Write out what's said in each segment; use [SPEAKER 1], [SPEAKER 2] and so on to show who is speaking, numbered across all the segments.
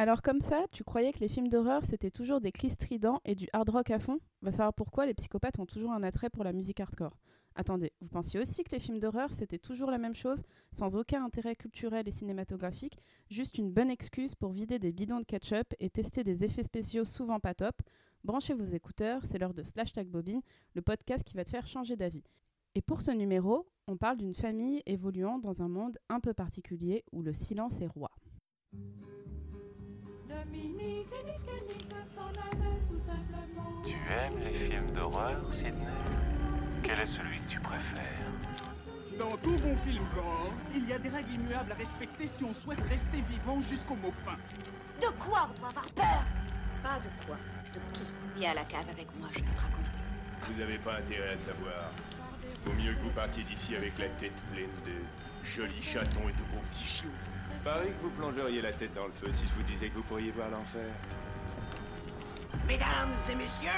[SPEAKER 1] Alors comme ça, tu croyais que les films d'horreur c'était toujours des clis stridents et du hard rock à fond? Va savoir pourquoi les psychopathes ont toujours un attrait pour la musique hardcore. Attendez, vous pensiez aussi que les films d'horreur c'était toujours la même chose, sans aucun intérêt culturel et cinématographique, juste une bonne excuse pour vider des bidons de ketchup et tester des effets spéciaux souvent pas top? Branchez vos écouteurs, c'est l'heure de Slash Tag Bobine, le podcast qui va te faire changer d'avis. Et pour ce numéro, on parle d'une famille évoluant dans un monde un peu particulier où le silence est roi.
[SPEAKER 2] Tu aimes les films d'horreur, Sidney? Quel est celui que tu préfères?
[SPEAKER 3] Dans tout bon film gore, il y a des règles immuables à respecter si on souhaite rester vivant jusqu'au mot fin.
[SPEAKER 4] De quoi on doit avoir peur? Pas de quoi, de qui? Viens à la cave avec moi, je vais te raconter.
[SPEAKER 5] Vous n'avez pas intérêt à savoir. Vaut mieux que vous partiez d'ici avec la tête pleine de jolis chatons et de beaux petits chiots. Pareil que vous plongeriez la tête dans le feu si je vous disais que vous pourriez voir l'enfer.
[SPEAKER 4] Mesdames et messieurs,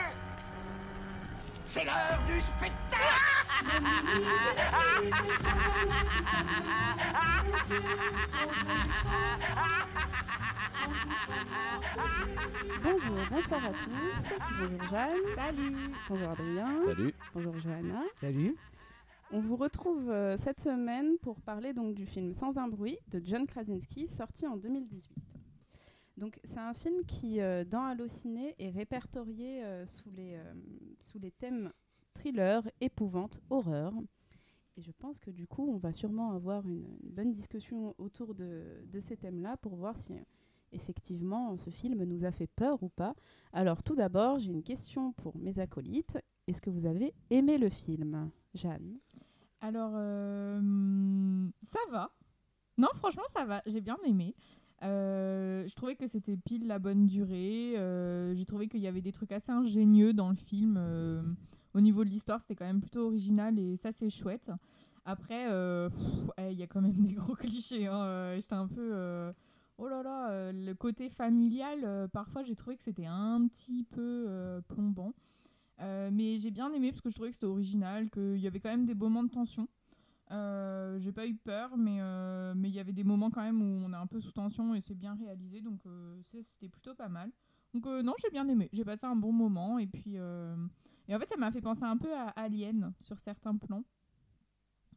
[SPEAKER 4] c'est l'heure du spectacle
[SPEAKER 1] Bonjour, bonsoir à tous. Bonjour Jeanne. Salut. Bonjour Adrien.
[SPEAKER 6] Salut.
[SPEAKER 1] Bonjour Johanna.
[SPEAKER 6] Salut.
[SPEAKER 1] On vous retrouve euh, cette semaine pour parler donc du film Sans un bruit de John Krasinski sorti en 2018. Donc c'est un film qui euh, dans Allociné est répertorié euh, sous, les, thèmes thriller, épouvante, horreur. Et je pense que du coup on va sûrement avoir une, une bonne discussion autour de, de ces thèmes-là pour voir si effectivement ce film nous a fait peur ou pas. Alors tout d'abord j'ai une question pour mes acolytes. Est-ce que vous avez aimé le film Jeanne?
[SPEAKER 7] Alors, euh, ça va. Non, franchement, ça va. J'ai bien aimé. Euh, je trouvais que c'était pile la bonne durée. Euh, J'ai trouvé qu'il y avait des trucs assez ingénieux dans le film. Au niveau de l'histoire, c'était quand même plutôt original et ça, c'est chouette. Après, il y a quand même des gros clichés. hein. J'étais un peu. oh là là, le côté familial, parfois, j'ai trouvé que c'était un petit peu plombant. Euh, mais j'ai bien aimé parce que je trouvais que c'était original, qu'il y avait quand même des moments de tension. Euh, j'ai pas eu peur, mais euh, mais il y avait des moments quand même où on est un peu sous tension et c'est bien réalisé, donc euh, c'était plutôt pas mal. Donc non, j'ai bien aimé, j'ai passé un bon moment et puis et en fait ça m'a fait penser un peu à Alien sur certains plans,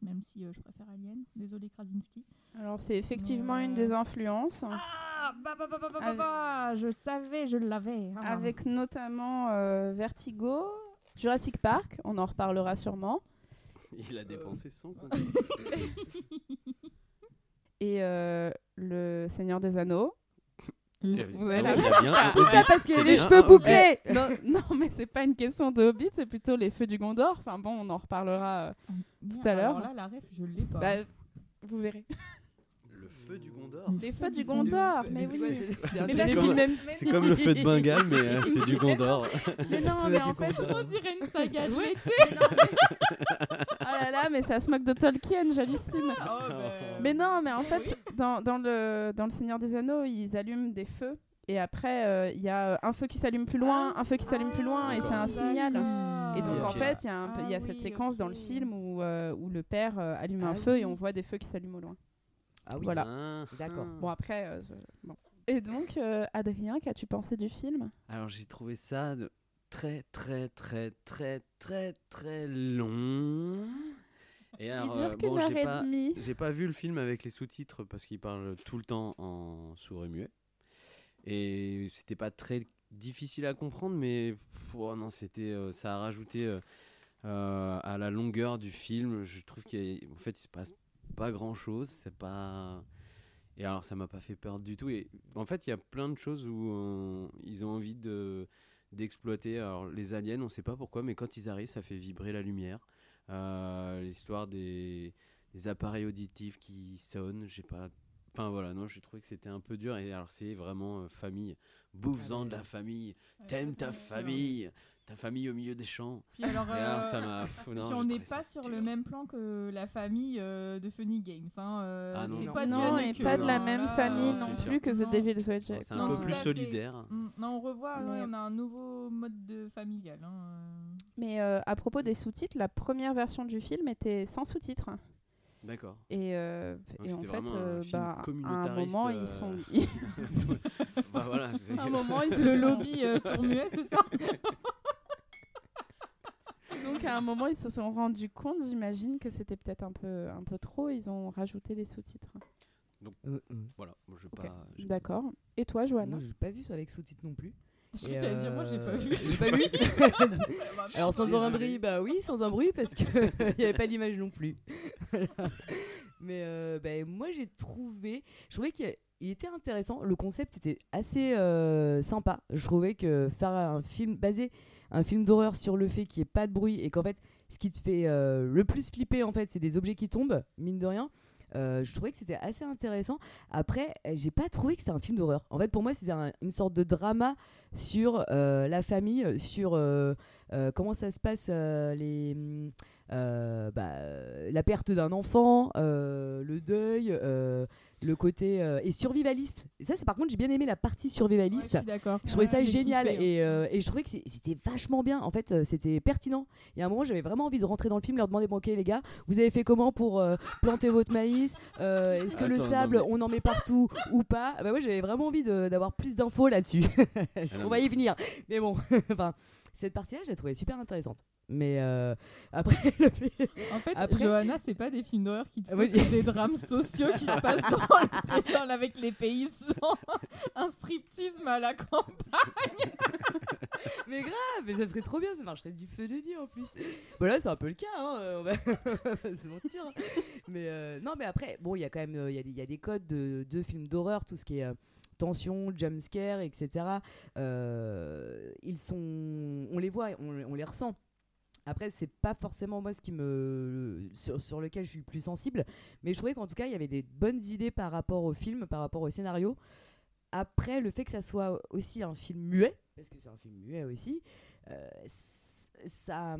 [SPEAKER 7] même si je préfère Alien. Désolé Krasinski.
[SPEAKER 1] Alors c'est effectivement une des influences.
[SPEAKER 7] Ah bah bah bah bah bah, bah,
[SPEAKER 1] Avec-
[SPEAKER 7] bah, je savais, je l'avais. Ah.
[SPEAKER 1] avec notamment euh, Vertigo, Jurassic Park, on en reparlera sûrement,
[SPEAKER 6] Il a dépensé 100 comptes.
[SPEAKER 1] et euh, Le Seigneur des Anneaux. Vous avez Tout ça parce
[SPEAKER 6] qu'il a les cheveux
[SPEAKER 1] bouclés non, non, mais c'est pas une question de Hobbit, c'est plutôt les feux du Gondor. Enfin bon, on en reparlera. euh,
[SPEAKER 7] Merde,
[SPEAKER 1] à l'heure.
[SPEAKER 7] Alors là, la ref, je l'ai pas.
[SPEAKER 1] bah, vous verrez.
[SPEAKER 6] Le feu du Gondor.
[SPEAKER 1] Les feux du Gondor, mais
[SPEAKER 6] c'est
[SPEAKER 1] oui.
[SPEAKER 6] C'est comme,
[SPEAKER 1] même
[SPEAKER 6] c'est comme le feu de Bengale, mais euh, c'est du Gondor.
[SPEAKER 1] Mais non, mais en fait,
[SPEAKER 7] On dirait une saga de l'été.
[SPEAKER 1] oh là là, mais ça se moque de Tolkien, j'hallucine.
[SPEAKER 7] Oh, bah.
[SPEAKER 1] Mais non, mais en fait, dans, dans le, dans le Seigneur des Anneaux, ils allument des feux. Et après, euh, il y a euh, un feu qui s'allume plus loin, un feu qui s'allume plus loin, et c'est un signal. Et donc, en fait, il y a, un il y a
[SPEAKER 7] Ah
[SPEAKER 1] cette séquence dans le film où, euh, où le père euh, allume un
[SPEAKER 8] Ah
[SPEAKER 1] feu et on voit des feux qui s'allument au loin.
[SPEAKER 8] Ah oui.
[SPEAKER 1] Voilà.
[SPEAKER 6] Ah,
[SPEAKER 8] D'accord.
[SPEAKER 1] Bon, après, euh, je- bon. Et donc, euh, Adrien, qu'as-tu pensé du film?
[SPEAKER 6] Alors j'ai trouvé ça de très très très très très très long. Et alors,
[SPEAKER 1] Il
[SPEAKER 6] euh,
[SPEAKER 1] dure qu'une
[SPEAKER 6] bon,
[SPEAKER 1] heure
[SPEAKER 6] j'ai
[SPEAKER 1] et
[SPEAKER 6] pas,
[SPEAKER 1] demie.
[SPEAKER 6] j'ai pas vu le film avec les sous-titres parce qu'il parle tout le temps en sourd et muet. Et c'était pas très difficile à comprendre, mais pff, oh non, c'était, euh, ça a rajouté euh, euh, à la longueur du film. Je trouve qu'en fait, il se passe pas grand chose. C'est pas. Et alors, ça m'a pas fait peur du tout. Et en fait, il y a plein de choses où euh, ils ont envie de d'exploiter. Alors, les aliens, on sait pas pourquoi, mais quand ils arrivent, ça fait vibrer la lumière. Euh, L'histoire des, des appareils auditifs qui sonnent, j'ai pas. Enfin voilà, non, j'ai trouvé que c'était un peu dur. Et alors, c'est vraiment euh, famille. Bouffe-en de la famille. T'aimes ta famille. Ta famille au milieu des champs.
[SPEAKER 7] Puis alors,
[SPEAKER 6] Et alors,
[SPEAKER 7] euh,
[SPEAKER 6] ça m'a. non,
[SPEAKER 7] on n'est pas sur
[SPEAKER 6] dur.
[SPEAKER 7] le même plan que la famille euh, de Funny Games. Hein. euh,
[SPEAKER 6] Ah non,
[SPEAKER 7] c'est
[SPEAKER 6] non.
[SPEAKER 7] pas
[SPEAKER 1] non, et
[SPEAKER 7] que,
[SPEAKER 1] pas de la même famille
[SPEAKER 6] euh,
[SPEAKER 1] non
[SPEAKER 6] c'est
[SPEAKER 1] plus que The. Devil's Rejects.
[SPEAKER 6] C'est un
[SPEAKER 7] Non,
[SPEAKER 6] peu plus solidaire.
[SPEAKER 7] Mm, Non, on revoit, ouais, on a un nouveau mode de familial. hein, euh.
[SPEAKER 1] Mais euh, à propos des sous-titres, la première version du film était sans sous-titres.
[SPEAKER 6] D'accord.
[SPEAKER 1] Et, euh, et en fait,
[SPEAKER 6] vraiment un
[SPEAKER 1] euh,
[SPEAKER 6] film
[SPEAKER 1] bah, à un moment,
[SPEAKER 6] euh,
[SPEAKER 1] ils sont.
[SPEAKER 6] Voilà,
[SPEAKER 1] À un moment, ils se
[SPEAKER 7] Le lobby euh, sourd-muet, c'est ça
[SPEAKER 1] Donc à un moment, ils se sont rendus compte, j'imagine, que c'était peut-être un peu, un peu trop. Ils ont rajouté les sous-titres.
[SPEAKER 8] Euh, euh.
[SPEAKER 6] voilà, moi, je vais
[SPEAKER 1] Ok.
[SPEAKER 6] pas.
[SPEAKER 1] D'accord. Et toi, Johanna
[SPEAKER 8] Moi, j'ai pas vu ça avec sous-titres non plus.
[SPEAKER 7] Je t'allais dire, moi, j'ai pas
[SPEAKER 8] euh,
[SPEAKER 7] vu.
[SPEAKER 8] J'ai pas vu. Alors sans un bruit, bah oui, sans un bruit parce qu'il n'y avait pas d'image non plus. Mais euh, bah, moi j'ai trouvé, je trouvais qu'il il était intéressant, le concept était assez euh, sympa. Je trouvais que faire un film basé, un film d'horreur sur le fait qu'il n'y ait pas de bruit et qu'en fait ce qui te fait euh, le plus flipper en fait c'est des objets qui tombent, mine de rien. Euh, je trouvais que c'était assez intéressant. Après, j'ai pas trouvé que c'était un film d'horreur. En fait, pour moi, c'était un- une sorte de drama sur euh, la famille, sur comment ça se passe, les, bah, la perte d'un enfant, le deuil, le côté euh, et survivaliste. Et ça, c'est par contre, j'ai bien aimé la partie
[SPEAKER 7] Ouais, je
[SPEAKER 8] survivaliste.
[SPEAKER 7] d'accord.
[SPEAKER 8] Je trouvais ça
[SPEAKER 7] Ouais,
[SPEAKER 8] génial
[SPEAKER 7] kiffé, hein.
[SPEAKER 8] et, euh, et je trouvais que c'était vachement bien. En fait, euh, c'était pertinent. Et à un moment, j'avais vraiment envie de rentrer dans le film, leur demander bon, ok les gars, vous avez fait comment pour euh, planter votre maïs? Euh, Est-ce que le
[SPEAKER 6] non,
[SPEAKER 8] sable,
[SPEAKER 6] mais-
[SPEAKER 8] on en met partout ou pas? Ah Bah moi, j'avais vraiment envie de- d'avoir plus d'infos là-dessus.
[SPEAKER 6] Ah non,
[SPEAKER 8] on va y venir. Mais bon, enfin, cette partie-là, je l'ai trouvée super intéressante. Mais euh, après, le fait-
[SPEAKER 7] En fait,
[SPEAKER 8] Après-
[SPEAKER 7] Johanna, c'est pas des films d'horreur qui te font, c'est des drames sociaux qui se passent dans le- avec les paysans. Un striptease à la campagne.
[SPEAKER 8] mais grave, mais ça serait trop bien, ça marcherait du feu de Dieu en plus. Bon là, c'est un peu le cas, hein, on va se mentir. hein. Mais euh, non, mais après, bon, il y a quand même, euh, y, a des- il y a des codes de, de films d'horreur, tout ce qui est euh, tension, jumpscare, etc. Euh, ils sont, on les voit, on, les ressent. Après, c'est pas forcément moi ce qui me sur, lequel je suis plus sensible, mais je trouvais qu'en tout cas, il y avait des bonnes idées par rapport au film, par rapport au scénario. Après, le fait que ça soit aussi un film muet, parce que c'est un film muet aussi, euh, ça,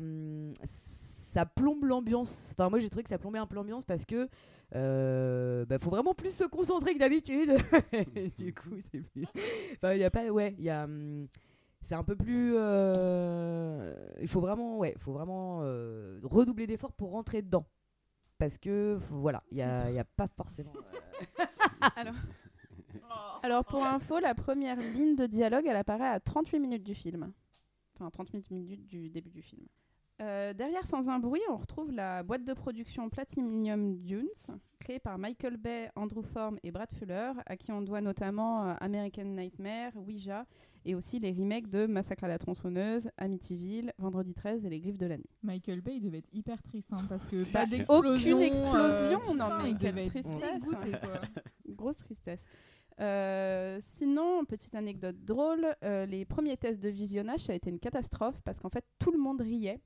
[SPEAKER 8] ça plombe l'ambiance. Enfin, moi, j'ai trouvé que ça plombait un peu l'ambiance parce que euh, bah, faut vraiment plus se concentrer que d'habitude. du coup, c'est plus. Enfin, il y a pas. Ouais, il y a. hum, c'est un peu plus. euh, Il faut vraiment, ouais, faut vraiment euh, redoubler d'efforts pour rentrer dedans. Parce que faut- voilà, il y a, il y a pas forcément. euh,
[SPEAKER 1] Alors, alors, pour info, la première ligne de dialogue, elle apparaît à 38 minutes du film. Enfin, 38 minutes du début du film. Euh, derrière Sans un bruit, on retrouve la boîte de production Platinum Dunes, créée par Michael Bay, Andrew Form et Brad Fuller, à qui on doit notamment euh, American Nightmare, Ouija, et aussi les remakes de Massacre à la tronçonneuse, Amityville, Vendredi 13 et Les Griffes de la nuit.
[SPEAKER 7] Michael Bay, il devait être hyper triste hein, parce que pas d'explosion.
[SPEAKER 1] Aucune explosion,
[SPEAKER 7] euh,
[SPEAKER 1] non, mais
[SPEAKER 7] il
[SPEAKER 1] quelle
[SPEAKER 7] devait être
[SPEAKER 1] tristesse.
[SPEAKER 7] dégoûté quoi.
[SPEAKER 1] Grosse tristesse. Euh, sinon, petite anecdote drôle, euh, les premiers tests de visionnage, ça a été une catastrophe parce qu'en fait, tout le monde riait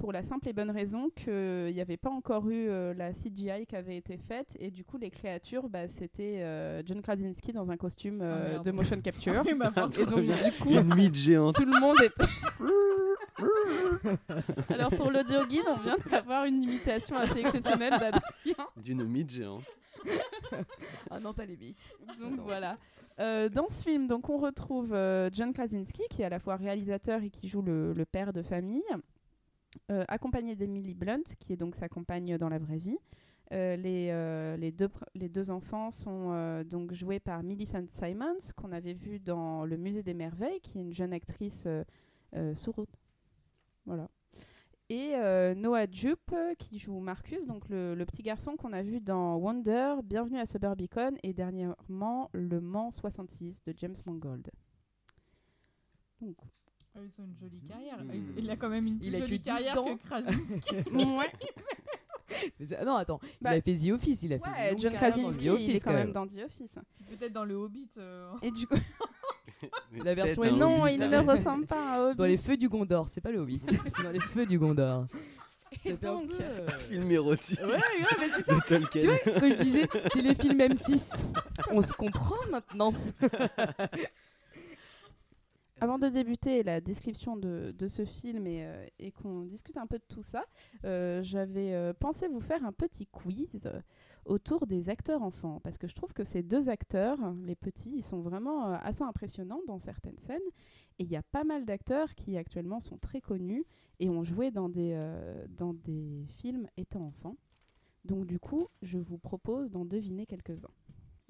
[SPEAKER 1] pour la simple et bonne raison qu'il n'y avait pas encore eu euh, la CGI qui avait été faite et du coup, les créatures, bah, c'était euh, John Krasinski dans un costume euh,
[SPEAKER 7] merde.
[SPEAKER 1] de motion capture.
[SPEAKER 7] Bah,
[SPEAKER 1] et donc, du coup,
[SPEAKER 6] Une mythe géante.
[SPEAKER 1] tout le monde était. Alors, pour l'audio guide, on vient d'avoir une imitation assez exceptionnelle d'Adrien.
[SPEAKER 6] D'une mythe géante.
[SPEAKER 8] Ah non, pas les mythes.
[SPEAKER 1] Donc voilà. Euh, dans ce film, donc on retrouve euh, John Krasinski, qui est à la fois réalisateur et qui joue le, le père de famille, euh, accompagné d'Emily Blunt, qui est donc sa compagne dans la vraie vie. Euh, les, euh, les, deux, enfants sont donc joués par Millicent Simons, qu'on avait vu dans Le Musée des Merveilles, qui est une jeune actrice sourde. Voilà. Et Noah Jupe, qui joue Marcus, donc le, le petit garçon qu'on a vu dans Wonder, Bienvenue à Suburbicon, et dernièrement Le Mans 66 de James Mangold. Donc,
[SPEAKER 7] Ah, Ils ont une jolie carrière.
[SPEAKER 6] Hmm.
[SPEAKER 7] Ils- Il a quand même une plus
[SPEAKER 8] Il a que
[SPEAKER 7] jolie
[SPEAKER 8] 10
[SPEAKER 7] carrière
[SPEAKER 8] ans.
[SPEAKER 7] que Krasinski.
[SPEAKER 1] ouais,
[SPEAKER 8] Mais c'est- ah non, attends,
[SPEAKER 1] Bah,
[SPEAKER 8] il a fait The Office, il a fait.
[SPEAKER 1] ouais
[SPEAKER 8] longue
[SPEAKER 1] John Krasinski,
[SPEAKER 8] The
[SPEAKER 1] il est quand même dans The Office.
[SPEAKER 7] Peut-être dans le Hobbit. euh.
[SPEAKER 1] Et du coup,
[SPEAKER 6] Mais
[SPEAKER 8] La version
[SPEAKER 6] c'est un
[SPEAKER 8] M6.
[SPEAKER 1] non, il ne ressemble pas à Hobbit.
[SPEAKER 8] Dans les feux du Gondor, c'est pas le Hobbit, c'est dans les feux du Gondor. Un
[SPEAKER 1] donc,
[SPEAKER 8] peu, euh,
[SPEAKER 6] Film érotique
[SPEAKER 8] Ouais, ouais, mais c'est ça.
[SPEAKER 6] de Tolkien.
[SPEAKER 8] Tu vois, quand je disais téléfilm M6, on se comprend maintenant.
[SPEAKER 1] Avant de débuter la description de, ce film et, euh, et qu'on discute un peu de tout ça, euh, j'avais euh, pensé vous faire un petit quiz autour des acteurs enfants. Parce que je trouve que ces deux acteurs, les petits, ils sont vraiment assez impressionnants dans certaines scènes. Et il y a pas mal d'acteurs qui actuellement sont très connus et ont joué dans des films étant enfants. Donc du coup, je vous propose d'en deviner quelques-uns.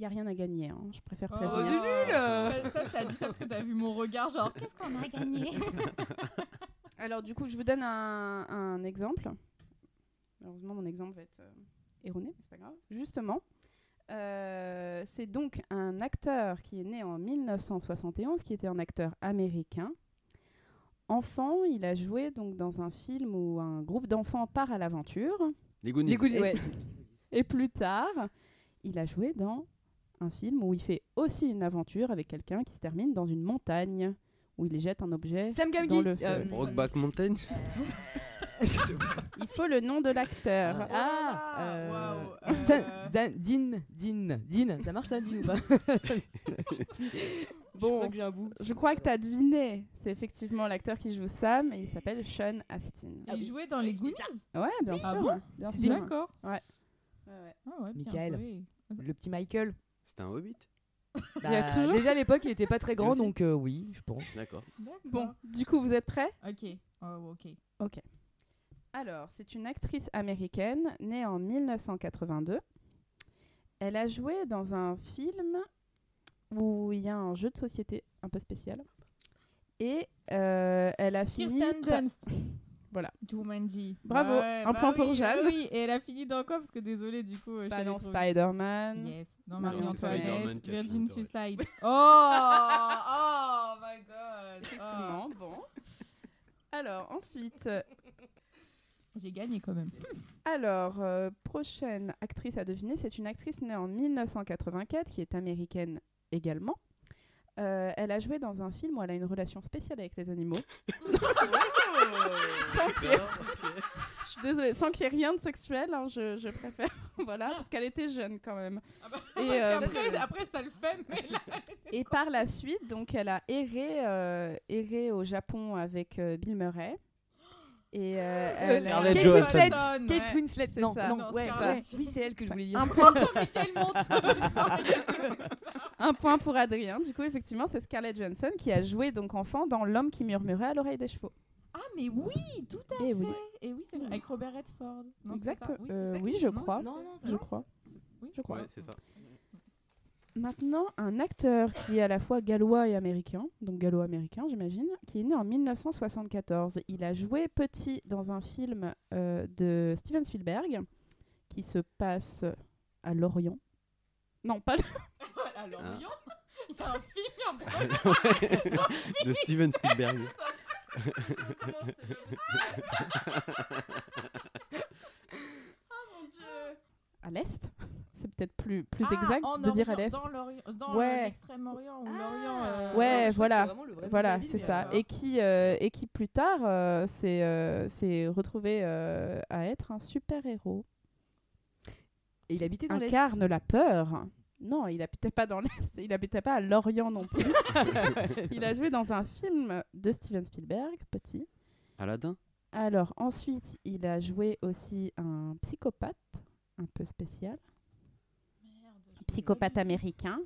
[SPEAKER 1] Il n'y a rien à gagner, hein, je préfère
[SPEAKER 7] Oh,
[SPEAKER 1] prévenir.
[SPEAKER 8] c'est nul
[SPEAKER 7] Ça, c'est t'as dit ça parce que t'as vu mon regard, genre qu'est-ce qu'on a gagné
[SPEAKER 1] Alors, du coup, je vous donne un, un exemple. Malheureusement, mon exemple va être euh, erroné, mais c'est pas grave. Justement, euh, c'est donc un acteur qui est né en 1971, qui était un acteur américain. Enfant, il a joué donc dans un film où un groupe d'enfants part à l'aventure.
[SPEAKER 6] Les Goonies.
[SPEAKER 8] Les Goonies,
[SPEAKER 1] Et-
[SPEAKER 8] ouais.
[SPEAKER 1] Et plus tard, il a joué dans un film où il fait aussi une aventure avec quelqu'un qui se termine dans une montagne, où il jette un objet
[SPEAKER 8] Sam Gamgee.
[SPEAKER 1] dans le feu.
[SPEAKER 8] Euh,
[SPEAKER 6] Brokeback Mountain.
[SPEAKER 1] Il faut le nom de l'acteur.
[SPEAKER 8] Ah,
[SPEAKER 7] Ah,
[SPEAKER 8] euh,
[SPEAKER 7] waouh,
[SPEAKER 8] ça-
[SPEAKER 7] euh.
[SPEAKER 8] Dean, Dean, Dean, ça marche ça, Dean ou pas Je
[SPEAKER 1] Bon.
[SPEAKER 8] crois que j'ai un bout.
[SPEAKER 1] Je crois que tu as deviné. C'est effectivement l'acteur qui joue Sam et il s'appelle Sean Astin.
[SPEAKER 7] Il jouait dans les Goonies
[SPEAKER 1] Ouais, bien
[SPEAKER 7] Ah
[SPEAKER 1] sûr.
[SPEAKER 7] bon
[SPEAKER 1] bien
[SPEAKER 8] C'est
[SPEAKER 1] sûr.
[SPEAKER 7] D'accord.
[SPEAKER 1] Ouais, ouais.
[SPEAKER 7] Ah ouais, bien
[SPEAKER 8] Michael.
[SPEAKER 7] joué.
[SPEAKER 8] Le petit Michael.
[SPEAKER 6] C'était un hobbit?
[SPEAKER 1] Il y a
[SPEAKER 8] Bah,
[SPEAKER 1] toujours-
[SPEAKER 8] Déjà à l'époque, il était pas très grand, donc euh, oui, je pense.
[SPEAKER 6] D'accord.
[SPEAKER 1] Bon, du coup, vous êtes prêts?
[SPEAKER 7] Ok. Oh, ok.
[SPEAKER 1] Alors, c'est une actrice américaine née en 1982. Elle a joué dans un film où il y a un jeu de société un peu spécial. Et euh, elle a fini.
[SPEAKER 7] Kirsten Dunst.
[SPEAKER 1] Voilà.
[SPEAKER 7] Jumanji.
[SPEAKER 1] Bravo,
[SPEAKER 7] Ouais,
[SPEAKER 1] un
[SPEAKER 7] bah
[SPEAKER 1] point pour
[SPEAKER 7] oui, bah
[SPEAKER 1] Jeanne.
[SPEAKER 7] oui, et elle a fini dans quoi? Parce que désolé, du coup, euh, j'allais
[SPEAKER 1] non,
[SPEAKER 7] trop-
[SPEAKER 1] Spider-Man.
[SPEAKER 7] Yes, dans Marie-Antoinette, Virgin. Suicide. Oh Oh my god
[SPEAKER 1] Effectivement, bon. Alors, ensuite, euh,
[SPEAKER 7] Oh. J'ai gagné quand même.
[SPEAKER 1] alors euh, prochaine actrice à deviner, c'est une actrice née en 1984 qui est américaine également. Euh, elle a joué dans un film où elle a une relation spéciale avec les animaux. sans qu'il y ait- Je suis désolée, sans qu'il y ait rien de sexuel, hein, je, je préfère. voilà, parce qu'elle était jeune quand même. Et, euh,
[SPEAKER 7] après, après, ça le fait, mais là...
[SPEAKER 1] Et par la suite, donc, elle a erré, euh, erré au Japon avec euh, Bill Murray. Et euh, elle a-
[SPEAKER 6] Scarlett
[SPEAKER 8] Kate
[SPEAKER 6] Johansson.
[SPEAKER 8] Winslet.
[SPEAKER 7] Ouais.
[SPEAKER 8] Kate Winslet.
[SPEAKER 1] C'est
[SPEAKER 8] Non,
[SPEAKER 1] ça.
[SPEAKER 8] non,
[SPEAKER 7] Non,
[SPEAKER 8] ouais,
[SPEAKER 7] Scarlett
[SPEAKER 8] ouais. Oui, c'est elle que je voulais dire.
[SPEAKER 1] un point,
[SPEAKER 7] montre
[SPEAKER 1] un point pour Adrien. Du coup, effectivement, c'est Scarlett Johansson qui a joué donc enfant dans L'homme qui murmurait à l'oreille des chevaux.
[SPEAKER 7] Ah, mais oui, tout à
[SPEAKER 1] Eh
[SPEAKER 7] fait
[SPEAKER 1] oui.
[SPEAKER 7] Et oui, c'est vrai. Avec Robert Redford. Non,
[SPEAKER 1] Exact.
[SPEAKER 7] ça Oui,
[SPEAKER 1] Euh,
[SPEAKER 7] ça.
[SPEAKER 1] oui, je
[SPEAKER 7] Non,
[SPEAKER 1] crois.
[SPEAKER 8] Non, non,
[SPEAKER 1] Je
[SPEAKER 7] non,
[SPEAKER 1] crois.
[SPEAKER 7] Oui,
[SPEAKER 1] Je crois.
[SPEAKER 6] Ouais, c'est ça.
[SPEAKER 1] Maintenant, un acteur qui est à la fois gallois et américain, donc gallo-américain, j'imagine, qui est né en 1974. Il a joué petit dans un film euh, de Steven Spielberg qui se passe à Lorient. Non, pas le-
[SPEAKER 7] À l'Orient Il y a un film
[SPEAKER 6] de Steven Spielberg.
[SPEAKER 1] à l'est. C'est peut-être plus, plus
[SPEAKER 7] Ah,
[SPEAKER 1] exact
[SPEAKER 7] en
[SPEAKER 1] de dire à
[SPEAKER 7] Orient,
[SPEAKER 1] l'est.
[SPEAKER 7] Dans dans
[SPEAKER 1] Ouais.
[SPEAKER 7] l'extrême-orient ou
[SPEAKER 8] Ah.
[SPEAKER 7] l'Orient. euh,
[SPEAKER 1] Ouais,
[SPEAKER 8] que
[SPEAKER 1] voilà.
[SPEAKER 8] c'est
[SPEAKER 1] Voilà, c'est ça.
[SPEAKER 8] alors-
[SPEAKER 1] Et qui, euh, et qui plus tard euh, s'est euh, s'est retrouvé euh, à être un super-héros.
[SPEAKER 8] Et il habitait dans l'Est.
[SPEAKER 1] Incarne la peur. Non, il habitait pas dans l'Est, il habitait pas à Lorient non plus. il a joué dans un film de Steven Spielberg, petit.
[SPEAKER 6] Aladdin?
[SPEAKER 1] Alors ensuite, il a joué aussi un psychopathe, un peu spécial.
[SPEAKER 7] Merde,
[SPEAKER 1] psychopathe américain.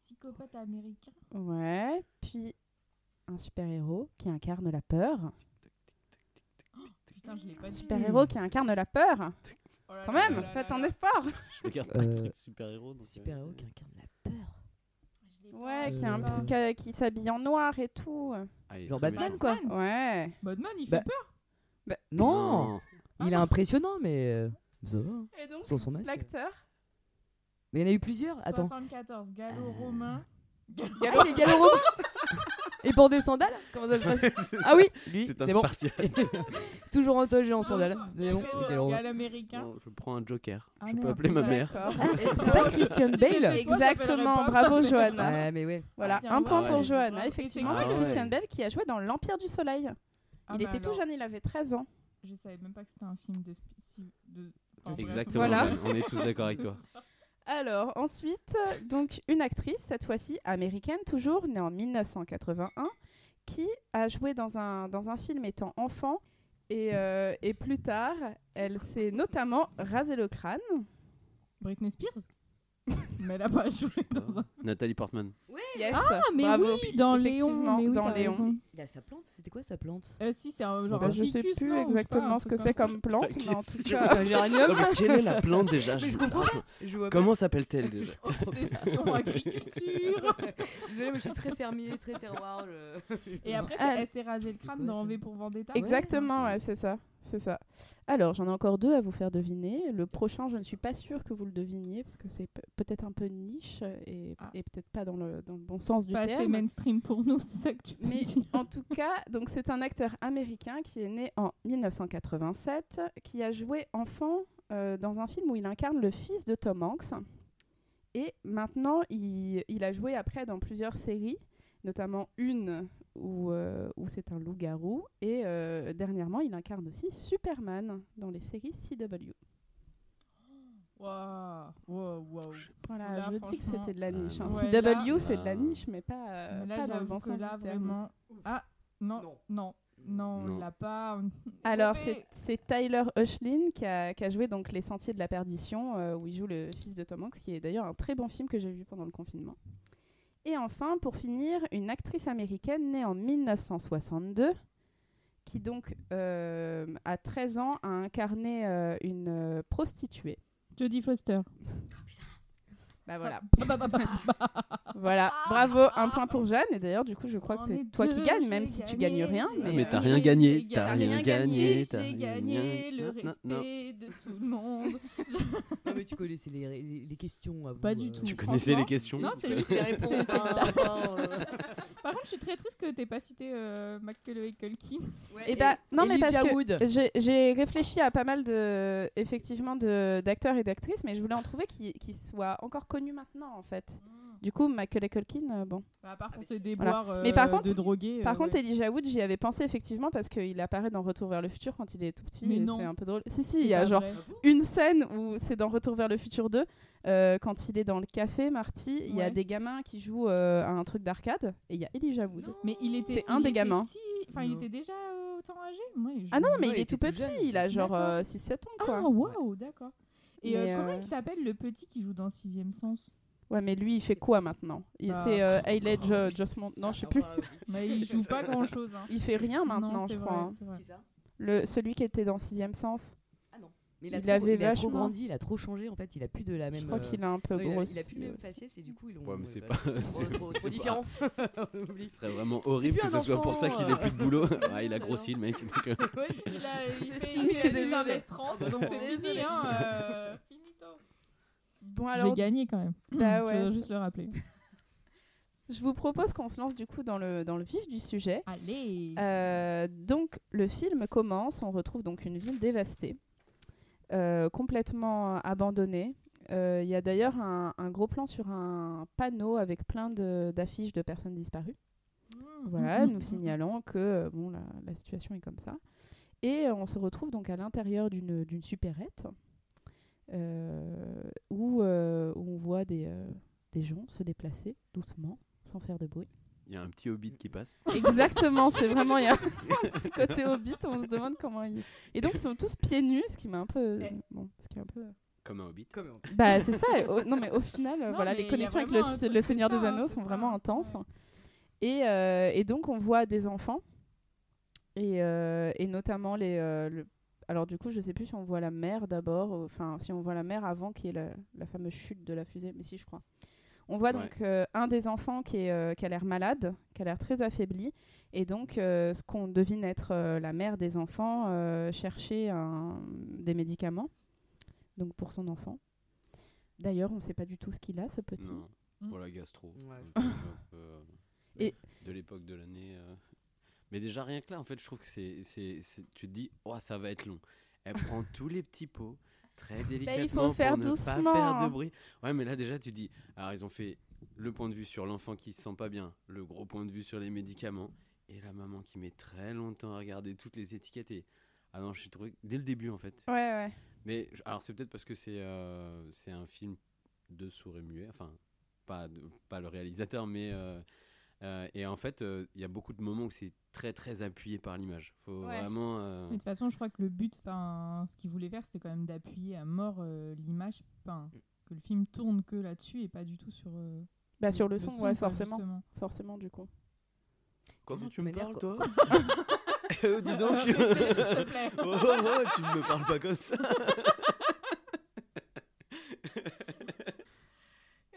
[SPEAKER 7] Psychopathe américain.
[SPEAKER 1] Ouais. Puis un super-héros qui incarne la peur.
[SPEAKER 7] Putain, je l'ai pas dit.
[SPEAKER 1] Super-héros qui incarne la peur.
[SPEAKER 7] Oh là
[SPEAKER 1] Quand
[SPEAKER 7] là
[SPEAKER 1] même,
[SPEAKER 7] là
[SPEAKER 1] faites
[SPEAKER 7] là
[SPEAKER 1] un
[SPEAKER 7] là.
[SPEAKER 1] effort.
[SPEAKER 6] Je regarde
[SPEAKER 8] Euh,
[SPEAKER 6] pas de trucs super-héros. euh,
[SPEAKER 8] Super-héros qui incarne la peur.
[SPEAKER 1] Ouais, qui, est un
[SPEAKER 8] Euh.
[SPEAKER 1] peu- qui, s'habille en noir et tout.
[SPEAKER 6] ah,
[SPEAKER 8] Genre Batman,
[SPEAKER 6] méchant.
[SPEAKER 8] quoi.
[SPEAKER 7] Batman.
[SPEAKER 1] Ouais.
[SPEAKER 7] Batman, il
[SPEAKER 8] Bah,
[SPEAKER 7] fait peur.
[SPEAKER 8] Non, il est impressionnant, mais euh, ça va. hein,
[SPEAKER 1] Et donc,
[SPEAKER 8] Sans son masque.
[SPEAKER 1] l'acteur
[SPEAKER 8] Mais il y en a eu plusieurs. Attends.
[SPEAKER 7] 74, gallo-romain.
[SPEAKER 8] Ah, il est gallo-romain Et pour des sandales Comment ça se passe
[SPEAKER 6] C'est
[SPEAKER 8] Ah oui, lui,
[SPEAKER 6] C'est un
[SPEAKER 8] bon.
[SPEAKER 6] Spartiate.
[SPEAKER 8] Toujours en toge et en sandales. C'est bon,
[SPEAKER 7] euh,
[SPEAKER 8] gallo-romain.
[SPEAKER 7] Gal-américain.
[SPEAKER 6] Bon, je prends un joker.
[SPEAKER 7] Ah,
[SPEAKER 6] je peux
[SPEAKER 7] merde,
[SPEAKER 6] appeler ma mère.
[SPEAKER 1] D'accord.
[SPEAKER 8] C'est pas Christian Bale
[SPEAKER 7] toi, j'appellerais
[SPEAKER 1] Exactement,
[SPEAKER 7] pas.
[SPEAKER 1] bravo Johanna.
[SPEAKER 8] Ouais, mais ouais.
[SPEAKER 1] Voilà,
[SPEAKER 7] tiens,
[SPEAKER 1] un point
[SPEAKER 6] ouais.
[SPEAKER 1] pour
[SPEAKER 7] Ah,
[SPEAKER 1] Johanna. Effectivement,
[SPEAKER 6] c'est
[SPEAKER 1] c'est
[SPEAKER 6] Ah
[SPEAKER 1] Christian. Bell qui a joué dans L'Empire du Soleil.
[SPEAKER 7] Ah,
[SPEAKER 1] il
[SPEAKER 7] bah
[SPEAKER 1] était tout
[SPEAKER 7] alors,
[SPEAKER 1] jeune, il avait 13 ans.
[SPEAKER 7] Je savais même pas que c'était un film de. spi- si- de... enfin.
[SPEAKER 6] Exactement.
[SPEAKER 1] Voilà.
[SPEAKER 6] On est tous d'accord avec toi.
[SPEAKER 1] Alors, ensuite, donc une actrice, cette fois-ci américaine, toujours née en 1981, qui a joué dans un, dans un film étant enfant. Et, euh, et plus tard, elle s'est notamment rasé le crâne.
[SPEAKER 7] Britney Spears? Mais elle a pas joué dans un.
[SPEAKER 6] Nathalie Portman.
[SPEAKER 1] Yes,
[SPEAKER 7] Ah, mais
[SPEAKER 1] bravo.
[SPEAKER 7] oui, dans Léon. Mais oui,
[SPEAKER 1] dans Léon.
[SPEAKER 7] raison.
[SPEAKER 8] Il a sa plante C'était quoi sa plante
[SPEAKER 7] Euh, si, c'est un genre
[SPEAKER 1] Bah,
[SPEAKER 7] un
[SPEAKER 1] je sais
[SPEAKER 7] ficus,
[SPEAKER 1] plus
[SPEAKER 7] non, sais pas,
[SPEAKER 1] exactement ce que c'est comme plante,
[SPEAKER 6] La
[SPEAKER 1] mais en tout cas,
[SPEAKER 8] Un géranium
[SPEAKER 6] Non, mais quelle est la plante déjà?
[SPEAKER 8] Mais je comprends pas. Je vois pas.
[SPEAKER 6] Comment s'appelle-t-elle déjà?
[SPEAKER 7] Obsession agriculture.
[SPEAKER 8] Désolée, moi je suis très fermier, très terroir. je-
[SPEAKER 7] Et après,
[SPEAKER 1] Ah.
[SPEAKER 7] c'est- elle s'est rasé le crâne dans V pour Vendetta.
[SPEAKER 1] Exactement, ouais, c'est ça. C'est ça. Alors, j'en ai encore deux à vous faire deviner. Le prochain, je ne suis pas sûre que vous le deviniez, parce que c'est pe- peut-être un peu niche et,
[SPEAKER 7] Ah.
[SPEAKER 1] et peut-être pas dans le, dans le bon sens du
[SPEAKER 7] Pas assez
[SPEAKER 1] terme.
[SPEAKER 7] mainstream pour nous, c'est ça que tu veux
[SPEAKER 1] Mais
[SPEAKER 7] dire.
[SPEAKER 1] en tout cas, donc c'est un acteur américain qui est né en 1987, qui a joué enfant euh, dans un film où il incarne le fils de Tom Hanks. Et maintenant, il, il a joué après dans plusieurs séries, notamment une où, euh, où c'est un loup-garou. Et euh, dernièrement, il incarne aussi Superman dans les séries CW.
[SPEAKER 7] Waouh, waouh, waouh.
[SPEAKER 1] Voilà,
[SPEAKER 7] Là,
[SPEAKER 1] je dis que c'était de la
[SPEAKER 6] euh,
[SPEAKER 1] niche. hein.
[SPEAKER 7] ouais,
[SPEAKER 1] CW,
[SPEAKER 7] là-
[SPEAKER 1] c'est de la
[SPEAKER 6] Ah.
[SPEAKER 1] niche, mais pas, euh,
[SPEAKER 7] Mais là,
[SPEAKER 1] pas dans le bon
[SPEAKER 7] que
[SPEAKER 1] sens
[SPEAKER 7] là,
[SPEAKER 1] du terme.
[SPEAKER 7] vraiment. Ah, non,
[SPEAKER 8] Non.
[SPEAKER 7] non, non,
[SPEAKER 6] Non.
[SPEAKER 7] on l'a pas.
[SPEAKER 1] Alors, c'est- c'est Tyler Hoechlin qui a, qui a joué donc Les Sentiers de la Perdition, euh, où il joue le fils de Tom Hanks, qui est d'ailleurs un très bon film que j'ai vu pendant le confinement. Et enfin, pour finir, une actrice américaine née en 1962, qui donc, euh, à 13 ans, a incarné euh, une euh, prostituée.
[SPEAKER 7] Jodie Foster.
[SPEAKER 1] Voilà,
[SPEAKER 7] Bah, bah, bah, bah.
[SPEAKER 1] voilà. bravo, un point pour Jeanne. Et d'ailleurs, du coup, je crois
[SPEAKER 7] On
[SPEAKER 1] que c'est
[SPEAKER 7] est
[SPEAKER 1] toi qui gagnes, même si tu gagnes rien.
[SPEAKER 7] j'ai
[SPEAKER 6] Ah,
[SPEAKER 1] Mais,
[SPEAKER 6] mais
[SPEAKER 1] euh,
[SPEAKER 6] t'as rien gagné, t'as rien gagné, t'as
[SPEAKER 7] J'ai
[SPEAKER 6] rien
[SPEAKER 7] gagné le
[SPEAKER 6] Non, non, non.
[SPEAKER 7] respect de tout le monde.
[SPEAKER 8] Non, mais tu connaissais les, les, les questions à vous,
[SPEAKER 7] Pas du
[SPEAKER 8] euh,
[SPEAKER 7] tout.
[SPEAKER 6] Tu connaissais les questions
[SPEAKER 7] Non, c'est juste
[SPEAKER 8] les réponses. euh,
[SPEAKER 7] Par contre, je suis très triste que t'aies pas cité euh, Macaulay Culkin.
[SPEAKER 8] ouais,
[SPEAKER 1] Et bah, non, mais parce
[SPEAKER 8] Elijah
[SPEAKER 1] que
[SPEAKER 8] Wood.
[SPEAKER 1] j'ai- réfléchi à pas mal de, effectivement, de- d'acteurs et d'actrices, mais je voulais en trouver qui, qui soient encore connus maintenant, en fait. Du coup, Macaulay Culkin, euh, bon.
[SPEAKER 7] Bah, à part pour déboire
[SPEAKER 1] Mais par
[SPEAKER 7] euh,
[SPEAKER 1] contre-
[SPEAKER 7] de droguer.
[SPEAKER 1] Par
[SPEAKER 7] euh,
[SPEAKER 1] contre,
[SPEAKER 7] ouais.
[SPEAKER 1] Elijah Wood, j'y avais pensé effectivement parce qu'il apparaît dans Retour vers le futur quand il est tout petit.
[SPEAKER 7] Mais
[SPEAKER 1] et
[SPEAKER 7] non.
[SPEAKER 1] C'est un peu drôle. Si, si, il y a genre
[SPEAKER 7] vrai.
[SPEAKER 1] une scène où c'est dans Retour vers le futur 2, euh, quand il est dans le café, Marty, il y a des gamins qui jouent euh, à un truc d'arcade et il y a Elijah Wood.
[SPEAKER 7] Mais il était.
[SPEAKER 1] C'est un
[SPEAKER 7] il
[SPEAKER 1] des
[SPEAKER 7] était
[SPEAKER 1] gamins.
[SPEAKER 7] si- Enfin, il était déjà autant âgé. Moi, je-
[SPEAKER 1] Ah non, mais
[SPEAKER 8] Ouais,
[SPEAKER 1] il
[SPEAKER 8] il
[SPEAKER 1] est tout petit,
[SPEAKER 8] jeune.
[SPEAKER 1] il a genre
[SPEAKER 7] D'accord.
[SPEAKER 1] euh, 6-7 ans quoi.
[SPEAKER 7] Ah, waouh, d'accord. Et euh, comment
[SPEAKER 1] euh,
[SPEAKER 7] il s'appelle le petit qui joue dans Sixième Sens?
[SPEAKER 1] Ouais, mais lui, il fait quoi maintenant? Il,
[SPEAKER 7] Bah.
[SPEAKER 1] C'est euh, Hayley Jo- Josemont. Non, je sais plus.
[SPEAKER 8] Enfin,
[SPEAKER 7] Mais il joue pas grand chose. Hein.
[SPEAKER 1] Il fait rien maintenant,
[SPEAKER 7] non,
[SPEAKER 1] je
[SPEAKER 7] c'est
[SPEAKER 1] crois.
[SPEAKER 7] vrai,
[SPEAKER 1] hein.
[SPEAKER 7] vrai.
[SPEAKER 1] Le, celui qui était dans Sixième Sens?
[SPEAKER 8] Mais il a,
[SPEAKER 1] Il
[SPEAKER 8] trop,
[SPEAKER 1] avait
[SPEAKER 8] il a trop
[SPEAKER 1] vachement-
[SPEAKER 8] grandi, il a trop changé en fait, il a plus de la même.
[SPEAKER 1] Je crois
[SPEAKER 8] euh,
[SPEAKER 1] qu'il a un peu
[SPEAKER 8] non, il, a,
[SPEAKER 1] grossi.
[SPEAKER 8] il a plus le même faciès et du coup ils l'ont.
[SPEAKER 6] Ouais, mais c'est
[SPEAKER 8] bah,
[SPEAKER 6] pas- c'est-
[SPEAKER 8] trop, trop différent.
[SPEAKER 6] Ce serait vraiment horrible que ce soit pour ça qu'il ait
[SPEAKER 8] euh.
[SPEAKER 6] plus de boulot. Ouais, il a grossi le mec. donc, euh,
[SPEAKER 8] Ouais.
[SPEAKER 7] Il, a, il fait, dans les 30, donc c'est fini. Hein, euh, finito.
[SPEAKER 1] Bon,
[SPEAKER 7] J'ai
[SPEAKER 1] alors,
[SPEAKER 7] gagné quand même.
[SPEAKER 1] Bah
[SPEAKER 7] Je
[SPEAKER 1] ouais.
[SPEAKER 7] dois juste le rappeler.
[SPEAKER 1] je vous propose qu'on se lance du coup dans le, dans le vif du sujet.
[SPEAKER 7] Allez
[SPEAKER 1] Euh, donc, le film commence. On retrouve donc une ville dévastée, euh, complètement abandonnée. Euh, Il y a d'ailleurs un, un gros plan sur un panneau avec plein d'affiches de, personnes disparues. Voilà,
[SPEAKER 7] Mhm.
[SPEAKER 1] nous signalant que euh, bon, la, la situation est comme ça. Et euh, on se retrouve donc à l'intérieur d'une d'une supérette euh, où, euh, où on voit des, euh, des gens se déplacer doucement, sans faire de bruit.
[SPEAKER 6] Il y a un petit hobbit qui passe.
[SPEAKER 1] Exactement, c'est vraiment, il y a un petit côté hobbit, on se demande comment ils... Et donc ils sont tous pieds nus, ce qui m'a un peu...
[SPEAKER 7] Eh.
[SPEAKER 1] Bon, ce qui est un peu...
[SPEAKER 6] Comme un hobbit.
[SPEAKER 8] Comme on-
[SPEAKER 1] Bah c'est ça, au- non mais au final, euh,
[SPEAKER 7] Non,
[SPEAKER 1] voilà,
[SPEAKER 7] mais
[SPEAKER 1] les
[SPEAKER 7] il y
[SPEAKER 1] connexions avec
[SPEAKER 7] un
[SPEAKER 1] le, Seigneur
[SPEAKER 7] ça,
[SPEAKER 1] des Anneaux sont
[SPEAKER 7] ça,
[SPEAKER 1] vraiment intenses.
[SPEAKER 7] ouais.
[SPEAKER 1] Et, euh, et donc on voit des enfants, et, euh, et notamment les... euh, le- Alors du coup, je sais plus si on voit la mère d'abord, enfin si on voit la mère avant qui est la, la fameuse chute de la fusée, mais si je crois. On voit
[SPEAKER 6] Ouais.
[SPEAKER 1] donc euh, un des enfants qui, est, euh, qui a l'air malade, qui a l'air très affaibli, et donc euh, ce qu'on devine être euh, la mère des enfants euh, chercher un- des médicaments, donc pour son enfant. D'ailleurs, on ne sait pas du tout ce qu'il a, ce petit.
[SPEAKER 6] Non.
[SPEAKER 7] Mm.
[SPEAKER 6] Voilà, gastro.
[SPEAKER 8] Ouais.
[SPEAKER 6] Euh,
[SPEAKER 1] Et-
[SPEAKER 6] De l'époque de l'année. euh. Mais déjà, rien que là, en fait, je trouve que c'est. c'est- c'est- Tu te dis, oh, ça va être long. Elle prend tous les petits pots, très délicatement.
[SPEAKER 1] Bah, il faut faire
[SPEAKER 6] pour ne
[SPEAKER 1] doucement.
[SPEAKER 6] pas faire de bruit. Ouais, mais là, déjà, tu dis. Alors, ils ont fait le point de vue sur l'enfant qui se sent pas bien, le gros point de vue sur les médicaments, et la maman qui met très longtemps à regarder toutes les étiquettes. Et... Ah non, je suis trouvé. Dès le début, en fait.
[SPEAKER 1] Ouais, ouais.
[SPEAKER 6] Mais alors c'est peut-être parce que c'est euh, c'est un film de sourd et muet, enfin pas de- pas le réalisateur, mais euh, euh, et en fait euh, il y a beaucoup de moments où c'est très très appuyé par l'image. Faut
[SPEAKER 1] Ouais.
[SPEAKER 6] vraiment. euh,
[SPEAKER 7] Mais de toute façon, je crois que le but, ce qu'il voulait faire, c'était quand même d'appuyer à mort euh, l'image. Enfin, que le film tourne que là-dessus et pas du tout sur. euh,
[SPEAKER 1] Bah, sur le son, ouais, forcément.
[SPEAKER 7] justement.
[SPEAKER 1] Forcément, du coup.
[SPEAKER 6] Comment tu me parles,
[SPEAKER 8] quoi.
[SPEAKER 6] toi Oh, Dis donc
[SPEAKER 7] Réfléchis, s'il te plaît.
[SPEAKER 6] Oh, oh, oh, tu ne me parles pas comme ça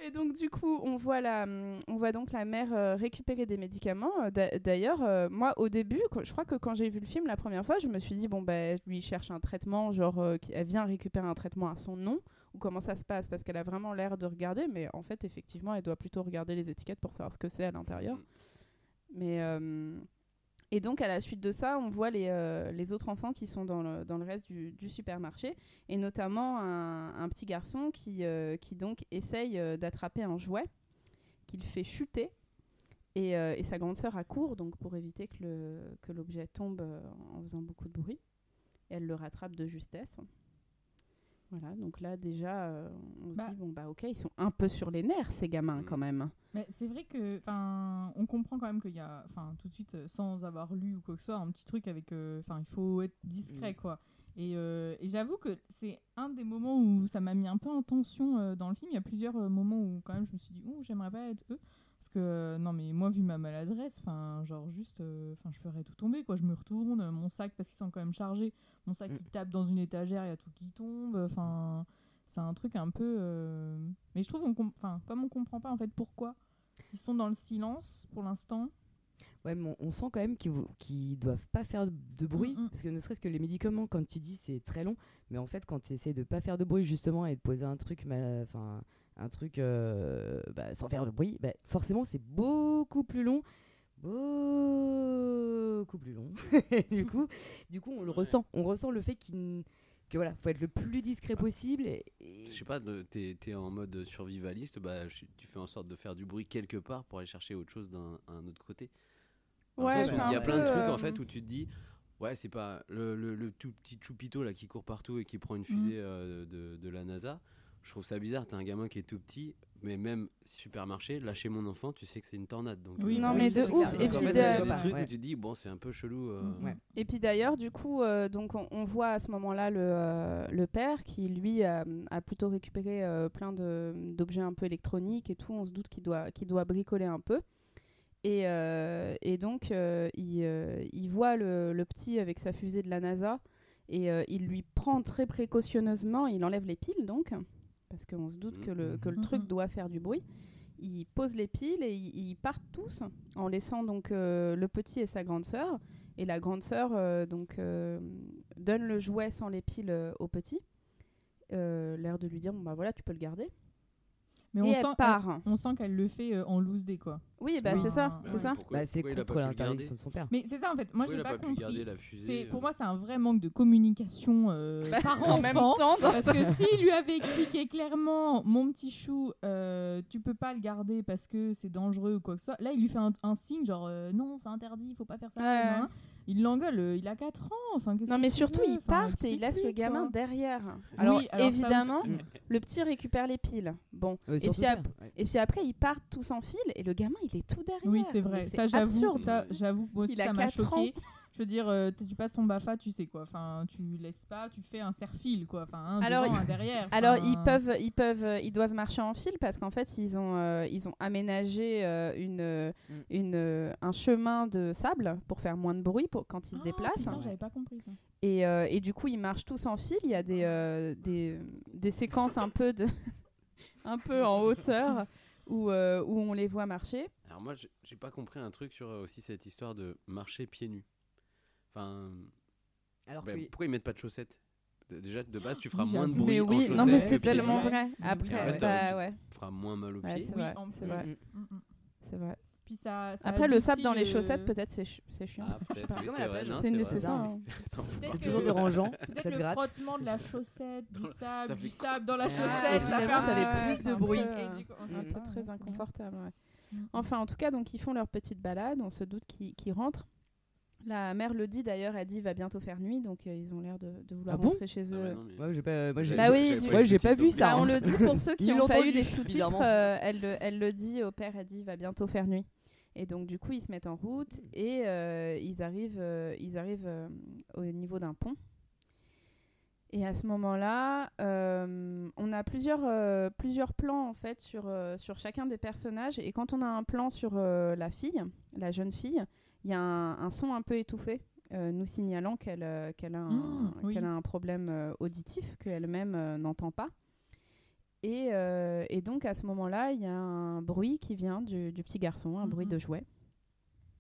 [SPEAKER 1] Et donc du coup, on voit la, on voit donc la mère euh, récupérer des médicaments. Euh, d'a- D'ailleurs, euh, moi au début, je crois que quand j'ai vu le film la première fois, je me suis dit bon bah lui cherche un traitement, genre euh, elle vient récupérer un traitement à son nom ou comment ça se passe? Parce qu'elle a vraiment l'air de regarder, mais en fait effectivement elle doit plutôt regarder les étiquettes pour savoir ce que c'est à l'intérieur.
[SPEAKER 6] Mm.
[SPEAKER 1] Mais et donc à la suite de ça, on voit les, euh, autres enfants qui sont dans le, reste du, supermarché. Et notamment un, petit garçon qui, euh, donc essaye euh, d'attraper un jouet qu'il fait chuter. Et, sa grande sœur accourt donc pour éviter que l'objet tombe en faisant beaucoup de bruit. Elle le rattrape de justesse. Voilà, donc là déjà euh, on se
[SPEAKER 7] Bah.
[SPEAKER 1] dit bon bah ok ils sont un peu sur les nerfs ces gamins
[SPEAKER 6] Mm.
[SPEAKER 1] quand même.
[SPEAKER 7] Mais c'est vrai que, enfin, on comprend quand même qu'il y a, enfin, tout de suite, sans avoir lu ou quoi que ce soit, un petit truc avec, euh, enfin, il faut être discret,
[SPEAKER 8] Mm.
[SPEAKER 7] quoi. Et, euh, et j'avoue que c'est un des moments où ça m'a mis un peu en tension euh, dans le film. Il y a plusieurs euh, moments où quand même je me suis dit, oh, j'aimerais pas être eux. Parce que, euh, non, mais moi, vu ma maladresse, enfin, genre juste, euh, enfin, je ferais tout tomber, quoi. Je me retourne, euh, mon sac, parce qu'ils sont quand même chargés, mon sac
[SPEAKER 8] Mm.
[SPEAKER 7] qui tape dans une étagère, il y a tout qui tombe, enfin, c'est un truc un peu. euh, Mais je trouve, on enfin, comme on comprend pas en fait pourquoi ils sont dans le silence pour l'instant.
[SPEAKER 8] Ouais, mais on, on sent quand même qu'ils qu'ils doivent pas faire de bruit.
[SPEAKER 7] Mm, mm.
[SPEAKER 8] Parce que ne serait-ce que les médicaments, comme tu dis, c'est très long. Mais en fait, quand tu essaies de pas faire de bruit, justement, et de poser un truc, enfin, un truc euh, bah, sans faire de bruit, bah, forcément, c'est beaucoup plus long. Beaucoup plus long. du, coup, du coup, on le
[SPEAKER 6] Ouais.
[SPEAKER 8] ressent. On ressent le fait qu'il que voilà, faut être le plus discret possible. Et, et-
[SPEAKER 6] Je sais pas, t'es es en mode survivaliste, bah, tu fais en sorte de faire du bruit quelque part pour aller chercher autre chose d'un un autre côté.
[SPEAKER 1] Ouais,
[SPEAKER 6] il y a plein de trucs
[SPEAKER 1] euh,
[SPEAKER 6] en fait où tu te dis, ouais, c'est pas le, le- le tout petit choupito là qui court partout et qui prend une
[SPEAKER 1] Mm.
[SPEAKER 6] fusée euh, de, de la NASA. Je trouve ça bizarre, t'as un gamin qui est tout petit, mais même supermarché, lâcher mon enfant, tu sais que c'est une tornade. Donc,
[SPEAKER 7] Oui,
[SPEAKER 6] euh,
[SPEAKER 1] Non, mais de ouf. Et puis
[SPEAKER 6] des
[SPEAKER 8] Ouais.
[SPEAKER 6] trucs
[SPEAKER 8] Ouais.
[SPEAKER 6] où tu dis, bon, c'est un peu chelou. euh,
[SPEAKER 7] Mm,
[SPEAKER 8] ouais.
[SPEAKER 1] Et puis d'ailleurs, du coup, euh, donc on, on voit à ce moment-là le, le père qui, lui, a, a plutôt récupéré plein d'objets un peu électroniques et tout. On se doute qu'il doit, qu'il doit bricoler un peu. Et, et donc, il, il voit le, le petit avec sa fusée de la NASA et il lui prend très précautionneusement, il enlève les piles donc, parce qu'on se doute que le, que le
[SPEAKER 7] Mhm.
[SPEAKER 1] truc doit faire du bruit. Il pose les piles et ils, ils partent tous en laissant donc euh, le petit et sa grande sœur. Et la grande sœur euh, donc euh, donne le jouet sans les piles euh, au petit, euh, l'air de lui dire bon bah voilà tu peux le garder.
[SPEAKER 7] Mais on
[SPEAKER 1] elle
[SPEAKER 7] sent,
[SPEAKER 1] part.
[SPEAKER 7] on sent qu'elle le fait euh, en loose day quoi.
[SPEAKER 1] Oui bah
[SPEAKER 7] Oui.
[SPEAKER 1] c'est ça, c'est
[SPEAKER 7] ouais.
[SPEAKER 1] ça.
[SPEAKER 8] Bah, c'est contre l'interdiction de son père.
[SPEAKER 7] Mais c'est ça en fait. Moi j'ai pas,
[SPEAKER 6] pas pu
[SPEAKER 7] compris.
[SPEAKER 6] garder la fusée
[SPEAKER 7] C'est pour
[SPEAKER 6] euh,
[SPEAKER 7] moi c'est un vrai manque de communication euh, par
[SPEAKER 1] en même temps.
[SPEAKER 7] Parce que s'il lui avait expliqué clairement, mon petit chou, euh, tu peux pas le garder parce que c'est dangereux ou quoi que ce soit, là il lui fait un, un signe genre euh, non, c'est interdit, il faut pas faire ça.
[SPEAKER 1] Ouais.
[SPEAKER 7] Il l'engueule, euh, il a 4 ans. Enfin,
[SPEAKER 1] Non mais surtout ils
[SPEAKER 7] Enfin,
[SPEAKER 1] partent et ils laissent le gamin
[SPEAKER 7] quoi.
[SPEAKER 1] derrière.
[SPEAKER 7] Oui,
[SPEAKER 1] Alors,
[SPEAKER 7] ça
[SPEAKER 1] évidemment, le petit récupère les piles. Bon. Et, puis
[SPEAKER 8] ça,
[SPEAKER 1] ap-
[SPEAKER 8] ouais.
[SPEAKER 1] et puis après ils partent tous en file et le gamin il est tout derrière.
[SPEAKER 7] Oui, c'est
[SPEAKER 1] Mais
[SPEAKER 7] vrai.
[SPEAKER 1] c'est
[SPEAKER 7] Ça, j'avoue. Ça, j'avoue. Moi aussi,
[SPEAKER 1] Il a
[SPEAKER 7] ça m'a
[SPEAKER 1] quatre ans.
[SPEAKER 7] choqué. Je veux dire, euh, tu passes ton bafa, tu sais quoi. Enfin, tu laisses pas, tu fais un serre-fil quoi. Enfin, un
[SPEAKER 1] Alors,
[SPEAKER 7] devant, un derrière.
[SPEAKER 1] Alors
[SPEAKER 7] Enfin,
[SPEAKER 1] ils peuvent, ils peuvent, euh, ils doivent marcher en file parce qu'en fait ils ont, euh, ils ont aménagé euh, une,
[SPEAKER 8] Mm.
[SPEAKER 1] une, un chemin de sable pour faire moins de bruit pour quand ils se
[SPEAKER 7] Ah,
[SPEAKER 1] déplacent.
[SPEAKER 7] putain, j'avais pas compris ça.
[SPEAKER 1] Et, euh, et du coup ils marchent tous en file. Il y a des, euh, des, des séquences un peu de, un peu en hauteur où, euh, où on les voit marcher.
[SPEAKER 6] Alors moi, j'ai- pas compris un truc sur aussi cette histoire de marcher pieds nus. Enfin,
[SPEAKER 8] Alors
[SPEAKER 6] bah,
[SPEAKER 8] que-
[SPEAKER 6] pourquoi ils mettent pas de chaussettes Déjà de base, tu feras
[SPEAKER 7] Oui,
[SPEAKER 6] moins de bruit
[SPEAKER 1] Mais
[SPEAKER 6] en
[SPEAKER 1] oui,
[SPEAKER 6] chaussettes
[SPEAKER 1] non mais c'est tellement vrai. Après, bah
[SPEAKER 6] tu-
[SPEAKER 1] ouais,
[SPEAKER 6] Tu feras moins mal aux
[SPEAKER 1] Ouais,
[SPEAKER 6] pieds.
[SPEAKER 1] c'est vrai, c'est vrai.
[SPEAKER 7] Mm, mm.
[SPEAKER 1] c'est vrai.
[SPEAKER 7] Puis ça, ça
[SPEAKER 1] Après le sable dans les
[SPEAKER 7] le-
[SPEAKER 1] chaussettes peut-être c'est ch- chiant.
[SPEAKER 6] Ah,
[SPEAKER 8] C'est
[SPEAKER 1] ça,
[SPEAKER 6] c'est-
[SPEAKER 8] toujours dérangeant.
[SPEAKER 7] Peut-être le frottement de la chaussette, du sable, du sable dans la
[SPEAKER 8] Ah,
[SPEAKER 7] chaussette,
[SPEAKER 8] et
[SPEAKER 7] ça fait
[SPEAKER 8] plus de bruit.
[SPEAKER 1] C'est un peu très inconfortable.
[SPEAKER 7] Mm.
[SPEAKER 1] Enfin, en tout cas, donc ils font leur petite balade. On se doute qu'ils rentrent. La mère le dit d'ailleurs. Elle dit il va bientôt faire nuit, donc euh, ils ont l'air de, de vouloir
[SPEAKER 8] Ah bon?
[SPEAKER 1] rentrer chez
[SPEAKER 6] Ah
[SPEAKER 1] eux.
[SPEAKER 6] non, mais-
[SPEAKER 8] Ouais, j'ai pas. Moi, j'ai.
[SPEAKER 1] Bah oui, du-
[SPEAKER 6] pas
[SPEAKER 8] Ouais, pas vu ça,
[SPEAKER 1] Bah, on le dit pour ceux qui n'ont pas eu les sous-titres. euh, elle, le, elle le dit au père. Elle dit il va bientôt faire nuit. Et donc du coup ils se mettent en route et euh, ils arrivent, euh, ils arrivent euh, au niveau d'un pont. Et à ce moment-là, euh, on a plusieurs, euh, plusieurs plans en fait sur, euh, sur chacun des personnages. Et quand on a un plan sur euh, la fille, la jeune fille, il y a un, un son un peu étouffé, euh, nous signalant qu'elle euh, qu'elle a, un-
[SPEAKER 7] Mmh, oui.
[SPEAKER 1] qu'elle a un problème euh, auditif qu'elle-même n'entend pas. Et, et donc à ce moment-là, il y a un bruit qui vient du, du petit garçon, un bruit
[SPEAKER 7] Mhm.
[SPEAKER 1] de jouet.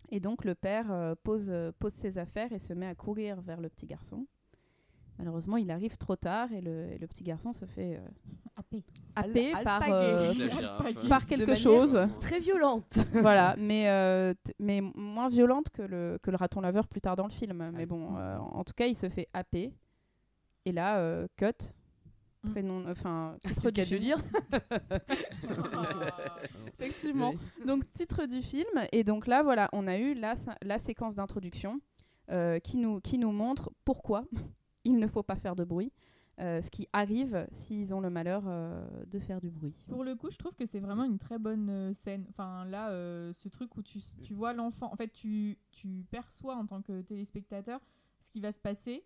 [SPEAKER 1] Et donc le père pose, pose ses affaires et se met à courir vers le petit garçon. Malheureusement, il arrive trop tard et le, et le petit garçon se fait euh,
[SPEAKER 7] Happé.
[SPEAKER 1] happer
[SPEAKER 8] Al-
[SPEAKER 1] par, euh, par quelque chose.
[SPEAKER 8] Très violente.
[SPEAKER 1] voilà, mais, euh, mais moins violente que le, que le raton laveur plus tard dans le film. Mais
[SPEAKER 8] Ah.
[SPEAKER 1] bon, euh, en tout cas, il se fait happer. Et là, euh, cut.
[SPEAKER 7] Mm.
[SPEAKER 1] Prénom, enfin,
[SPEAKER 8] C'est
[SPEAKER 1] titre
[SPEAKER 8] le de dire.
[SPEAKER 1] Effectivement. Donc, titre du film. Et donc là, voilà, on a eu la, la séquence d'introduction euh, qui, nous, qui nous montre pourquoi il ne faut pas faire de bruit. euh, ce qui arrive s'ils ont le malheur euh, de faire du bruit.
[SPEAKER 7] Pour le coup, je trouve que c'est vraiment une très bonne euh, scène. Enfin, là, euh, ce truc où tu, tu vois l'enfant, en fait, tu, tu perçois en tant que téléspectateur ce qui va se passer.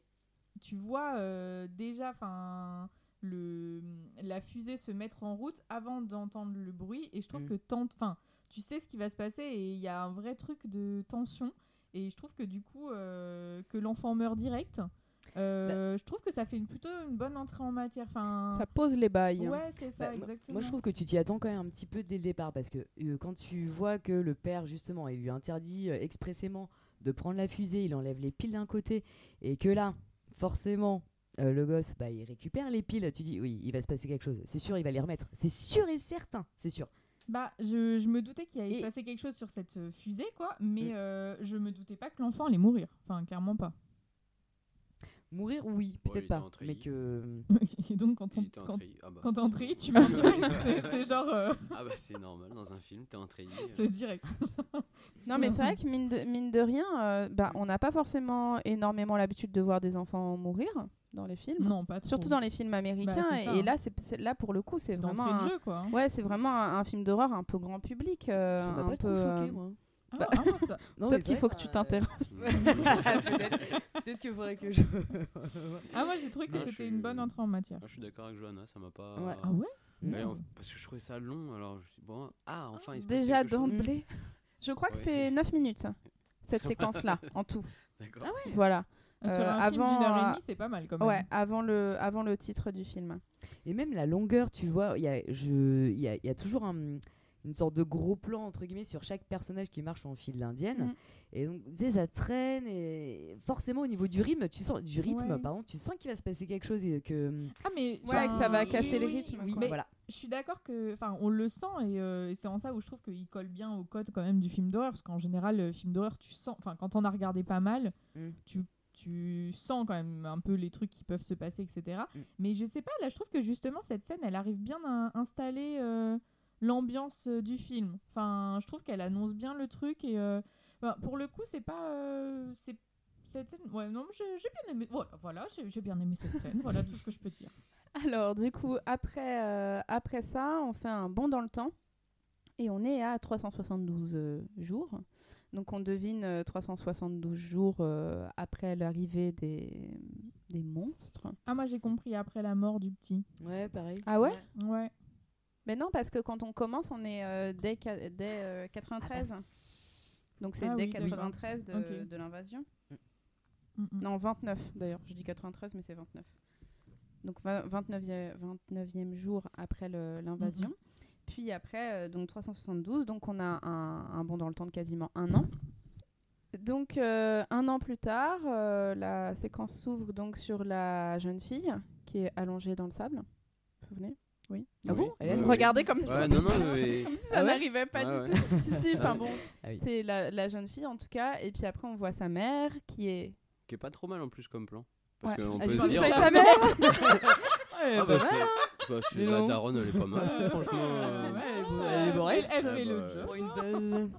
[SPEAKER 7] Tu vois euh, déjà, enfin, le la fusée se mettre en route avant d'entendre le bruit. Et je trouve que tant, enfin, tu sais ce qui va se passer et il y a un vrai truc de tension. Et je trouve que du coup, euh, que l'enfant meurt direct. Euh, je trouve que ça fait une, plutôt une bonne entrée en matière. Enfin,
[SPEAKER 1] Ça pose les bails.
[SPEAKER 7] ouais, c'est ça,
[SPEAKER 8] Bah, moi-
[SPEAKER 7] exactement.
[SPEAKER 8] Moi, je trouve que tu t'y attends quand même un petit peu dès le départ parce que euh, quand tu vois que le père, justement, il lui interdit euh, expressément de prendre la fusée, il enlève les piles d'un côté et que là, forcément, euh, le gosse, bah, il récupère les piles, tu dis oui, il va se passer quelque chose. C'est sûr, il va les remettre. C'est sûr et certain, c'est sûr.
[SPEAKER 7] Bah, je, je me doutais qu'il allait
[SPEAKER 8] Et-
[SPEAKER 7] se passer quelque chose sur cette fusée, quoi, mais
[SPEAKER 8] Mm.
[SPEAKER 7] euh, je me doutais pas que l'enfant allait mourir. Enfin, clairement pas.
[SPEAKER 8] Mourir, oui, peut-être pas. Mais que.
[SPEAKER 7] Et donc, quand, on, quand.
[SPEAKER 6] Ah bah,
[SPEAKER 7] quand t'es en treillis, tu meurs. C'est- genre. euh,
[SPEAKER 6] Ah bah c'est normal, dans un film, t'es en treillis. euh.
[SPEAKER 7] c'est direct.
[SPEAKER 1] Non, mais c'est vrai que mine de, mine de rien, euh, bah, on n'a pas forcément énormément l'habitude de voir des enfants mourir dans les films.
[SPEAKER 7] Non, pas trop.
[SPEAKER 1] Surtout dans les films américains.
[SPEAKER 7] c'est ça,
[SPEAKER 1] et
[SPEAKER 7] hein.
[SPEAKER 1] là, c'est, là, pour le coup, c'est vraiment.
[SPEAKER 7] De
[SPEAKER 1] Un,
[SPEAKER 7] jeu, quoi.
[SPEAKER 1] ouais, c'est vraiment un, un film d'horreur un peu grand public. euh,
[SPEAKER 8] Ça m'a pas
[SPEAKER 1] peu,
[SPEAKER 8] trop choqué,
[SPEAKER 1] euh,
[SPEAKER 8] moi.
[SPEAKER 7] Ah,
[SPEAKER 1] Bah,
[SPEAKER 7] ah, ça-
[SPEAKER 8] Non,
[SPEAKER 1] Peut-être qu'il faut que tu
[SPEAKER 8] euh,
[SPEAKER 1] t'interroges.
[SPEAKER 8] Peut-être peut-être qu'il faudrait que je.
[SPEAKER 7] ah, moi, j'ai trouvé que
[SPEAKER 6] Ah,
[SPEAKER 7] c'était
[SPEAKER 6] suis-
[SPEAKER 7] une bonne entrée en matière.
[SPEAKER 6] Ah, je suis d'accord avec Johanna, ça m'a pas.
[SPEAKER 8] Ouais.
[SPEAKER 7] Ah ouais?
[SPEAKER 6] Ouais, parce que je trouvais ça long, alors je bon, ah, enfin, il se passe
[SPEAKER 1] Déjà d'emblée. Je crois que
[SPEAKER 6] Ouais.
[SPEAKER 1] c'est 9 minutes, cette séquence-là, en tout.
[SPEAKER 6] D'accord.
[SPEAKER 1] Voilà.
[SPEAKER 7] Sur
[SPEAKER 1] Euh,
[SPEAKER 7] un film
[SPEAKER 1] avant,
[SPEAKER 7] d'une heure et
[SPEAKER 1] euh,
[SPEAKER 7] demie, c'est pas mal quand même.
[SPEAKER 1] Ouais, avant le, avant le titre du film.
[SPEAKER 8] Et même la longueur, tu vois, il y a, je- il y a, y a toujours un- une sorte de gros plan, entre guillemets, sur chaque personnage qui marche en file indienne.
[SPEAKER 1] Mm.
[SPEAKER 8] Et donc, tu sais, ça traîne et forcément, au niveau du rythme, tu sens, du rythme,
[SPEAKER 7] Ouais.
[SPEAKER 8] pardon, tu sens qu'il va se passer quelque chose et que...
[SPEAKER 7] Ah, mais.
[SPEAKER 1] Ouais, que ça va casser le rythme,
[SPEAKER 8] Oui.
[SPEAKER 7] Mais
[SPEAKER 8] voilà.
[SPEAKER 7] je suis d'accord que, enfin, on le sent et, euh, et c'est en ça où je trouve qu'il colle bien au code quand même du film d'horreur parce qu'en général, le film d'horreur, tu sens, enfin, quand on a regardé pas mal,
[SPEAKER 8] Mm.
[SPEAKER 7] tu, tu sens quand même un peu les trucs qui peuvent se passer, etc.
[SPEAKER 8] Mm.
[SPEAKER 7] Mais je sais pas, là, je trouve que justement cette scène, elle arrive bien à installer euh, l'ambiance euh, du film. Enfin, je trouve qu'elle annonce bien le truc et euh, pour le coup, c'est pas, euh, c'est cette scène, ouais, non, j'ai j'ai bien aimé, voilà, voilà, j'ai bien aimé cette scène, voilà tout ce que je peux dire.
[SPEAKER 1] Alors, du coup, après, euh, après ça, on fait un bond dans le temps et on est à 372 euh, jours. Donc, on devine euh, 372 jours euh, après l'arrivée des, des monstres.
[SPEAKER 7] Ah, moi j'ai compris après la mort du petit.
[SPEAKER 8] Ouais, pareil.
[SPEAKER 1] Ah ouais?
[SPEAKER 7] Ouais.
[SPEAKER 1] Mais non, parce que quand on commence, on est euh, dès, dès euh, 93. Donc, c'est
[SPEAKER 7] Ah
[SPEAKER 1] dès
[SPEAKER 7] oui, d'accord.
[SPEAKER 1] 93 de, l'invasion.
[SPEAKER 7] Mm, mm.
[SPEAKER 1] Non, 29 d'ailleurs. Je dis 93, mais c'est 29. Donc 20 29e, 29e jour après l'invasion. Puis après, euh, donc 372, donc on a un, un bond dans le temps de quasiment un an. Donc euh, un an plus tard, euh, la séquence s'ouvre donc sur la jeune fille qui est allongée dans le sable. Vous vous souvenez? Oui.
[SPEAKER 8] Ah bon? Elle
[SPEAKER 1] me regardez comme
[SPEAKER 6] Ouais,
[SPEAKER 1] ça.
[SPEAKER 6] non, non, mais-
[SPEAKER 1] Comme si ça
[SPEAKER 8] Ah ouais?
[SPEAKER 1] n'arrivait pas
[SPEAKER 6] Ouais,
[SPEAKER 1] du
[SPEAKER 6] ouais.
[SPEAKER 1] tout. si, si, enfin bon.
[SPEAKER 8] Ah.
[SPEAKER 1] C'est la, la jeune fille en tout cas. Et puis après, on voit sa mère qui est
[SPEAKER 6] Qui est pas trop mal en plus comme plan. Parce
[SPEAKER 1] Ouais.
[SPEAKER 6] qu'on
[SPEAKER 8] Ah,
[SPEAKER 6] peut se dire.
[SPEAKER 8] pas
[SPEAKER 6] bah,
[SPEAKER 8] ta mère
[SPEAKER 6] Ah bah c'est. bah, c'est-
[SPEAKER 8] Mais
[SPEAKER 6] la daronne, elle est pas mal, franchement. euh,
[SPEAKER 7] Ouais,
[SPEAKER 8] elle est elle
[SPEAKER 7] elle-
[SPEAKER 8] reste.
[SPEAKER 7] Elle fait le
[SPEAKER 6] Bah,
[SPEAKER 7] job.
[SPEAKER 8] Pour une belle...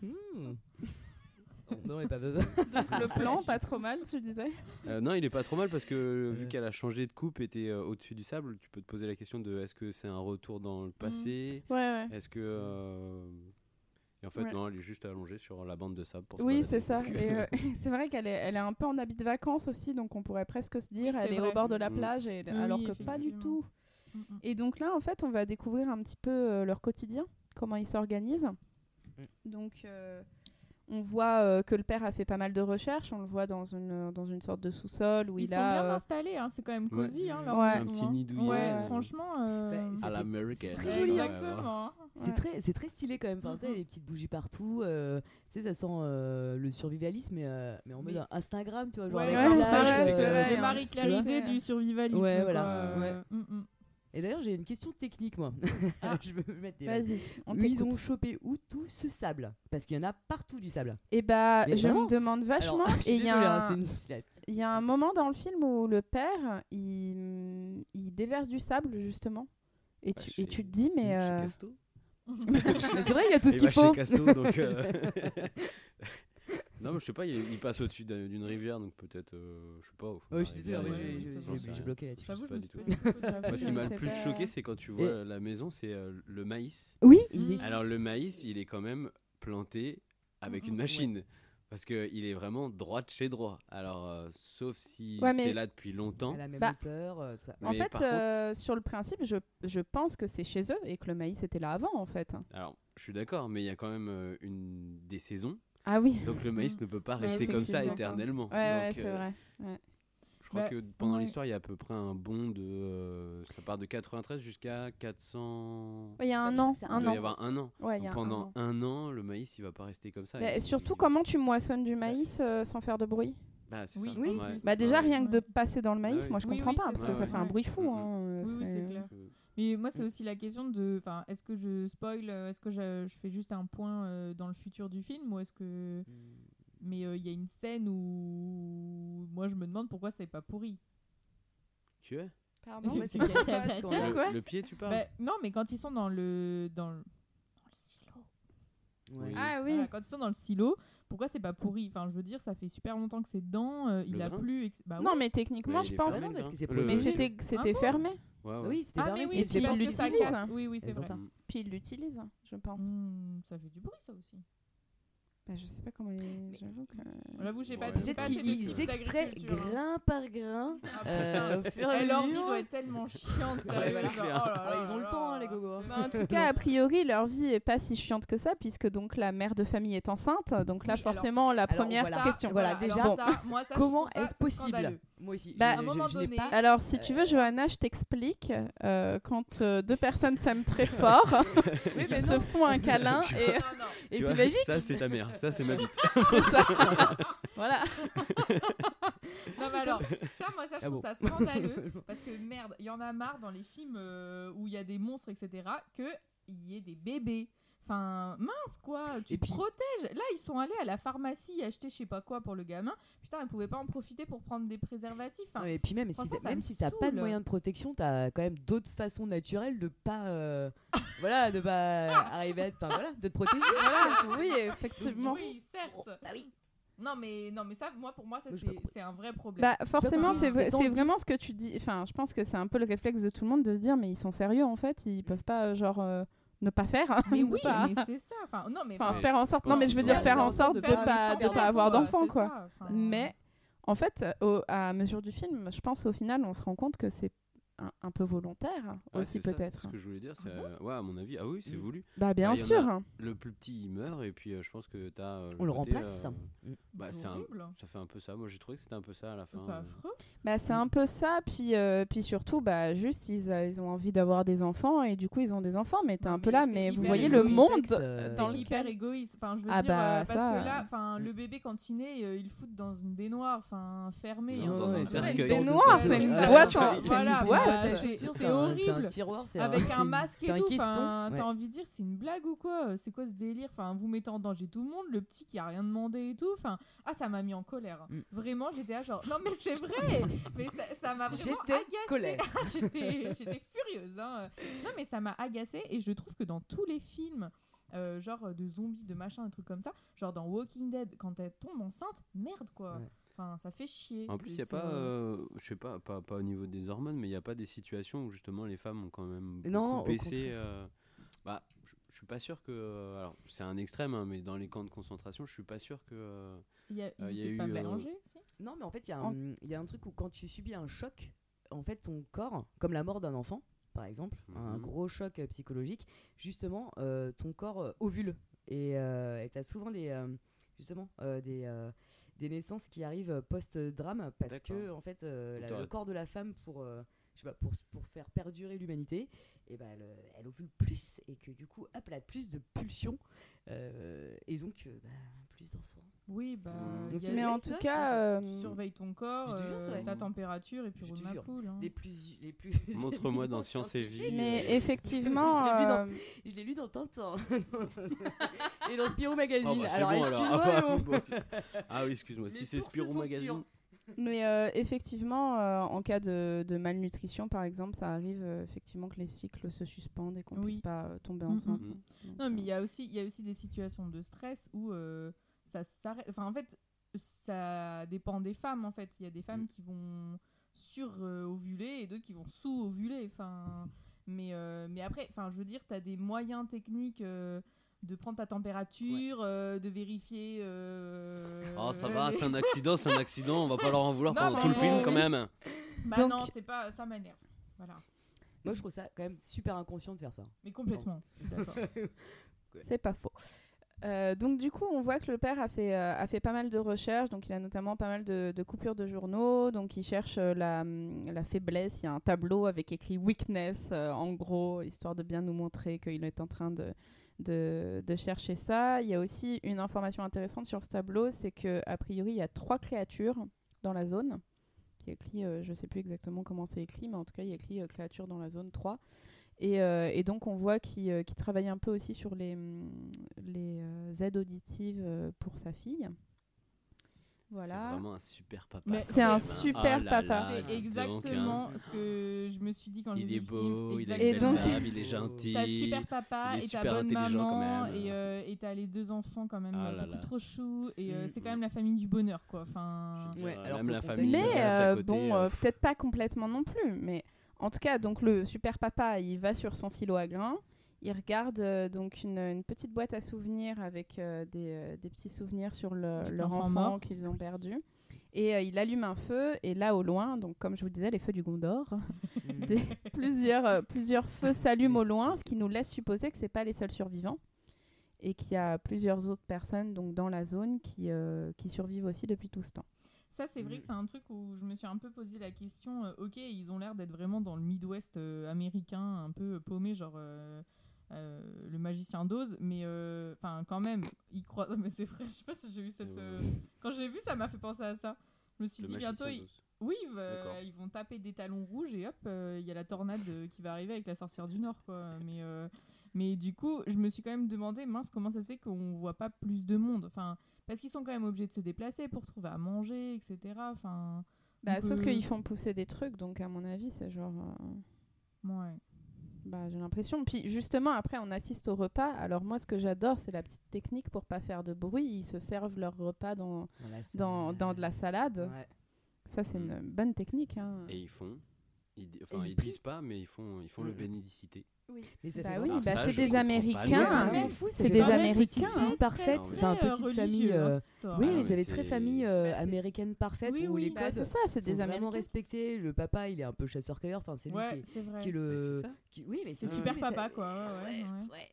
[SPEAKER 8] Non, pas
[SPEAKER 1] le plan, pas trop mal, tu disais.
[SPEAKER 6] Euh, non, il est pas trop mal parce que vu
[SPEAKER 8] Ouais.
[SPEAKER 6] qu'elle a changé de coupe, était euh, au-dessus du sable, tu peux te poser la question de est-ce que c'est un retour dans le passé?
[SPEAKER 1] Ouais, ouais.
[SPEAKER 6] Est-ce que. euh, Et en fait,
[SPEAKER 1] Ouais.
[SPEAKER 6] non, elle est juste allongée sur la bande de sable pour se
[SPEAKER 1] Oui, c'est ça. Et euh, c'est vrai qu'elle est, elle est un peu en habit de vacances aussi, donc on pourrait presque se dire
[SPEAKER 7] Oui,
[SPEAKER 1] elle est
[SPEAKER 7] vrai.
[SPEAKER 1] au bord de la
[SPEAKER 6] Mm.
[SPEAKER 1] plage, et,
[SPEAKER 7] Oui,
[SPEAKER 1] alors que pas du tout.
[SPEAKER 7] Mm, mm.
[SPEAKER 1] Et donc là, en fait, on va découvrir un petit peu euh, leur quotidien, comment ils s'organisent. Donc, euh, on voit euh, que le père a fait pas mal de recherches. On le voit dans une, dans une sorte de sous-sol où
[SPEAKER 7] Ils
[SPEAKER 1] il
[SPEAKER 7] sont
[SPEAKER 1] a.
[SPEAKER 7] bien
[SPEAKER 1] euh,
[SPEAKER 7] installés, hein, c'est quand même
[SPEAKER 6] Ouais.
[SPEAKER 7] cosy. Hein, leur
[SPEAKER 1] Ouais.
[SPEAKER 6] Un petit
[SPEAKER 7] hein.
[SPEAKER 6] nid douillet,
[SPEAKER 7] Ouais,
[SPEAKER 6] euh,
[SPEAKER 7] franchement. euh,
[SPEAKER 8] Bah,
[SPEAKER 6] à
[SPEAKER 8] c'est-
[SPEAKER 6] l'américaine.
[SPEAKER 8] c'est très
[SPEAKER 7] ouais,
[SPEAKER 8] joli.
[SPEAKER 7] Exactement.
[SPEAKER 8] C'est
[SPEAKER 1] Ouais.
[SPEAKER 8] très, c'est très stylé quand même. Enfin, sais,
[SPEAKER 7] Mhm.
[SPEAKER 8] les petites bougies partout. euh, tu sais, ça sent euh, le survivalisme, mais, euh, mais en mode
[SPEAKER 7] Mais-
[SPEAKER 8] Instagram, tu vois. Genre
[SPEAKER 7] Ouais,
[SPEAKER 1] ouais,
[SPEAKER 7] Marie-Claire idée du survivalisme.
[SPEAKER 8] Ouais, voilà, Et d'ailleurs, j'ai une question technique, moi.
[SPEAKER 7] Ah.
[SPEAKER 8] Je veux mettre des.
[SPEAKER 1] Vas-y, on
[SPEAKER 8] Ils ont chopé où tout ce sable? Parce qu'il y en a partout du sable.
[SPEAKER 1] Et bah,
[SPEAKER 8] Mais
[SPEAKER 1] je
[SPEAKER 8] vraiment
[SPEAKER 1] me demande vachement.
[SPEAKER 8] Alors, je suis
[SPEAKER 1] et il y a un-
[SPEAKER 8] hein, c'est une- c'est la petite-
[SPEAKER 1] Il y a un moment dans le film où le père, il, il déverse du sable, justement. Et,
[SPEAKER 6] Bah,
[SPEAKER 1] tu,
[SPEAKER 6] chez-
[SPEAKER 1] et tu te dis, mais... Euh,
[SPEAKER 8] c'est vrai, il y a tout ce
[SPEAKER 6] Il
[SPEAKER 8] qu'il
[SPEAKER 6] chez
[SPEAKER 8] faut.
[SPEAKER 6] Casto, donc. euh, non, mais je sais pas, il, il passe au-dessus d'un- d'une rivière, donc peut-être, euh, je sais pas. au fond de la rivière,
[SPEAKER 7] ouais,
[SPEAKER 8] j'ai-
[SPEAKER 7] ouais,
[SPEAKER 8] j'ai-
[SPEAKER 7] ça
[SPEAKER 6] j'en
[SPEAKER 8] j'ai
[SPEAKER 6] sais
[SPEAKER 8] j'ai
[SPEAKER 6] rien.
[SPEAKER 8] bloqué là-dessus.
[SPEAKER 7] J'avoue, je
[SPEAKER 6] pas
[SPEAKER 7] me suis pas du tout-
[SPEAKER 1] Moi,
[SPEAKER 6] ce qui m'a le plus choqué, c'est quand tu
[SPEAKER 8] Et-
[SPEAKER 6] vois la maison, c'est euh, le maïs.
[SPEAKER 8] Oui, il est.
[SPEAKER 6] Alors, le maïs, il est quand même planté avec
[SPEAKER 7] Mhm,
[SPEAKER 6] une machine. Parce qu'il est vraiment droit de chez droit. Alors, euh, sauf si
[SPEAKER 1] Ouais, mais-
[SPEAKER 6] c'est là depuis longtemps.
[SPEAKER 8] à la même
[SPEAKER 1] Bah,
[SPEAKER 8] hauteur. euh, tout ça.
[SPEAKER 1] En
[SPEAKER 6] Mais
[SPEAKER 1] fait,
[SPEAKER 6] par contre-
[SPEAKER 1] euh, sur le principe, je, je pense que c'est chez eux et que le maïs était là avant, en fait.
[SPEAKER 6] Alors, je suis d'accord, mais il y a quand même euh, une des saisons.
[SPEAKER 1] Ah oui.
[SPEAKER 6] Donc, le maïs ne peut pas rester comme ça éternellement.
[SPEAKER 1] Ouais, c'est
[SPEAKER 6] euh,
[SPEAKER 1] vrai.
[SPEAKER 6] Je crois
[SPEAKER 7] Bah,
[SPEAKER 6] que pendant
[SPEAKER 7] ouais.
[SPEAKER 6] l'histoire, il y a à peu près un bond de. euh, ça part de 93 jusqu'à 400.
[SPEAKER 1] Ouais, Il y a
[SPEAKER 8] Bah,
[SPEAKER 1] un an.
[SPEAKER 6] Il
[SPEAKER 1] Un
[SPEAKER 6] doit y
[SPEAKER 1] an.
[SPEAKER 6] avoir un an.
[SPEAKER 1] Ouais, y un
[SPEAKER 6] pendant
[SPEAKER 1] an.
[SPEAKER 6] un an, le maïs, il va pas rester comme ça.
[SPEAKER 1] Bah, surtout,
[SPEAKER 6] il-
[SPEAKER 1] comment tu moissonnes du maïs euh, sans faire de bruit
[SPEAKER 6] Bah,
[SPEAKER 7] Oui,
[SPEAKER 6] ça.
[SPEAKER 8] oui,
[SPEAKER 6] ouais.
[SPEAKER 7] plus.
[SPEAKER 1] Bah déjà, rien que de passer dans le maïs,
[SPEAKER 6] oui,
[SPEAKER 1] moi je
[SPEAKER 7] oui,
[SPEAKER 1] comprends
[SPEAKER 7] oui,
[SPEAKER 1] pas, parce que ça fait un bruit fou.
[SPEAKER 6] Mhm.
[SPEAKER 1] hein, euh,
[SPEAKER 7] Oui, oui, c'est clair.
[SPEAKER 6] Euh,
[SPEAKER 7] Mais moi, c'est aussi la question de. Enfin, est-ce que je spoil euh, Est-ce que je, je fais juste un point euh, dans le futur du film Ou est-ce que.
[SPEAKER 8] Hmm.
[SPEAKER 7] Mais euh, il y a une scène où. Moi, je me demande pourquoi c'est pas pourri.
[SPEAKER 6] Tu es?
[SPEAKER 1] Pardon
[SPEAKER 8] c'est
[SPEAKER 6] le, le pied, tu parles?
[SPEAKER 7] Bah, non, mais quand ils sont dans le. Dans le, dans le silo.
[SPEAKER 6] Oui.
[SPEAKER 1] Ah oui.
[SPEAKER 7] Voilà, quand ils sont dans le silo, pourquoi c'est pas pourri? Enfin, je veux dire, ça fait super longtemps que c'est dedans. euh, il
[SPEAKER 6] Le
[SPEAKER 7] a
[SPEAKER 6] grain
[SPEAKER 7] plu. ex- Bah,
[SPEAKER 1] Non, mais techniquement,
[SPEAKER 6] Mais
[SPEAKER 1] je
[SPEAKER 6] est
[SPEAKER 1] pense.
[SPEAKER 6] fermé,
[SPEAKER 8] Ah non, parce que c'est.
[SPEAKER 6] Le-
[SPEAKER 1] Mais c'était c'était
[SPEAKER 7] bon
[SPEAKER 1] fermé.
[SPEAKER 6] Ouais, ouais.
[SPEAKER 8] Oui, c'était
[SPEAKER 7] Ah,
[SPEAKER 8] fermé,
[SPEAKER 7] mais oui,
[SPEAKER 8] c'est
[SPEAKER 7] parce
[SPEAKER 1] il
[SPEAKER 7] que ça
[SPEAKER 1] l'utilise.
[SPEAKER 7] casse. Oui, oui, c'est
[SPEAKER 8] pour
[SPEAKER 7] vrai.
[SPEAKER 8] ça.
[SPEAKER 1] Puis il l'utilise, je pense.
[SPEAKER 7] Hmm, ça fait du bruit, ça aussi.
[SPEAKER 1] Bah, je sais pas comment il. J'avoue que.
[SPEAKER 7] J'avoue, j'ai pas
[SPEAKER 6] Ouais.
[SPEAKER 8] Peut-être qu'ils extraient
[SPEAKER 7] hein.
[SPEAKER 8] grain par grain.
[SPEAKER 7] Ah,
[SPEAKER 8] euh,
[SPEAKER 7] leur vie doit être tellement chiante,
[SPEAKER 6] Ouais, clair.
[SPEAKER 7] oh là
[SPEAKER 8] Ah, ils
[SPEAKER 7] là
[SPEAKER 8] ont le temps, hein, les gogos.
[SPEAKER 7] C'est
[SPEAKER 1] Bah, en tout cas, a priori, leur vie est pas si chiante que ça, puisque donc la mère de famille est enceinte. Donc là,
[SPEAKER 7] Oui, alors-
[SPEAKER 1] forcément, la
[SPEAKER 8] alors,
[SPEAKER 1] première
[SPEAKER 8] voilà.
[SPEAKER 1] question.
[SPEAKER 8] Voilà, déjà,
[SPEAKER 7] ça, moi, ça, je
[SPEAKER 8] Comment est-ce possible
[SPEAKER 7] scandaleux.
[SPEAKER 8] Moi aussi.
[SPEAKER 1] Bah,
[SPEAKER 7] à un moment donné-
[SPEAKER 8] pas-
[SPEAKER 1] Alors, si tu veux, Johanna, je t'explique. euh, quand euh, deux personnes s'aiment très fort,
[SPEAKER 8] Oui,
[SPEAKER 1] ils se font un câlin
[SPEAKER 6] Tu
[SPEAKER 1] et
[SPEAKER 7] Non, non.
[SPEAKER 8] Et
[SPEAKER 6] Tu
[SPEAKER 8] c'est magique.
[SPEAKER 6] Ça, c'est ta mère. Ça, c'est ma bite.
[SPEAKER 1] voilà.
[SPEAKER 7] Non, mais alors, ça, moi, ça, je
[SPEAKER 8] Ah
[SPEAKER 7] trouve
[SPEAKER 8] bon.
[SPEAKER 7] ça scandaleux. Parce que merde, il y en a marre dans les films euh, où il y a des monstres, etc., qu'il y ait des bébés. Enfin, mince quoi, tu
[SPEAKER 8] Et
[SPEAKER 7] te
[SPEAKER 8] puis-
[SPEAKER 7] protèges. Là, ils sont allés à la pharmacie acheter je sais pas quoi pour le gamin. Putain, ils pouvaient pas en profiter pour prendre des préservatifs. Enfin,
[SPEAKER 8] et puis même si t'as- même
[SPEAKER 7] me
[SPEAKER 8] si t'as pas de
[SPEAKER 7] saoule.
[SPEAKER 8] moyen de protection, t'as quand même d'autres façons naturelles de pas euh, voilà de pas arriver à enfin voilà de te protéger. voilà.
[SPEAKER 1] Oui, effectivement.
[SPEAKER 7] Oui, certes.
[SPEAKER 8] Bah oui.
[SPEAKER 7] Non, mais, non, mais ça, moi, pour moi, ça, c'est un vrai problème.
[SPEAKER 1] Bah forcément, c'est vraiment ce que tu dis. Enfin, je pense que c'est un peu le réflexe de tout le monde de se dire, mais ils sont sérieux en fait, ils peuvent pas euh, genre euh, ne pas faire.
[SPEAKER 7] mais
[SPEAKER 1] ne
[SPEAKER 7] oui,
[SPEAKER 1] pas-
[SPEAKER 7] mais c'est ça. Enfin, non, mais
[SPEAKER 1] Enfin,
[SPEAKER 6] Mais
[SPEAKER 1] faire en sorte.
[SPEAKER 6] je
[SPEAKER 1] Non, mais je veux dire
[SPEAKER 6] faire en
[SPEAKER 1] sorte de
[SPEAKER 7] faire
[SPEAKER 1] pas de avoir d'enfants
[SPEAKER 7] c'est
[SPEAKER 1] quoi.
[SPEAKER 7] ça, enfin,
[SPEAKER 1] Mais en fait, au- à mesure du film, je pense au final, on se rend compte que c'est un, un peu volontaire
[SPEAKER 6] Ouais,
[SPEAKER 1] aussi peut-être.
[SPEAKER 6] C'est ce que je voulais dire. c'est,
[SPEAKER 7] Ah bon
[SPEAKER 6] euh, ouais, à mon avis. Ah oui, c'est
[SPEAKER 8] Mm.
[SPEAKER 6] voulu.
[SPEAKER 1] Bah bien
[SPEAKER 6] Bah,
[SPEAKER 1] sûr.
[SPEAKER 6] a- Le plus petit, il meurt. Et puis, euh, je pense que t'as. euh,
[SPEAKER 8] On le
[SPEAKER 6] côté,
[SPEAKER 8] remplace.
[SPEAKER 6] euh,
[SPEAKER 8] Mm.
[SPEAKER 6] bah, un-
[SPEAKER 7] horrible.
[SPEAKER 6] ça fait un peu ça. Moi, j'ai trouvé que c'était un peu ça à la fin.
[SPEAKER 7] C'est
[SPEAKER 6] euh.
[SPEAKER 7] affreux.
[SPEAKER 1] Bah c'est un peu ça. Puis euh, puis surtout, bah juste ils, euh, ils ont envie d'avoir des enfants et du coup ils ont des enfants. Mais t'es
[SPEAKER 7] Non,
[SPEAKER 1] un peu là. Mais vous voyez le monde
[SPEAKER 8] Euh,
[SPEAKER 1] dans
[SPEAKER 7] C'est
[SPEAKER 1] lequel-
[SPEAKER 7] hyper égoïste. Enfin, je veux
[SPEAKER 1] Ah
[SPEAKER 7] dire,
[SPEAKER 1] bah,
[SPEAKER 7] euh, parce
[SPEAKER 1] ça,
[SPEAKER 7] que là, enfin, le bébé quand il naît, euh, il le fout dans une baignoire, enfin, fermée. Hein. une
[SPEAKER 1] noir, c'est une boîte c'est
[SPEAKER 7] c'est
[SPEAKER 8] un
[SPEAKER 7] horrible.
[SPEAKER 8] tiroir, c'est
[SPEAKER 7] Avec un masque et
[SPEAKER 8] un
[SPEAKER 7] tout,
[SPEAKER 8] ouais.
[SPEAKER 7] t'as envie de dire c'est une blague ou quoi? C'est quoi ce délire? Enfin, vous mettez en danger tout le monde, le petit qui a rien demandé et tout. Enfin, ah, ça m'a mis en colère.
[SPEAKER 8] Mm.
[SPEAKER 7] Vraiment, j'étais genre non mais c'est vrai, mais ça- m'a vraiment
[SPEAKER 8] J'étais
[SPEAKER 7] agacée.
[SPEAKER 8] colère.
[SPEAKER 7] j'étais j'étais furieuse. hein. Non mais ça m'a agacée et je trouve que dans tous les films. euh, genre de zombies, de machin, un truc comme ça. Genre dans Walking Dead, quand elle tombe enceinte, merde quoi.
[SPEAKER 8] Ouais.
[SPEAKER 7] Enfin, ça fait chier.
[SPEAKER 6] En plus, il n'y a pas, euh, je sais pas, pas, pas au niveau des hormones, mais il n'y a pas des situations où justement les femmes ont quand même
[SPEAKER 8] Non,
[SPEAKER 6] baissé. euh, bah, je, je suis pas sûr que. euh, alors, c'est un extrême, hein, mais dans les camps de concentration, je suis pas sûr que. euh,
[SPEAKER 7] Il y a, ils
[SPEAKER 6] Euh, y a
[SPEAKER 7] pas
[SPEAKER 6] euh,
[SPEAKER 7] mélangés aussi?
[SPEAKER 8] Non, mais en fait, il y, a
[SPEAKER 1] En-
[SPEAKER 8] un- il y a un truc où quand tu subis un choc, en fait, ton corps, comme la mort d'un enfant, par exemple, un
[SPEAKER 6] Mhm.
[SPEAKER 8] gros choc psychologique, justement, euh, ton corps euh, ovule. Et tu as souvent des, euh, justement, euh, des, euh, des naissances qui arrivent post-drame parce que, en fait, euh, la- le corps de la femme, pour, euh, je sais pas, pour, pour faire perdurer l'humanité, et ben elle, euh, elle ovule plus et que du coup, hop, elle a plus de pulsions euh, et donc euh, bah, plus d'enfants.
[SPEAKER 7] Oui, bah.
[SPEAKER 6] Mm.
[SPEAKER 7] y a-
[SPEAKER 1] Mais en tout cas, euh,
[SPEAKER 7] tu surveilles ton corps, euh, ta température et puis roule ma poule. hein.
[SPEAKER 8] Les plus, les plus
[SPEAKER 6] Montre-moi dans Science et Vie.
[SPEAKER 1] mais
[SPEAKER 6] euh,
[SPEAKER 1] effectivement,
[SPEAKER 8] Je l'ai vu dans-
[SPEAKER 1] euh,
[SPEAKER 8] Je l'ai lu dans Tintin et dans Spirou Magazine.
[SPEAKER 6] Oh, bah,
[SPEAKER 8] alors
[SPEAKER 6] bon,
[SPEAKER 8] excuse-moi,
[SPEAKER 6] Ah, bon, c'est- ah oui, excuse-moi. Si c'est Spirou Magazine.
[SPEAKER 8] sûres.
[SPEAKER 1] mais euh, effectivement, euh, en cas de, de malnutrition, par exemple, ça arrive euh, effectivement que les cycles se suspendent et qu'on
[SPEAKER 7] Oui.
[SPEAKER 1] puisse pas euh, tomber
[SPEAKER 7] Mm, mm.
[SPEAKER 1] enceinte. Donc,
[SPEAKER 7] Non, mais il
[SPEAKER 1] euh,
[SPEAKER 7] y a aussi, il y a aussi des situations de stress où euh, ça s'arrête. Enfin, en fait, ça dépend des femmes. En fait, il y a des femmes
[SPEAKER 6] Mm.
[SPEAKER 7] qui vont sur-ovuler et d'autres qui vont sous-ovuler. Enfin, mais, euh, mais après, enfin, je veux dire, tu as des moyens techniques. euh, de prendre ta température, euh, de vérifier. euh,
[SPEAKER 6] Oh, ça va, c'est un accident, c'est un accident. On va pas leur en vouloir
[SPEAKER 7] Non,
[SPEAKER 6] pendant tout le film quand même.
[SPEAKER 7] Bah
[SPEAKER 1] Donc-
[SPEAKER 7] non, c'est pas, ça m'énerve. Voilà.
[SPEAKER 8] Moi, je trouve ça quand même super inconscient de faire ça.
[SPEAKER 7] Mais complètement, je suis d'accord.
[SPEAKER 1] C'est pas faux. Euh, donc du coup, on voit que le père a fait, euh, a fait pas mal de recherches, donc il a notamment pas mal de, coupures de journaux, donc il cherche euh, la, la faiblesse, il y a un tableau avec écrit weakness en gros, histoire de bien nous montrer qu'il est en train de, de, de chercher ça. Il y a aussi une information intéressante sur ce tableau, c'est que a priori il y a trois créatures dans la zone, qui est écrit, je sais plus exactement comment c'est écrit, mais en tout cas il y a écrit créatures dans la zone 3. Et, euh, et donc on voit qu'il euh, qu'il travaille un peu aussi sur les, les euh, aides auditives pour sa fille.
[SPEAKER 6] C'est vraiment un super papa.
[SPEAKER 1] C'est un
[SPEAKER 6] hein.
[SPEAKER 1] super
[SPEAKER 6] Oh là
[SPEAKER 1] papa.
[SPEAKER 7] C'est
[SPEAKER 6] donc,
[SPEAKER 7] exactement
[SPEAKER 6] hein.
[SPEAKER 7] ce que je me suis dit quand j'ai
[SPEAKER 6] Il
[SPEAKER 7] vu
[SPEAKER 6] est
[SPEAKER 7] le
[SPEAKER 6] beau,
[SPEAKER 7] film.
[SPEAKER 6] il a une
[SPEAKER 1] Et
[SPEAKER 6] belle
[SPEAKER 1] donc-
[SPEAKER 6] barbe, il est gentil.
[SPEAKER 7] T'as super papa
[SPEAKER 6] il est
[SPEAKER 7] et ta
[SPEAKER 6] super
[SPEAKER 7] bonne maman et euh, et t'as les deux enfants quand même
[SPEAKER 6] Ah là
[SPEAKER 7] beaucoup
[SPEAKER 6] là.
[SPEAKER 7] trop choux et euh,
[SPEAKER 8] Mm.
[SPEAKER 7] c'est quand même la famille du bonheur quoi. Enfin,
[SPEAKER 8] Ouais, alors
[SPEAKER 6] même la famille
[SPEAKER 1] Mais euh, bon,
[SPEAKER 6] euh,
[SPEAKER 1] peut-être pas complètement non plus. Mais en tout cas, donc le super papa, il va sur son silo à grains. Il regarde euh, donc une, une petite boîte à souvenirs avec euh, des, euh, des petits souvenirs sur le- leur enfant qu'ils ont perdu. Et il allume un feu. Et là, au loin, donc comme je vous disais, les feux du Gondor, des- plusieurs, plusieurs feux s'allument au loin, ce qui nous laisse supposer que c'est pas les seuls survivants et qu'il y a plusieurs autres personnes donc dans la zone qui, qui survivent aussi depuis tout ce temps.
[SPEAKER 7] Ça c'est vrai que c'est un truc où je me suis un peu posé la question. euh, ok, ils ont l'air d'être vraiment dans le Midwest euh, américain, un peu paumé, genre. euh, euh, le magicien d'Oz, mais euh, enfin quand même, ils croient. Mais c'est vrai, je sais pas si j'ai vu cette. euh, Quand j'ai vu, ça m'a fait penser à ça. Je me suis
[SPEAKER 6] Le
[SPEAKER 7] dit bientôt, ils. Oui, bah, ils vont taper des talons rouges et hop, euh, il y a la tornade euh, qui va arriver avec la sorcière du Nord, quoi. Mais, euh, mais du coup, je me suis quand même demandé, mince, comment ça se fait qu'on voit pas plus de monde? Enfin, parce qu'ils sont quand même obligés de se déplacer pour trouver à manger, etc. Enfin,
[SPEAKER 1] Bah, sauf qu'ils font pousser des trucs, donc à mon avis, c'est genre. euh,
[SPEAKER 7] Ouais.
[SPEAKER 1] Bah, j'ai l'impression. Puis justement, après, on assiste au repas. Alors, moi, ce que j'adore, c'est la petite technique pour pas faire de bruit. Ils se servent leur repas dans, dans, dans de la salade.
[SPEAKER 8] Ouais.
[SPEAKER 1] Ça, c'est une bonne technique. Hein.
[SPEAKER 6] Et ils font. Ils, enfin,
[SPEAKER 8] ils
[SPEAKER 6] ils disent pas, mais ils font, ils font le
[SPEAKER 8] Mm.
[SPEAKER 6] bénédicité.
[SPEAKER 8] Mais
[SPEAKER 1] Bah oui, bah,
[SPEAKER 6] ça,
[SPEAKER 1] c'est des. Américains.
[SPEAKER 6] Ah, mais
[SPEAKER 1] c'est des Américains.
[SPEAKER 8] Petite fille parfaite,
[SPEAKER 6] Ah oui.
[SPEAKER 8] enfin petite famille.
[SPEAKER 7] hein,
[SPEAKER 8] euh. Oui,
[SPEAKER 6] Ah
[SPEAKER 8] mais
[SPEAKER 6] oui,
[SPEAKER 8] c'est des très famille euh,
[SPEAKER 1] Bah, c'est-
[SPEAKER 8] américaine parfaite
[SPEAKER 7] Oui,
[SPEAKER 8] où
[SPEAKER 7] oui,
[SPEAKER 8] les
[SPEAKER 1] Bah,
[SPEAKER 8] codes
[SPEAKER 1] c'est ça, c'est
[SPEAKER 8] sont
[SPEAKER 1] des
[SPEAKER 8] vraiment
[SPEAKER 1] Américains.
[SPEAKER 8] respectés. Le papa, il est un peu chasseur-cueilleur. Enfin, c'est lui
[SPEAKER 7] Ouais,
[SPEAKER 8] qui, est,
[SPEAKER 7] c'est vrai.
[SPEAKER 8] qui est
[SPEAKER 6] Mais
[SPEAKER 8] le. qui- Oui, mais
[SPEAKER 7] C'est super
[SPEAKER 8] mais
[SPEAKER 7] papa, quoi. ouais,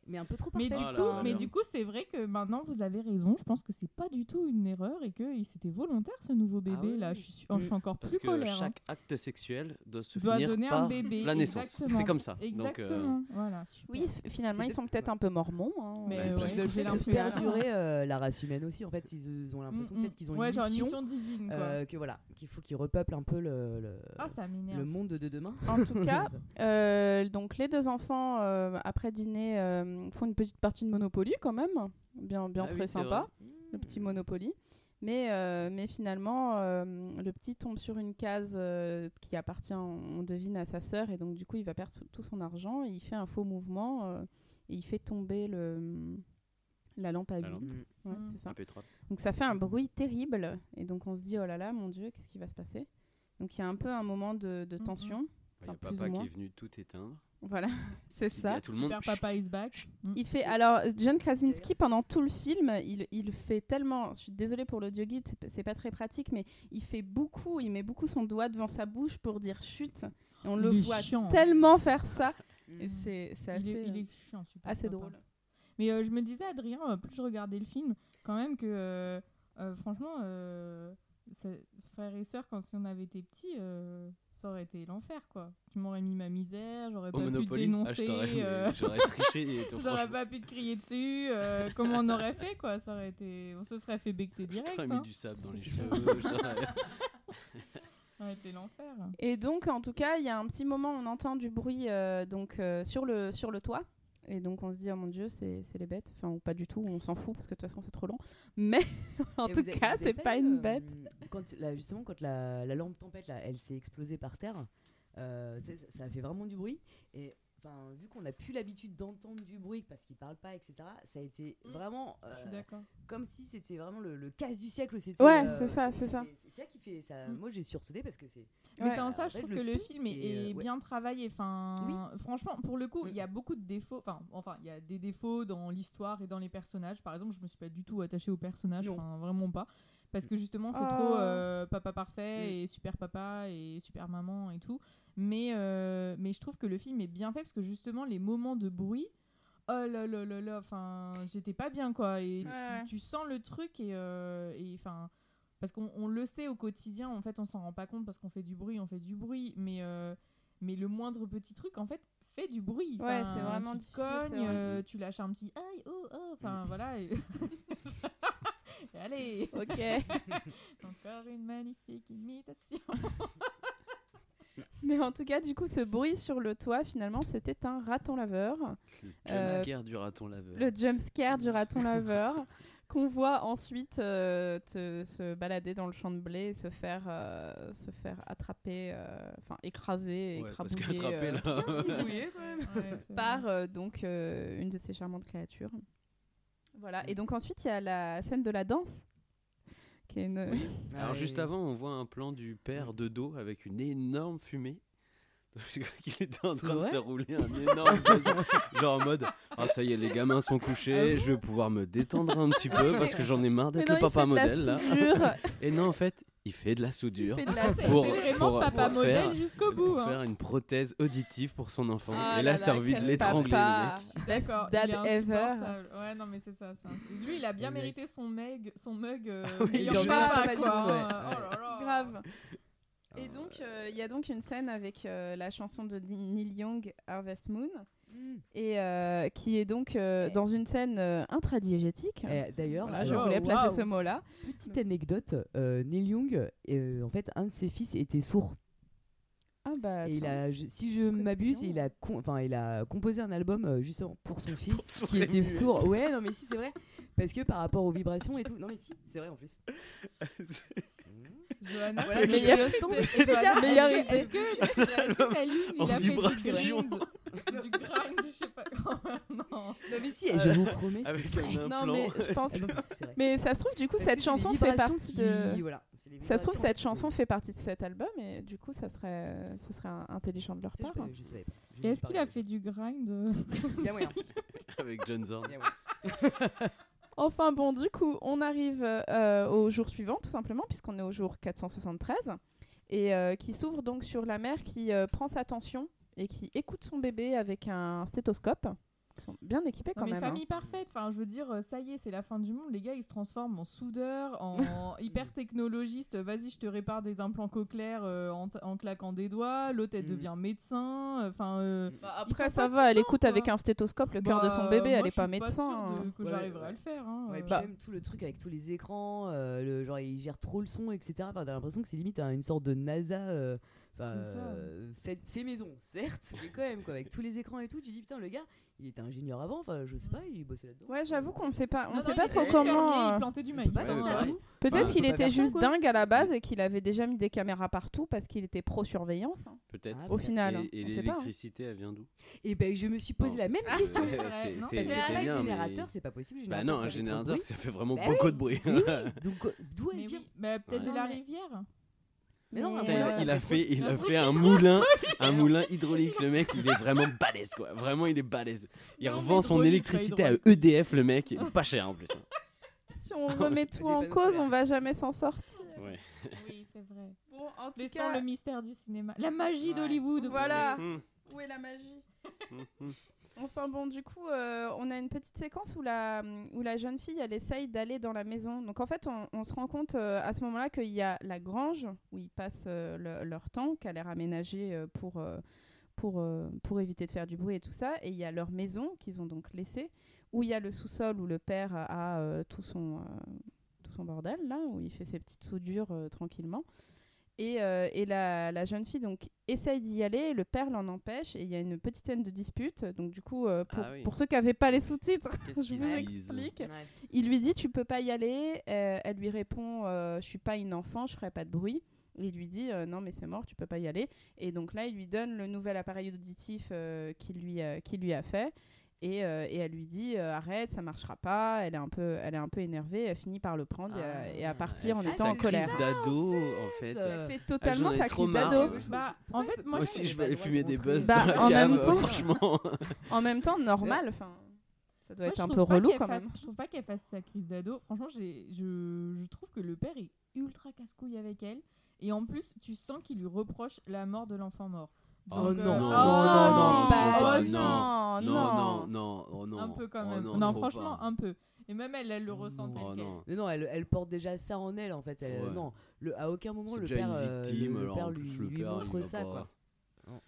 [SPEAKER 8] mais un peu trop
[SPEAKER 7] Mais
[SPEAKER 8] parfait.
[SPEAKER 7] du
[SPEAKER 6] Ah
[SPEAKER 7] coup,
[SPEAKER 6] là
[SPEAKER 7] mais du coup, c'est vrai que maintenant vous avez raison. Je pense que c'est pas du tout une erreur et que il- c'était volontaire ce nouveau bébé. là, je suis, suis encore
[SPEAKER 6] Parce
[SPEAKER 7] plus
[SPEAKER 6] que
[SPEAKER 7] colère. hein.
[SPEAKER 6] chaque acte sexuel doit se finir par la naissance. C'est comme ça. Euh,
[SPEAKER 7] Exactement. Voilà.
[SPEAKER 1] Oui, finalement, ils sont peut-être un peu mormons. hein.
[SPEAKER 7] Mais
[SPEAKER 6] Bah,
[SPEAKER 7] ouais,
[SPEAKER 8] Ils
[SPEAKER 7] l'impression.
[SPEAKER 8] perdurer euh, la race humaine aussi. En fait, ils ont l'impression
[SPEAKER 7] Mm,
[SPEAKER 8] peut-être qu'ils ont
[SPEAKER 7] ouais,
[SPEAKER 8] une
[SPEAKER 7] genre
[SPEAKER 8] mission.
[SPEAKER 7] une mission divine, quoi.
[SPEAKER 8] euh, que voilà, qu'il faut qu'ils repeuplent un peu le, le,
[SPEAKER 7] Ah, ça
[SPEAKER 8] le
[SPEAKER 7] m'énerve.
[SPEAKER 8] monde de demain.
[SPEAKER 1] En tout cas, euh, donc les deux enfants, euh, après dîner, euh, font une petite partie de Monopoly quand même. Bien, bien
[SPEAKER 6] Ah
[SPEAKER 1] très sympa, le petit Monopoly. Mais, euh, mais finalement, euh, le petit tombe sur une case euh, qui appartient, on devine, à sa sœur. Et donc, du coup, il va perdre tout son argent. Et il fait un faux mouvement euh, et il fait tomber le, la lampe à
[SPEAKER 6] La
[SPEAKER 1] huile.
[SPEAKER 6] lampe.
[SPEAKER 1] Ouais,
[SPEAKER 7] Mm.
[SPEAKER 1] c'est ça. Donc ça fait un bruit terrible et donc on se dit oh là là mon dieu qu'est-ce qui va se passer? Donc il y a un peu un moment de, de
[SPEAKER 7] Mm,
[SPEAKER 1] tension.
[SPEAKER 6] Il y a
[SPEAKER 1] Enfin,
[SPEAKER 6] papa qui est venu tout éteindre.
[SPEAKER 1] Voilà, c'est ça.
[SPEAKER 6] tout le monde
[SPEAKER 7] Papa is back. Mm.
[SPEAKER 1] Il fait alors John Krasinski pendant tout le film, il, il fait tellement. Je suis désolée pour l'audio guide, c'est pas- très pratique, mais il fait beaucoup, il met beaucoup son doigt devant sa bouche pour dire chut. Et on
[SPEAKER 7] Il
[SPEAKER 1] le voit
[SPEAKER 7] chiant.
[SPEAKER 1] tellement faire ça. Et
[SPEAKER 8] Mm.
[SPEAKER 1] c'est
[SPEAKER 7] il,
[SPEAKER 1] assez,
[SPEAKER 7] est, il
[SPEAKER 1] euh,
[SPEAKER 7] est chiant, Super
[SPEAKER 1] assez
[SPEAKER 7] Papa.
[SPEAKER 1] drôle.
[SPEAKER 7] Mais euh, je me disais, Adrien, euh, plus je regardais le film, quand même que, euh, euh, franchement, euh, frères et sœurs, quand si on avait été petits, euh, ça aurait été l'enfer, quoi. Tu m'aurais mis ma misère, j'aurais
[SPEAKER 6] Au
[SPEAKER 7] pas pu te
[SPEAKER 6] Ah,
[SPEAKER 7] dénoncer,
[SPEAKER 6] t'aurais- mais
[SPEAKER 7] euh,
[SPEAKER 6] J'aurais triché. et tout,
[SPEAKER 7] j'aurais pas pu te crier dessus. euh, comment on aurait fait, quoi Ça aurait été... On se serait fait becter direct.
[SPEAKER 6] t'aurais
[SPEAKER 7] hein.
[SPEAKER 6] mis du sable dans les cheveux.
[SPEAKER 7] ça. aurait été l'enfer.
[SPEAKER 1] Et donc, en tout cas, il y a un petit moment, on entend du bruit euh, donc, euh, sur, le, sur le toit. Et donc, on se dit, oh mon dieu, c'est les bêtes. Enfin, ou pas du tout, on s'en fout parce que de toute façon, c'est trop long. Mais en
[SPEAKER 8] Et
[SPEAKER 1] tout
[SPEAKER 8] avez-
[SPEAKER 1] cas, c'est pas une
[SPEAKER 8] euh,
[SPEAKER 1] bête.
[SPEAKER 8] Quand, là, justement, quand la, la lampe tempête, là, elle s'est explosée par terre, euh, ça, ça a fait vraiment du bruit. Et enfin, vu qu'on n'a plus l'habitude d'entendre du bruit parce qu'ils parlent pas, etc., ça a été vraiment
[SPEAKER 7] Je suis
[SPEAKER 8] euh,
[SPEAKER 7] d'accord.
[SPEAKER 8] comme si c'était vraiment le, le casse du siècle. c'était,
[SPEAKER 1] Ouais,
[SPEAKER 8] euh,
[SPEAKER 1] c'est ça, c'est ça.
[SPEAKER 8] C'est ça qui fait ça.
[SPEAKER 7] Mm.
[SPEAKER 8] Moi, j'ai sursauté parce que c'est.
[SPEAKER 7] Mais
[SPEAKER 1] Ouais.
[SPEAKER 7] c'est en ça,
[SPEAKER 8] En
[SPEAKER 7] je
[SPEAKER 8] fait,
[SPEAKER 7] trouve
[SPEAKER 8] le
[SPEAKER 7] que le film est,
[SPEAKER 8] est, euh,
[SPEAKER 7] est
[SPEAKER 8] ouais.
[SPEAKER 7] bien travaillé. Enfin, franchement, pour le coup,
[SPEAKER 8] Mm.
[SPEAKER 7] il y a beaucoup de défauts. Enfin, enfin, il y a des défauts dans l'histoire et dans les personnages. Par exemple, je me suis pas du tout attachée aux personnages. Enfin, vraiment pas. Parce que justement, c'est
[SPEAKER 1] Oh.
[SPEAKER 7] trop euh, papa parfait et super papa et super maman et tout. Mais, euh, mais je trouve que le film est bien fait parce que justement, les moments de bruit. Oh là là là là, enfin, j'étais pas bien quoi. Et tu-
[SPEAKER 1] Ouais.
[SPEAKER 7] tu, sens le truc et euh, et, enfin, parce qu'on on le sait au quotidien, en fait, on s'en rend pas compte parce qu'on fait du bruit, on fait du bruit, mais, mais le moindre petit truc, en fait, fait du bruit.
[SPEAKER 1] Ouais, c'est vraiment
[SPEAKER 7] tu te cognes,
[SPEAKER 1] vrai.
[SPEAKER 7] euh, tu lâches un petit aïe, oh, oh, enfin voilà. Et... Allez,
[SPEAKER 1] Ok.
[SPEAKER 7] encore une magnifique imitation.
[SPEAKER 1] Mais en tout cas, du coup, ce bruit sur le toit, finalement, c'était un raton laveur.
[SPEAKER 6] Le
[SPEAKER 1] Euh,
[SPEAKER 6] jumpscare du raton laveur.
[SPEAKER 1] Le jump scare du raton laveur. Qu'on voit ensuite euh, te- se balader dans le champ de blé et se faire, euh, se faire attraper, euh, enfin écraser,
[SPEAKER 6] Ouais,
[SPEAKER 1] écrabouiller euh,
[SPEAKER 6] là.
[SPEAKER 7] Ouais,
[SPEAKER 1] par euh, donc euh, une de ces charmantes créatures. Voilà. Et donc ensuite, il y a la scène de la danse, qui est une.
[SPEAKER 6] Alors
[SPEAKER 8] Ah,
[SPEAKER 6] juste avant, on voit un plan du père de dos avec une énorme fumée. Je crois qu'il était en train de se rouler un énorme. Genre en mode Ah, ça y est, les gamins sont couchés, je vais pouvoir me détendre un petit peu parce que j'en ai marre d'être le papa modèle là. Et non, en fait, il fait de la
[SPEAKER 1] il
[SPEAKER 6] soudure
[SPEAKER 1] fait de la
[SPEAKER 7] C'est
[SPEAKER 6] pour-
[SPEAKER 7] vraiment
[SPEAKER 6] pour-
[SPEAKER 7] papa
[SPEAKER 6] pour
[SPEAKER 7] modèle
[SPEAKER 6] faire-
[SPEAKER 7] jusqu'au
[SPEAKER 6] pour
[SPEAKER 7] bout. hein.
[SPEAKER 6] faire une prothèse auditive pour son enfant.
[SPEAKER 1] Ah
[SPEAKER 6] Et là,
[SPEAKER 1] là
[SPEAKER 6] t'as
[SPEAKER 1] là,
[SPEAKER 6] envie de l'étrangler, le mec.
[SPEAKER 7] D'accord,
[SPEAKER 1] Dad
[SPEAKER 7] il est
[SPEAKER 1] ever.
[SPEAKER 7] Ouais, non, mais c'est ça. c'est un- Lui, il a bien
[SPEAKER 8] Le
[SPEAKER 7] mérité
[SPEAKER 8] mec.
[SPEAKER 7] son mug, son mug euh,
[SPEAKER 8] Oui,
[SPEAKER 7] meilleur
[SPEAKER 8] genre
[SPEAKER 7] papa,
[SPEAKER 8] papa du
[SPEAKER 7] quoi.
[SPEAKER 8] ouais.
[SPEAKER 7] Oh là là.
[SPEAKER 1] Grave. Et
[SPEAKER 6] Ah,
[SPEAKER 1] donc, euh, il y a donc une scène avec euh, la chanson de Neil Young, Harvest Moon. Et euh, qui est donc euh,
[SPEAKER 8] Eh.
[SPEAKER 1] dans une scène euh, intradiégétique.
[SPEAKER 8] Eh, D'ailleurs,
[SPEAKER 1] Voilà, je voulais placer ce mot-là.
[SPEAKER 8] petite anecdote, euh, Neil Young, euh, en fait, un de ses fils était sourd.
[SPEAKER 1] Ah bah,
[SPEAKER 8] Et il
[SPEAKER 1] tiens.
[SPEAKER 8] a, je- si je m'abuse, il a, enfin, il a composé un album euh, justement pour son fils qui était sourd. Ouais, non mais si c'est vrai, parce que par rapport aux vibrations et tout. Non mais si, c'est vrai en plus.
[SPEAKER 7] Johanna,
[SPEAKER 8] Voilà,
[SPEAKER 7] c'est
[SPEAKER 8] le
[SPEAKER 7] meilleur.
[SPEAKER 8] instant.
[SPEAKER 7] Et Johanna,
[SPEAKER 1] meilleur
[SPEAKER 7] est-ce que- la lune, il a fait
[SPEAKER 6] vibration.
[SPEAKER 7] du grind Du grind, je sais pas. non.
[SPEAKER 8] Non mais si, je vous promets, c'est
[SPEAKER 6] Avec
[SPEAKER 8] vrai.
[SPEAKER 1] Non, mais je pense.
[SPEAKER 8] Ah mais
[SPEAKER 1] ça se trouve, du coup, cette chanson fait partie de. Ça se trouve, cette chanson fait partie de cet album, et du coup, ça serait, ça serait intelligent de leur part.
[SPEAKER 7] est-ce qu'il a fait du grind euh.
[SPEAKER 6] Avec John Zorn.
[SPEAKER 1] Enfin bon, du coup, on arrive euh, au jour suivant, tout simplement, puisqu'on est au jour 473, et euh, qui s'ouvre donc sur la mère qui euh, prend sa tension et qui écoute son bébé avec un stéthoscope. Ils sont bien équipés quand
[SPEAKER 7] Non mais
[SPEAKER 1] même. hein.
[SPEAKER 7] famille parfaite, enfin je veux dire, euh, ça y est, c'est la fin du monde, les gars ils se transforment en soudeurs, en hyper technologistes, vas-y je te répare des implants cochléaires euh, en, en claquant des doigts, l'autre elle
[SPEAKER 8] Mhm.
[SPEAKER 7] devient médecin, enfin... euh,
[SPEAKER 1] Bah,
[SPEAKER 7] ils
[SPEAKER 1] après, ça va, elle écoute
[SPEAKER 7] quoi.
[SPEAKER 1] avec un stéthoscope le cœur de son
[SPEAKER 7] bah,
[SPEAKER 1] bébé,
[SPEAKER 7] moi,
[SPEAKER 1] elle est pas
[SPEAKER 7] suis
[SPEAKER 1] médecin.
[SPEAKER 7] sûre de-
[SPEAKER 1] hein.
[SPEAKER 7] que
[SPEAKER 8] Ouais,
[SPEAKER 7] j'arriverai à le faire. Hein,
[SPEAKER 8] Ouais,
[SPEAKER 7] euh.
[SPEAKER 8] puis même tout le truc avec tous les écrans, euh, le, genre il gère trop le son, etc. Enfin, T'as l'impression que c'est limite hein, une sorte de NASA euh, enfin, euh, fait, fait maison, certes, mais quand même, quoi, avec tous les écrans et tout, tu dis putain, le gars, il était ingénieur avant, enfin, je sais pas, il bossait là-dedans.
[SPEAKER 1] Ouais, j'avoue qu'on ne sait pas, on
[SPEAKER 7] Non,
[SPEAKER 1] sait
[SPEAKER 7] non,
[SPEAKER 1] pas
[SPEAKER 7] il
[SPEAKER 1] trop comment.
[SPEAKER 7] Il
[SPEAKER 1] euh,
[SPEAKER 7] plantait du maïs. Hein.
[SPEAKER 1] Peut-être
[SPEAKER 6] Enfin,
[SPEAKER 1] qu'il était juste
[SPEAKER 8] quoi.
[SPEAKER 1] dingue à la base et qu'il avait déjà mis des caméras partout parce qu'il était pro-surveillance. hein.
[SPEAKER 6] Peut-être.
[SPEAKER 8] Ah,
[SPEAKER 1] Au final, hein,
[SPEAKER 6] Et,
[SPEAKER 1] pas, hein.
[SPEAKER 6] l'électricité, elle vient d'où?
[SPEAKER 8] Et ben je me suis posé
[SPEAKER 6] Non.
[SPEAKER 8] la même
[SPEAKER 1] Ah.
[SPEAKER 8] question.
[SPEAKER 6] C'est-
[SPEAKER 8] générateur, c'est pas possible.
[SPEAKER 6] Bah non,
[SPEAKER 8] ça
[SPEAKER 6] un générateur, ça fait vraiment
[SPEAKER 8] Bah
[SPEAKER 6] beaucoup de bruit.
[SPEAKER 8] Donc d'où elle vient
[SPEAKER 7] peut-être de la rivière.
[SPEAKER 8] Mais non,
[SPEAKER 1] Mais,
[SPEAKER 6] Putain, il, a, il a fait, il
[SPEAKER 7] un
[SPEAKER 6] a fait un moulin, un moulin hydraulique. Le mec, il est vraiment balèze, quoi. Vraiment, il est balèze. Il
[SPEAKER 7] Non, mais
[SPEAKER 6] revend son
[SPEAKER 7] hydraulique,
[SPEAKER 6] électricité à
[SPEAKER 7] hydraulique.
[SPEAKER 6] EDF, le mec, pas cher en plus. hein.
[SPEAKER 1] Si on remet tout en
[SPEAKER 8] panneaux
[SPEAKER 1] cause,
[SPEAKER 8] solaires.
[SPEAKER 1] on va jamais s'en sortir.
[SPEAKER 6] Ouais.
[SPEAKER 7] Oui, c'est vrai.
[SPEAKER 1] Bon, en tout
[SPEAKER 7] Laissons
[SPEAKER 1] cas,
[SPEAKER 7] le mystère du cinéma. La magie
[SPEAKER 8] Ouais.
[SPEAKER 7] d'Hollywood.
[SPEAKER 1] Voilà.
[SPEAKER 6] Hum,
[SPEAKER 1] où est la magie?
[SPEAKER 6] Hum.
[SPEAKER 1] Enfin bon, du coup, euh, on a une petite séquence où la, où la jeune fille, elle essaye d'aller dans la maison. Donc en fait, on, se rend compte euh, à ce moment-là qu'il y a la grange où ils passent euh, le- leur temps, qui a l'air pour, pour, pour éviter de faire du bruit et tout ça. Et il y a leur maison qu'ils ont donc laissée, où il y a le sous-sol où le père a tout, son, tout son bordel, là, où il fait ses petites soudures tranquillement. Et, euh, et la, la jeune fille donc essaye d'y aller, le père l'en empêche, et il y a une petite scène de dispute. Donc du coup, euh, pour,
[SPEAKER 6] Ah oui.
[SPEAKER 1] pour ceux qui n'avaient pas les sous-titres, je vous explique.
[SPEAKER 8] Ouais.
[SPEAKER 1] Il lui dit tu peux pas y aller. Euh, elle lui répond euh, je suis pas une enfant, je ferai pas de bruit. Il lui dit euh, non mais c'est mort, tu peux pas y aller. Et donc là il lui donne le nouvel appareil auditif euh, qu'il lui qu'il lui a fait. Et, euh, et elle lui dit euh, arrête, ça marchera pas. Elle est un peu, elle est un peu énervée. Elle finit par le prendre et, à- et à partir en
[SPEAKER 6] Elle fait
[SPEAKER 1] étant
[SPEAKER 6] sa
[SPEAKER 1] en colère.
[SPEAKER 6] crise d'ado, en fait.
[SPEAKER 8] Euh,
[SPEAKER 1] Elle fait totalement
[SPEAKER 6] j'en ai
[SPEAKER 1] sa crise d'ado.
[SPEAKER 7] Bah,
[SPEAKER 8] je-
[SPEAKER 7] en fait, moi,
[SPEAKER 6] aussi, je vais aller fumer
[SPEAKER 8] de
[SPEAKER 6] des buzz
[SPEAKER 1] Bah,
[SPEAKER 6] dans la
[SPEAKER 1] en
[SPEAKER 6] cave,
[SPEAKER 1] même temps-
[SPEAKER 6] franchement.
[SPEAKER 1] En même temps normal. Enfin, ça doit
[SPEAKER 7] Moi,
[SPEAKER 1] être un peu relou
[SPEAKER 7] qu'elle
[SPEAKER 1] quand
[SPEAKER 7] fasse-
[SPEAKER 1] même.
[SPEAKER 7] Je trouve pas qu'elle fasse sa crise d'ado. Franchement, je, je trouve que le père est ultra casse-couille avec elle. Et en plus, tu sens qu'il lui reproche la mort de l'enfant mort.
[SPEAKER 8] Oh non, non,
[SPEAKER 7] oh,
[SPEAKER 8] non, non,
[SPEAKER 7] si,
[SPEAKER 8] pas-
[SPEAKER 7] oh,
[SPEAKER 8] oh
[SPEAKER 6] non,
[SPEAKER 1] non.
[SPEAKER 6] non, non, non.
[SPEAKER 7] Un peu quand
[SPEAKER 6] Oh
[SPEAKER 7] même.
[SPEAKER 6] non,
[SPEAKER 7] non,
[SPEAKER 6] trop
[SPEAKER 7] franchement,
[SPEAKER 6] pas.
[SPEAKER 7] un peu. Et même elle, elle le ressent tel
[SPEAKER 6] Oh
[SPEAKER 7] quel.
[SPEAKER 6] non.
[SPEAKER 8] Mais non, elle, elle porte déjà ça en elle en fait. Elle-
[SPEAKER 6] Ouais.
[SPEAKER 8] Non, le, à aucun moment
[SPEAKER 6] C'est
[SPEAKER 8] le
[SPEAKER 6] déjà
[SPEAKER 8] père,
[SPEAKER 6] une
[SPEAKER 8] euh,
[SPEAKER 6] victime,
[SPEAKER 8] le, le
[SPEAKER 6] alors
[SPEAKER 8] père
[SPEAKER 6] en
[SPEAKER 8] lui,
[SPEAKER 6] plus le
[SPEAKER 8] lui
[SPEAKER 6] père, il
[SPEAKER 8] montre
[SPEAKER 6] va
[SPEAKER 8] ça
[SPEAKER 6] pas-
[SPEAKER 8] quoi. Non.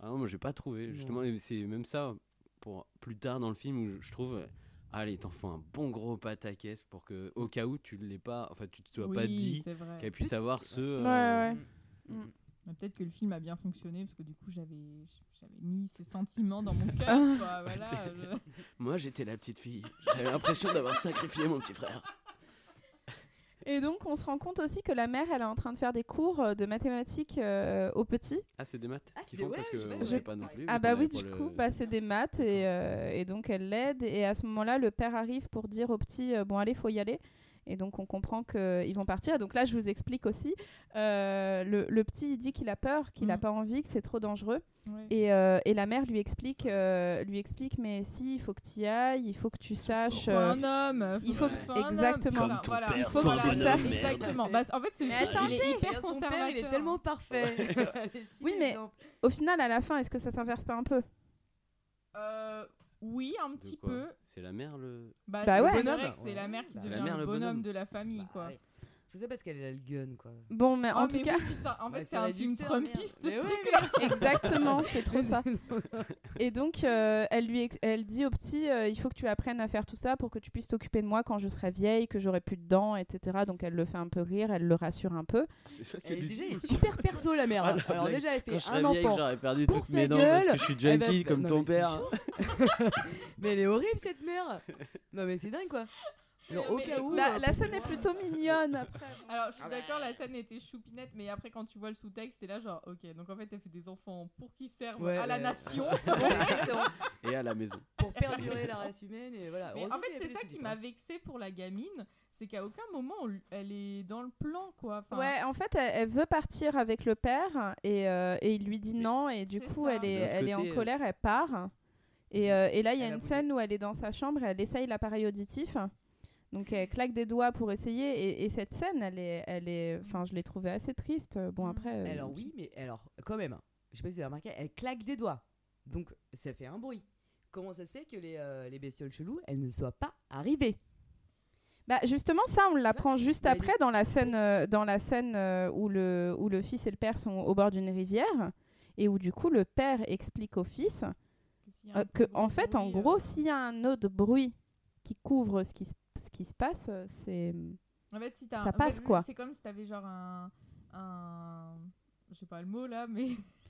[SPEAKER 6] Ah non, moi j'ai pas trouvé. Justement, et c'est même ça pour plus tard dans le film où je trouve. euh, Allez, t'en faut un bon gros pataquès pour que, au cas où tu ne l'aies pas, enfin tu te sois pas
[SPEAKER 7] Oui,
[SPEAKER 6] dit
[SPEAKER 7] c'est vrai.
[SPEAKER 6] qu'elle puisse avoir ce.
[SPEAKER 1] Ouais,
[SPEAKER 6] euh,
[SPEAKER 1] ouais.
[SPEAKER 8] Mm.
[SPEAKER 1] Mm.
[SPEAKER 7] Mais Peut-être que le film a bien fonctionné parce que du coup j'avais j'avais mis ces sentiments dans mon cœur.
[SPEAKER 1] Ah.
[SPEAKER 7] quoi, voilà,
[SPEAKER 6] C'est-
[SPEAKER 7] je-
[SPEAKER 6] Moi j'étais la petite fille. J'avais l'impression d'avoir sacrifié mon petit frère.
[SPEAKER 1] Et donc, on se rend compte aussi que la mère, elle est en train de faire des cours euh, de mathématiques euh, aux petits.
[SPEAKER 6] Ah, c'est des maths
[SPEAKER 8] Ah, c'est-
[SPEAKER 6] font
[SPEAKER 8] ouais,
[SPEAKER 6] parce
[SPEAKER 8] je je
[SPEAKER 6] sait pas non plus.
[SPEAKER 1] Ah bah
[SPEAKER 6] qu'on
[SPEAKER 1] oui,
[SPEAKER 6] avait
[SPEAKER 1] du coup,
[SPEAKER 6] le-
[SPEAKER 1] bah, c'est des maths et, euh, et donc elle l'aide. Et à ce moment-là, le père arrive pour dire au petit, euh, bon allez, faut y aller. Et donc on comprend qu'ils vont partir. Donc là, je vous explique aussi. Euh, le, le petit, il dit qu'il a peur, qu'il n'a
[SPEAKER 7] Mhm.
[SPEAKER 1] pas envie, que c'est trop dangereux.
[SPEAKER 7] Ouais.
[SPEAKER 1] Et, euh, et la mère lui explique, euh, lui explique, mais si, il faut que tu y ailles, il faut que tu saches.
[SPEAKER 7] Sois
[SPEAKER 1] euh,
[SPEAKER 7] un homme.
[SPEAKER 1] il faut
[SPEAKER 7] que
[SPEAKER 1] que-
[SPEAKER 7] homme.
[SPEAKER 1] exactement.
[SPEAKER 6] Comme
[SPEAKER 7] Putain,
[SPEAKER 6] ton
[SPEAKER 7] voilà.
[SPEAKER 6] père,
[SPEAKER 7] Il faut que soit-
[SPEAKER 6] merde.
[SPEAKER 7] Exactement. Bah, en fait, ce
[SPEAKER 8] Mais
[SPEAKER 7] film, il est hyper conservateur.
[SPEAKER 8] père, il est tellement parfait.
[SPEAKER 1] Oui, mais-. Au final, à la fin, est-ce que ça s'inverse pas un peu?
[SPEAKER 7] Euh, oui, un petit peu.
[SPEAKER 6] C'est la mère le.
[SPEAKER 7] Bah,
[SPEAKER 1] Bah ouais.
[SPEAKER 7] c'est la mère qui
[SPEAKER 8] Bah,
[SPEAKER 7] devient
[SPEAKER 6] mère,
[SPEAKER 7] le bonhomme. de la famille,
[SPEAKER 8] Bah,
[SPEAKER 7] quoi.
[SPEAKER 8] Tout ça parce qu'elle a le gun quoi.
[SPEAKER 1] Bon, mais
[SPEAKER 7] Oh,
[SPEAKER 1] en
[SPEAKER 7] mais
[SPEAKER 1] tout cas,
[SPEAKER 7] oui, putain, en fait,
[SPEAKER 8] Bah,
[SPEAKER 7] c'est un film trumpiste, ce truc-là.
[SPEAKER 1] exactement, c'est trop ça. Et donc, euh, elle lui ex- elle dit au petit, euh, il faut que tu apprennes à faire tout ça pour que tu puisses t'occuper de moi quand je serai vieille, que j'aurai plus de dents, etc. Donc, elle le fait un peu rire, elle le rassure un peu.
[SPEAKER 6] C'est ça
[SPEAKER 8] Elle
[SPEAKER 6] qu'elle
[SPEAKER 8] est déjà elle est super perso la mère.
[SPEAKER 6] Ah, la
[SPEAKER 8] Alors déjà elle
[SPEAKER 6] Quand
[SPEAKER 8] fait
[SPEAKER 6] je serais
[SPEAKER 8] un
[SPEAKER 6] vieille,
[SPEAKER 8] enfant.
[SPEAKER 6] j'aurais perdu
[SPEAKER 8] pour
[SPEAKER 6] toutes mes dents parce que je suis
[SPEAKER 8] elle
[SPEAKER 6] junkie
[SPEAKER 8] f-
[SPEAKER 6] comme
[SPEAKER 8] non,
[SPEAKER 6] ton père.
[SPEAKER 8] mais elle est horrible cette mère. Non mais c'est dingue quoi. Alors au
[SPEAKER 7] Mais
[SPEAKER 8] cas où.
[SPEAKER 1] La,
[SPEAKER 8] euh,
[SPEAKER 1] la scène est plutôt mignonne après.
[SPEAKER 7] Alors, je suis
[SPEAKER 8] Ah
[SPEAKER 7] d'accord,
[SPEAKER 8] bah.
[SPEAKER 7] la scène était choupinette, mais après, quand tu vois le sous-texte, t'es là, genre, ok, donc en fait, elle fait des enfants pour qu'ils servent
[SPEAKER 8] Ouais,
[SPEAKER 7] à la
[SPEAKER 8] ouais.
[SPEAKER 7] nation.
[SPEAKER 6] Et à la maison.
[SPEAKER 8] pour perdurer la race humaine et voilà.
[SPEAKER 7] mais en
[SPEAKER 8] Heureusement
[SPEAKER 7] fait,
[SPEAKER 8] qu'il y
[SPEAKER 7] c'est ça qui m'a
[SPEAKER 8] hein.
[SPEAKER 7] vexée pour la gamine, c'est qu'à aucun moment, on l- elle est dans le plan, quoi. Enfin,
[SPEAKER 1] Ouais, en fait, elle, elle veut partir avec le père et, euh, et il lui dit non et du
[SPEAKER 7] C'est
[SPEAKER 1] coup,
[SPEAKER 7] ça.
[SPEAKER 1] elle est,
[SPEAKER 6] De l'autre
[SPEAKER 1] elle est
[SPEAKER 6] côté,
[SPEAKER 1] en
[SPEAKER 6] euh,
[SPEAKER 1] colère, elle part. Et, euh, et là, il y a
[SPEAKER 8] Elle a
[SPEAKER 1] une scène où elle est dans sa chambre et elle essaye l'appareil auditif. Donc elle claque des doigts pour essayer et, et cette scène, elle est, elle est, enfin, je l'ai trouvée assez triste. Bon
[SPEAKER 7] Mm.
[SPEAKER 1] après. euh,
[SPEAKER 8] Alors oui, mais alors quand même, je sais pas si vous avez remarqué, elle claque des doigts. Donc ça fait un bruit. Comment ça se fait que les, euh, les bestioles cheloues, elles ne soient pas arrivées?
[SPEAKER 1] Bah justement ça on l'apprend juste après dans la scène euh, dans la scène euh, où le où le fils et le père sont au bord d'une rivière et où du coup le père explique au fils
[SPEAKER 7] que
[SPEAKER 1] euh, en fait en gros s'il y a un autre bruit qui couvre ce qui se, ce qui se passe c'est
[SPEAKER 7] En fait, si t'as
[SPEAKER 1] Ça
[SPEAKER 7] un- en
[SPEAKER 1] passe,
[SPEAKER 7] fait,
[SPEAKER 1] quoi.
[SPEAKER 7] C'est comme si t'avais genre un. un... Je sais pas le mot là, mais.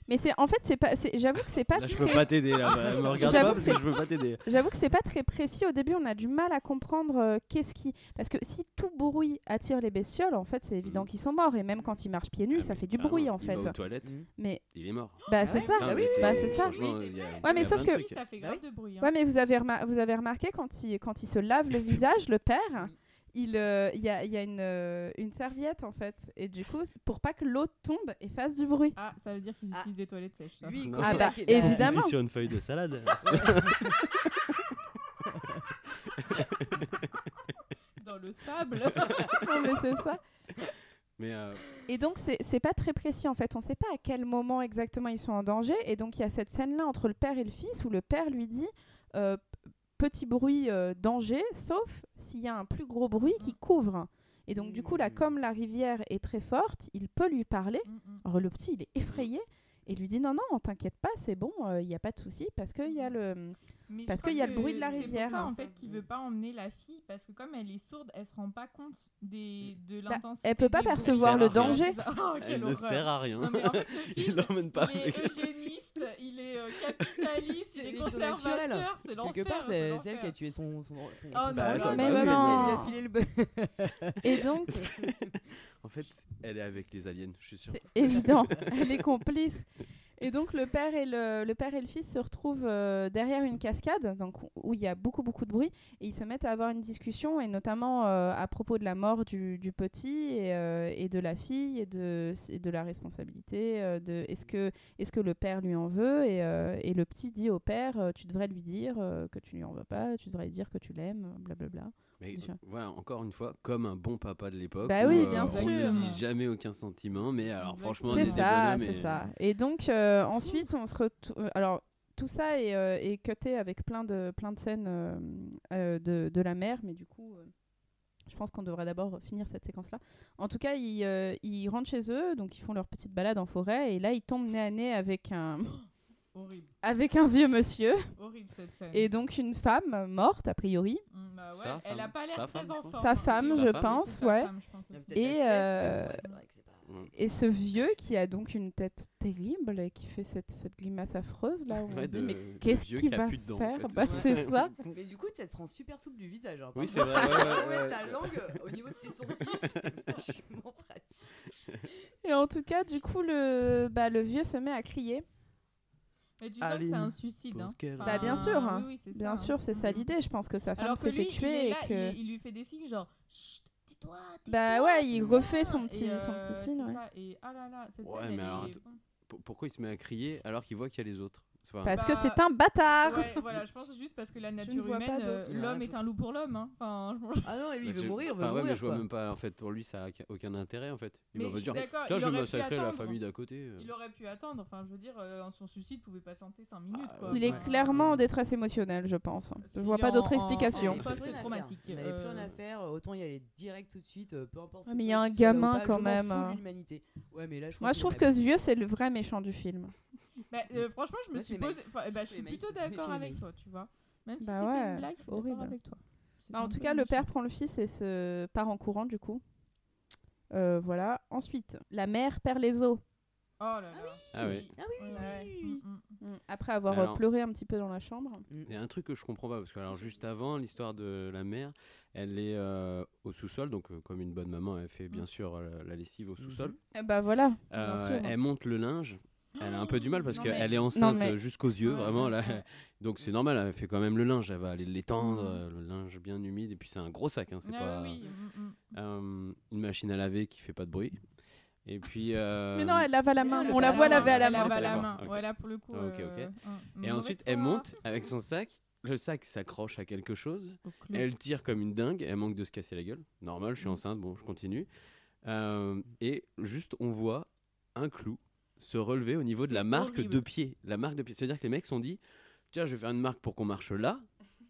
[SPEAKER 1] Mais c'est en fait c'est pas c'est- j'avoue que c'est pas
[SPEAKER 6] Là, je
[SPEAKER 1] très
[SPEAKER 6] peux pas t'aider là. bah, Me regarde
[SPEAKER 1] J'avoue
[SPEAKER 6] pas
[SPEAKER 1] que
[SPEAKER 6] parce que
[SPEAKER 1] c'est-
[SPEAKER 6] je peux pas t'aider.
[SPEAKER 1] J'avoue que c'est pas très précis au début, on a du mal à comprendre euh, qu'est-ce qui parce que si tout bruit attire les bestioles, en fait, c'est évident
[SPEAKER 6] Mm.
[SPEAKER 1] qu'ils sont morts et même quand ils marchent pieds nus,
[SPEAKER 6] Ah,
[SPEAKER 1] ça fait du bruit en
[SPEAKER 6] il
[SPEAKER 1] fait.
[SPEAKER 6] va aux toilettes,
[SPEAKER 8] Mhm.
[SPEAKER 1] Mais
[SPEAKER 6] il est mort.
[SPEAKER 1] bah
[SPEAKER 8] Ah
[SPEAKER 1] c'est
[SPEAKER 8] ouais
[SPEAKER 1] ça.
[SPEAKER 6] Ah,
[SPEAKER 8] Bah
[SPEAKER 1] bah, c'est ça. Ouais, mais sauf que-
[SPEAKER 7] ça fait
[SPEAKER 8] Bah
[SPEAKER 7] grave de bruit.
[SPEAKER 1] Ouais, mais vous avez, vous avez remarqué quand il, quand il se lave le visage, le père, il euh, il y a, y a une, euh, une serviette en fait. Et du coup, pour pas que l'eau tombe et fasse du bruit.
[SPEAKER 7] Ah, ça veut dire qu'ils
[SPEAKER 8] Ah.
[SPEAKER 7] utilisent des toilettes sèches. Ça.
[SPEAKER 8] Quand
[SPEAKER 1] Ah bah, évidemment.
[SPEAKER 6] Sur une feuille de salade.
[SPEAKER 7] Dans le sable.
[SPEAKER 1] non, mais c'est ça.
[SPEAKER 6] Mais euh,
[SPEAKER 1] Et donc, c'est c'est pas très précis en fait. On sait pas à quel moment exactement ils sont en danger. Et donc, il y a cette scène-là entre le père et le fils où le père lui dit euh, Petit bruit, euh, danger, sauf s'il y a un plus gros bruit qui couvre. Et donc, du coup, là,
[SPEAKER 6] Mm.
[SPEAKER 1] comme la rivière est très forte, il peut lui parler.
[SPEAKER 7] Mm, mm.
[SPEAKER 1] Alors, le petit, il est effrayé. Et lui dit non, non, t'inquiète pas, c'est bon, il n'y a pas de souci, parce qu'il y a le...
[SPEAKER 7] Mais
[SPEAKER 1] Parce qu'il y a le bruit de la
[SPEAKER 7] C'est
[SPEAKER 1] rivière,
[SPEAKER 7] pour ça
[SPEAKER 1] hein.
[SPEAKER 7] en fait qu'il veut pas emmener la fille parce que comme elle est sourde, elle se rend pas compte des de
[SPEAKER 1] Bah,
[SPEAKER 7] l'intensité.
[SPEAKER 1] elle peut pas percevoir
[SPEAKER 6] le
[SPEAKER 7] C'est
[SPEAKER 1] danger.
[SPEAKER 7] C'est. Oh,
[SPEAKER 6] elle ne sert à rien.
[SPEAKER 7] Non, mais en fait, ce
[SPEAKER 6] Il
[SPEAKER 7] film,
[SPEAKER 6] l'emmène pas
[SPEAKER 7] il est eugéniste, il est euh, capitaliste, il est conservateur, c'est l'enfer.
[SPEAKER 8] Quelque part,
[SPEAKER 7] c'est
[SPEAKER 8] c'est c'est elle qui a tué son. son, son
[SPEAKER 7] Oh
[SPEAKER 8] son
[SPEAKER 7] non,
[SPEAKER 6] attends,
[SPEAKER 1] mais
[SPEAKER 8] a-
[SPEAKER 1] non.
[SPEAKER 8] elle a filé le
[SPEAKER 1] Et donc,
[SPEAKER 6] en fait, elle est avec les aliens, je suis sûr.
[SPEAKER 1] c'est évident, elle est complice. Et donc, le père et le, le, père et le fils se retrouvent euh, derrière une cascade, donc, où il y a beaucoup, beaucoup de bruit, et ils se mettent à avoir une discussion, et notamment euh, à propos de la mort du, du petit et, euh, et de la fille, et de, de la responsabilité, de est-ce que, est que le père lui en veut, et, et le petit dit au père, tu devrais lui dire que tu lui en veux pas, tu devrais lui dire que tu l'aimes, blablabla.
[SPEAKER 6] Mais
[SPEAKER 1] Déjà.
[SPEAKER 6] euh, voilà, encore une fois, comme un bon papa de l'époque.
[SPEAKER 1] Bah oui,
[SPEAKER 6] euh,
[SPEAKER 1] bien
[SPEAKER 6] On
[SPEAKER 1] sûr.
[SPEAKER 6] ne dit jamais aucun sentiment, mais alors franchement, on est
[SPEAKER 1] C'est
[SPEAKER 6] des
[SPEAKER 1] ça,
[SPEAKER 6] bonhommes. et-
[SPEAKER 1] ça. Et donc euh, ensuite, on se retrouve. Alors tout ça est, euh, est cuté avec plein de plein de scènes euh, euh, de, de la mer, mais du coup. euh, je pense qu'on devrait d'abord finir cette séquence-là. En tout cas, ils, euh, ils rentrent chez eux, donc ils font leur petite balade en forêt, et là, ils tombent nez à nez avec un,
[SPEAKER 7] Horrible,
[SPEAKER 1] avec un vieux monsieur,
[SPEAKER 7] horrible cette scène.
[SPEAKER 1] et donc une femme morte, a priori.
[SPEAKER 7] Mm, bah ouais,
[SPEAKER 6] Sa
[SPEAKER 7] elle a
[SPEAKER 6] femme.
[SPEAKER 7] pas l'air très
[SPEAKER 6] femme, je
[SPEAKER 7] en
[SPEAKER 6] crois.
[SPEAKER 7] forme.
[SPEAKER 1] Sa
[SPEAKER 7] hein.
[SPEAKER 1] femme, je pense,
[SPEAKER 7] sa
[SPEAKER 1] ouais. Et, euh, Et ce vieux qui a donc une tête terrible et qui fait cette, cette grimace affreuse, là, où on
[SPEAKER 6] Ouais,
[SPEAKER 1] se dit,
[SPEAKER 6] de-
[SPEAKER 1] mais qu'est-ce qu'il
[SPEAKER 6] qui a
[SPEAKER 1] va
[SPEAKER 6] dents, en
[SPEAKER 1] faire
[SPEAKER 6] fait.
[SPEAKER 1] Bah, C'est ça.
[SPEAKER 8] Mais du coup, ça se rend super souple du visage. hein,
[SPEAKER 6] Oui, c'est vrai, ouais, ouais,
[SPEAKER 8] ouais,
[SPEAKER 6] ouais.
[SPEAKER 8] ta langue au niveau de tes sourcils, c'est vachement pratique.
[SPEAKER 1] Et en tout cas, du coup, le, bah, le vieux se met à crier.
[SPEAKER 7] Mais tu sens que c'est un suicide. Hein.
[SPEAKER 1] Bah, bien sûr, hein.
[SPEAKER 7] Oui, oui, c'est
[SPEAKER 1] Bien
[SPEAKER 7] ça,
[SPEAKER 1] sûr,
[SPEAKER 7] hein.
[SPEAKER 1] c'est ça l'idée. Je pense que sa femme s'est fait
[SPEAKER 7] il,
[SPEAKER 1] tuer
[SPEAKER 7] est
[SPEAKER 1] et
[SPEAKER 7] là,
[SPEAKER 1] que.
[SPEAKER 7] il, il lui fait des signes genre Chut, tais-toi,
[SPEAKER 1] Bah ouais, il refait son
[SPEAKER 7] Et,
[SPEAKER 1] petit- son petit signe,
[SPEAKER 7] c'est
[SPEAKER 1] ouais.
[SPEAKER 7] ça. Et ah là là, cette
[SPEAKER 6] Ouais,
[SPEAKER 7] scène,
[SPEAKER 6] mais
[SPEAKER 7] elle
[SPEAKER 6] alors,
[SPEAKER 7] est-
[SPEAKER 6] attends. Pour- Pourquoi il se met à crier alors qu'il voit qu'il y a les autres? Enfin,
[SPEAKER 1] Parce que
[SPEAKER 7] Bah,
[SPEAKER 1] c'est un bâtard
[SPEAKER 7] Ouais, voilà, je pense juste parce que la nature humaine, euh, l'homme est un loup pour l'homme. Hein. Enfin, je-
[SPEAKER 8] Ah non, lui, il
[SPEAKER 6] bah,
[SPEAKER 8] veut mourir, il veut
[SPEAKER 6] enfin, ouais,
[SPEAKER 8] mourir.
[SPEAKER 6] mais je vois
[SPEAKER 8] quoi.
[SPEAKER 6] même pas. En fait, pour lui, ça a aucun- intérêt. En fait, il
[SPEAKER 7] Mais
[SPEAKER 6] va
[SPEAKER 7] je
[SPEAKER 6] dire.
[SPEAKER 7] il
[SPEAKER 6] je vais
[SPEAKER 7] aurait pu
[SPEAKER 6] massacrer la
[SPEAKER 7] attendre.
[SPEAKER 6] famille d'à côté. euh.
[SPEAKER 7] il aurait pu attendre. Enfin, je veux dire, euh, son suicide pouvait patienter 5 minutes.
[SPEAKER 6] Ah,
[SPEAKER 7] quoi.
[SPEAKER 1] Il est clairement en détresse émotionnelle, je pense.
[SPEAKER 7] Parce
[SPEAKER 1] Je vois pas d'autre explication.
[SPEAKER 7] en post-
[SPEAKER 8] Il avait plus rien à
[SPEAKER 7] post-traumatique,
[SPEAKER 8] faire. Il avait plus rien
[SPEAKER 7] euh.
[SPEAKER 8] à faire, autant y aller direct tout de suite, euh, peu importe.
[SPEAKER 1] Mais il y a un gamin quand même, hein. Moi, je trouve que ce vieux, c'est le vrai méchant du film.
[SPEAKER 7] Bah, euh, franchement, je me suis enfin, ben, je suis plutôt d'accord avec toi, tu vois. Même si
[SPEAKER 1] Bah
[SPEAKER 7] c'était
[SPEAKER 1] ouais,
[SPEAKER 7] une blague, je suis
[SPEAKER 1] horrible.
[SPEAKER 7] d'accord avec toi.
[SPEAKER 1] Bah, en tout cas, le père prend le fils et se part en courant, du coup. Euh, voilà. Ensuite, la mère perd les os.
[SPEAKER 7] Oh là là.
[SPEAKER 6] Ah oui.
[SPEAKER 8] Ah.
[SPEAKER 7] Mm, mm.
[SPEAKER 1] Mm. Après avoir
[SPEAKER 6] alors-
[SPEAKER 1] pleuré un petit peu dans la chambre.
[SPEAKER 6] Il y a un truc que je comprends pas parce que alors juste avant l'histoire de la mère, elle est euh, au sous-sol donc euh, comme une bonne maman, elle fait bien sûr euh, la lessive au sous-sol.
[SPEAKER 1] Et bah voilà.
[SPEAKER 6] Euh,
[SPEAKER 1] bien sûr.
[SPEAKER 6] elle monte le linge. Elle a un peu du mal parce qu'elle est enceinte
[SPEAKER 1] mais-
[SPEAKER 6] euh, jusqu'aux yeux vraiment là. Donc c'est normal, elle fait quand même le linge, elle va aller l'étendre, euh, le linge bien humide et puis c'est un gros sac hein, c'est
[SPEAKER 7] Ah
[SPEAKER 6] pas
[SPEAKER 7] oui, mm, mm.
[SPEAKER 6] euh, une machine à laver qui fait pas de bruit. Et puis euh,
[SPEAKER 1] Mais non, elle lave à la main.
[SPEAKER 8] elle
[SPEAKER 1] On la voit
[SPEAKER 8] la
[SPEAKER 1] laver à la
[SPEAKER 7] Elle
[SPEAKER 1] main.
[SPEAKER 7] lave à la main.
[SPEAKER 6] ok.
[SPEAKER 7] Ouais, là, pour le coup.
[SPEAKER 6] Ah, ok,
[SPEAKER 7] euh,
[SPEAKER 6] Et ensuite elle monte avec son sac, le sac s'accroche à quelque chose. Elle tire comme une dingue, elle manque de se casser la gueule. Normal, je suis
[SPEAKER 7] Mm.
[SPEAKER 6] enceinte, bon, je continue. Euh, et juste, on voit un clou se relever au niveau de la marque
[SPEAKER 7] horrible.
[SPEAKER 6] de pied. La marque de pied. C'est-à-dire que les mecs se sont dit tiens, je vais faire une marque pour qu'on marche là.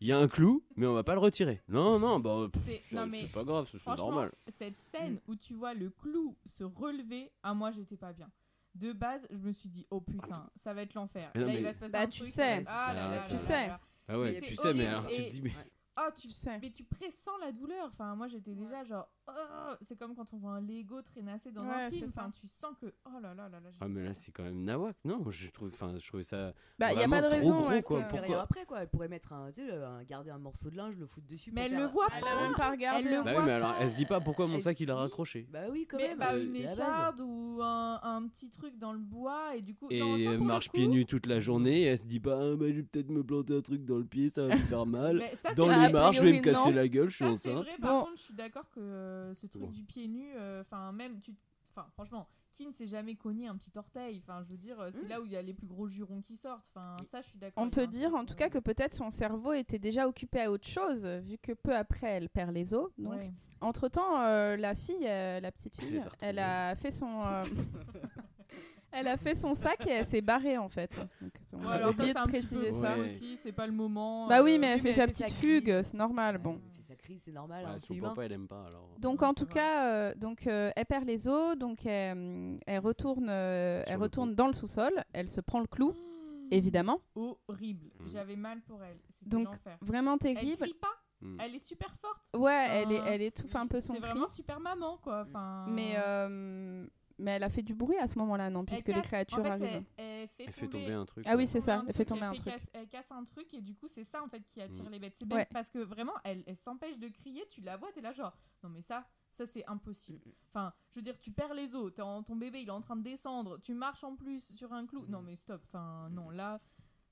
[SPEAKER 6] Il y a un clou, mais on va pas le retirer. Non, non, bah, pff,
[SPEAKER 7] C'est-
[SPEAKER 6] c'est
[SPEAKER 7] non, mais
[SPEAKER 6] c'est pas grave, c'est normal.
[SPEAKER 7] cette scène où tu vois le clou se relever, à moi, j'étais pas bien. De base, je me suis dit, oh putain, ça va être l'enfer. Là,
[SPEAKER 6] mais-
[SPEAKER 7] il va se passer
[SPEAKER 1] Bah,
[SPEAKER 7] un
[SPEAKER 1] tu
[SPEAKER 7] truc,
[SPEAKER 1] sais.
[SPEAKER 7] Ah là là
[SPEAKER 6] Tu
[SPEAKER 7] là
[SPEAKER 1] sais.
[SPEAKER 7] là là.
[SPEAKER 6] Ah ouais, tu sais, mais alors tu te dis, mais
[SPEAKER 7] Ah, tu
[SPEAKER 1] Tu sais.
[SPEAKER 7] Mais tu pressens la douleur. Enfin, moi, j'étais déjà genre, oh, c'est comme quand on voit un Lego traînasser dans
[SPEAKER 1] Ouais,
[SPEAKER 7] un film. Enfin, tu sens que oh là là là là.
[SPEAKER 6] Ah, mais là, c'est quand même nawak. Non, je trouve, enfin, je trouvais ça.
[SPEAKER 1] Bah, il y a
[SPEAKER 6] vraiment
[SPEAKER 1] pas de
[SPEAKER 6] trop
[SPEAKER 1] raison.
[SPEAKER 6] gros,
[SPEAKER 1] ouais,
[SPEAKER 6] quoi,
[SPEAKER 1] que-
[SPEAKER 6] pour-
[SPEAKER 8] Faire après quoi, elle pourrait mettre un, tu sais, un- garder un morceau de linge, le foutre dessus.
[SPEAKER 7] Mais elle le voit
[SPEAKER 1] Elle
[SPEAKER 7] pas.
[SPEAKER 1] a même pas regardé.
[SPEAKER 7] Elle le.
[SPEAKER 6] Bah
[SPEAKER 7] voit
[SPEAKER 6] oui, mais alors,
[SPEAKER 7] pas.
[SPEAKER 6] elle se dit pas pourquoi mon
[SPEAKER 8] Elle
[SPEAKER 6] sac il a raccroché.
[SPEAKER 8] Bah oui, quand
[SPEAKER 7] Mais
[SPEAKER 8] même.
[SPEAKER 7] bah,
[SPEAKER 8] euh,
[SPEAKER 7] une
[SPEAKER 8] c'est la base.
[SPEAKER 7] écharde ou un, un petit truc dans le bois et du coup.
[SPEAKER 6] Et
[SPEAKER 7] non, ça,
[SPEAKER 6] elle marche pieds nus toute la journée. Et elle se dit pas, ah, bah, je vais peut-être me planter un truc dans le pied, ça va me faire mal. Dans les marches, je vais me casser la gueule, je suis enceinte.
[SPEAKER 7] vrai, par
[SPEAKER 1] Bon.
[SPEAKER 7] contre, je suis d'accord que euh, ce truc
[SPEAKER 6] Bon.
[SPEAKER 7] du pied nu, euh, enfin, même, tu. Enfin, franchement, qui ne s'est jamais cogné un petit orteil Enfin, je veux dire, euh, c'est
[SPEAKER 8] Mm.
[SPEAKER 7] là où il y a les plus gros jurons qui sortent. Enfin, ça, je suis d'accord.
[SPEAKER 1] On peut dire
[SPEAKER 7] truc,
[SPEAKER 1] en tout cas
[SPEAKER 7] euh,
[SPEAKER 1] que peut-être son cerveau était déjà occupé à autre chose, vu que peu après elle perd les os. Donc,
[SPEAKER 7] ouais.
[SPEAKER 1] entre temps, la fille, euh, la petite fille, elle a fait son, euh, elle a fait son sac et elle s'est barrée en fait. Donc, on
[SPEAKER 7] Ouais,
[SPEAKER 1] a
[SPEAKER 7] alors ça, c'est
[SPEAKER 1] de
[SPEAKER 7] un petit
[SPEAKER 1] préciser
[SPEAKER 7] peu
[SPEAKER 1] ça.
[SPEAKER 6] Ouais.
[SPEAKER 7] aussi, c'est pas le moment.
[SPEAKER 1] Bah oui,
[SPEAKER 7] euh,
[SPEAKER 1] mais elle
[SPEAKER 8] oui,
[SPEAKER 1] fait
[SPEAKER 8] mais
[SPEAKER 1] sa
[SPEAKER 8] elle fait
[SPEAKER 1] petite
[SPEAKER 8] sa
[SPEAKER 1] fugue,
[SPEAKER 8] crise.
[SPEAKER 1] c'est normal. Bon.
[SPEAKER 8] Elle crise, c'est normal,
[SPEAKER 6] Ouais,
[SPEAKER 8] hein,
[SPEAKER 6] son
[SPEAKER 8] c'est
[SPEAKER 6] papa, elle aime pas alors.
[SPEAKER 1] Donc en
[SPEAKER 7] c'est
[SPEAKER 1] tout cas, euh, donc euh, elle perd les os, donc elle, elle retourne, euh, elle
[SPEAKER 6] le
[SPEAKER 1] retourne dans le sous-sol, elle se prend le clou,
[SPEAKER 7] Mmh.
[SPEAKER 1] évidemment.
[SPEAKER 7] Horrible.
[SPEAKER 6] Mhm.
[SPEAKER 7] J'avais mal pour elle.
[SPEAKER 1] Donc. Vraiment
[SPEAKER 7] Elle
[SPEAKER 1] terrible.
[SPEAKER 7] crie pas.
[SPEAKER 6] Mm.
[SPEAKER 7] Elle est super forte.
[SPEAKER 1] Ouais, elle, est,
[SPEAKER 7] Enfin,
[SPEAKER 1] elle étouffe un peu son
[SPEAKER 7] C'est
[SPEAKER 1] cri.
[SPEAKER 7] vraiment super maman, quoi. Enfin.
[SPEAKER 1] Mais, euh, mais elle a fait du bruit à ce moment-là, non, puisque les
[SPEAKER 7] casse-
[SPEAKER 1] créatures
[SPEAKER 7] en fait,
[SPEAKER 1] arrivent.
[SPEAKER 7] Elle, elle fait
[SPEAKER 6] Elle fait
[SPEAKER 7] tomber
[SPEAKER 6] un truc.
[SPEAKER 1] Ah oui, c'est ça, elle fait tomber un truc.
[SPEAKER 7] Casse, elle casse un truc et du coup c'est ça en fait qui attire
[SPEAKER 6] Mm.
[SPEAKER 7] les bêtes. C'est bête
[SPEAKER 1] Ouais.
[SPEAKER 7] parce que vraiment elle, elle s'empêche de crier, tu la vois, t'es là genre non mais ça, ça c'est impossible. Enfin, je veux dire, tu perds les os, t'es en- ton bébé il est en train de descendre, tu marches en plus sur un clou. Non mais stop, enfin non là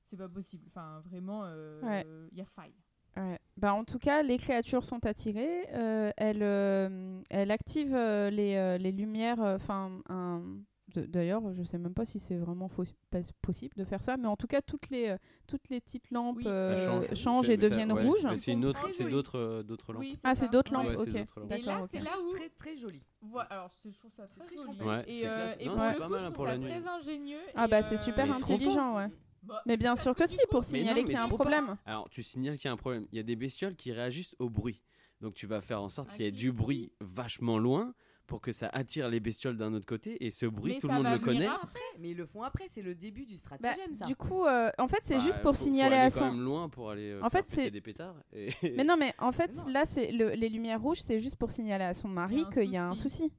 [SPEAKER 7] c'est pas possible. Enfin vraiment, il
[SPEAKER 1] Ouais.
[SPEAKER 7] y a faille.
[SPEAKER 1] Ouais. Bah, en tout cas, les créatures sont attirées. euh, elle, euh, elle active euh, les, euh, les lumières. Enfin, D'ailleurs, je sais même pas si c'est vraiment possible de faire ça, mais en tout cas, toutes les, toutes les petites lampes
[SPEAKER 7] Oui, ça
[SPEAKER 1] euh,
[SPEAKER 6] change.
[SPEAKER 1] changent et
[SPEAKER 6] ça-
[SPEAKER 1] deviennent
[SPEAKER 6] ouais,
[SPEAKER 1] rouges.
[SPEAKER 6] C'est une autre,
[SPEAKER 7] Très
[SPEAKER 6] c'est
[SPEAKER 7] joli.
[SPEAKER 6] d'autres, euh, d'autres lampes.
[SPEAKER 7] Oui,
[SPEAKER 1] Ah, c'est d'autres lampes,
[SPEAKER 6] c'est
[SPEAKER 1] ok.
[SPEAKER 7] Et là c'est là où
[SPEAKER 8] Très très joli.
[SPEAKER 7] Voilà, alors je trouve ça très,
[SPEAKER 8] très
[SPEAKER 7] joli. et euh,
[SPEAKER 6] Non,
[SPEAKER 7] pour le coup, je trouve ça très ingénieux.
[SPEAKER 1] Ah bah c'est super intelligent, ouais.
[SPEAKER 7] Bah,
[SPEAKER 1] Mais bien sûr que si, pour signaler qu'il y a un
[SPEAKER 6] pas.
[SPEAKER 1] problème.
[SPEAKER 6] Alors, tu signales qu'il y a un problème. Il y a des bestioles qui réagissent au bruit. Donc, tu vas faire en sorte
[SPEAKER 7] Un
[SPEAKER 6] qu'il y ait du bruit vachement loin pour que ça attire les bestioles d'un autre côté. Et ce bruit,
[SPEAKER 7] Mais
[SPEAKER 6] tout le monde le connaît.
[SPEAKER 7] après.
[SPEAKER 8] Mais ils le font après, c'est le début du
[SPEAKER 1] Bah,
[SPEAKER 8] stratagème ça.
[SPEAKER 1] du coup, euh, en fait, c'est
[SPEAKER 6] Bah,
[SPEAKER 1] juste pour
[SPEAKER 6] faut- faut
[SPEAKER 1] signaler
[SPEAKER 6] aller
[SPEAKER 1] à
[SPEAKER 6] quand
[SPEAKER 1] son.
[SPEAKER 6] même loin pour aller euh,
[SPEAKER 1] En
[SPEAKER 6] faire
[SPEAKER 1] fait,
[SPEAKER 6] des pétards. Et...
[SPEAKER 1] Mais non, mais en fait,
[SPEAKER 8] Non.
[SPEAKER 1] là, c'est le- les lumières rouges, c'est juste pour signaler à son mari qu'il y a un
[SPEAKER 7] souci.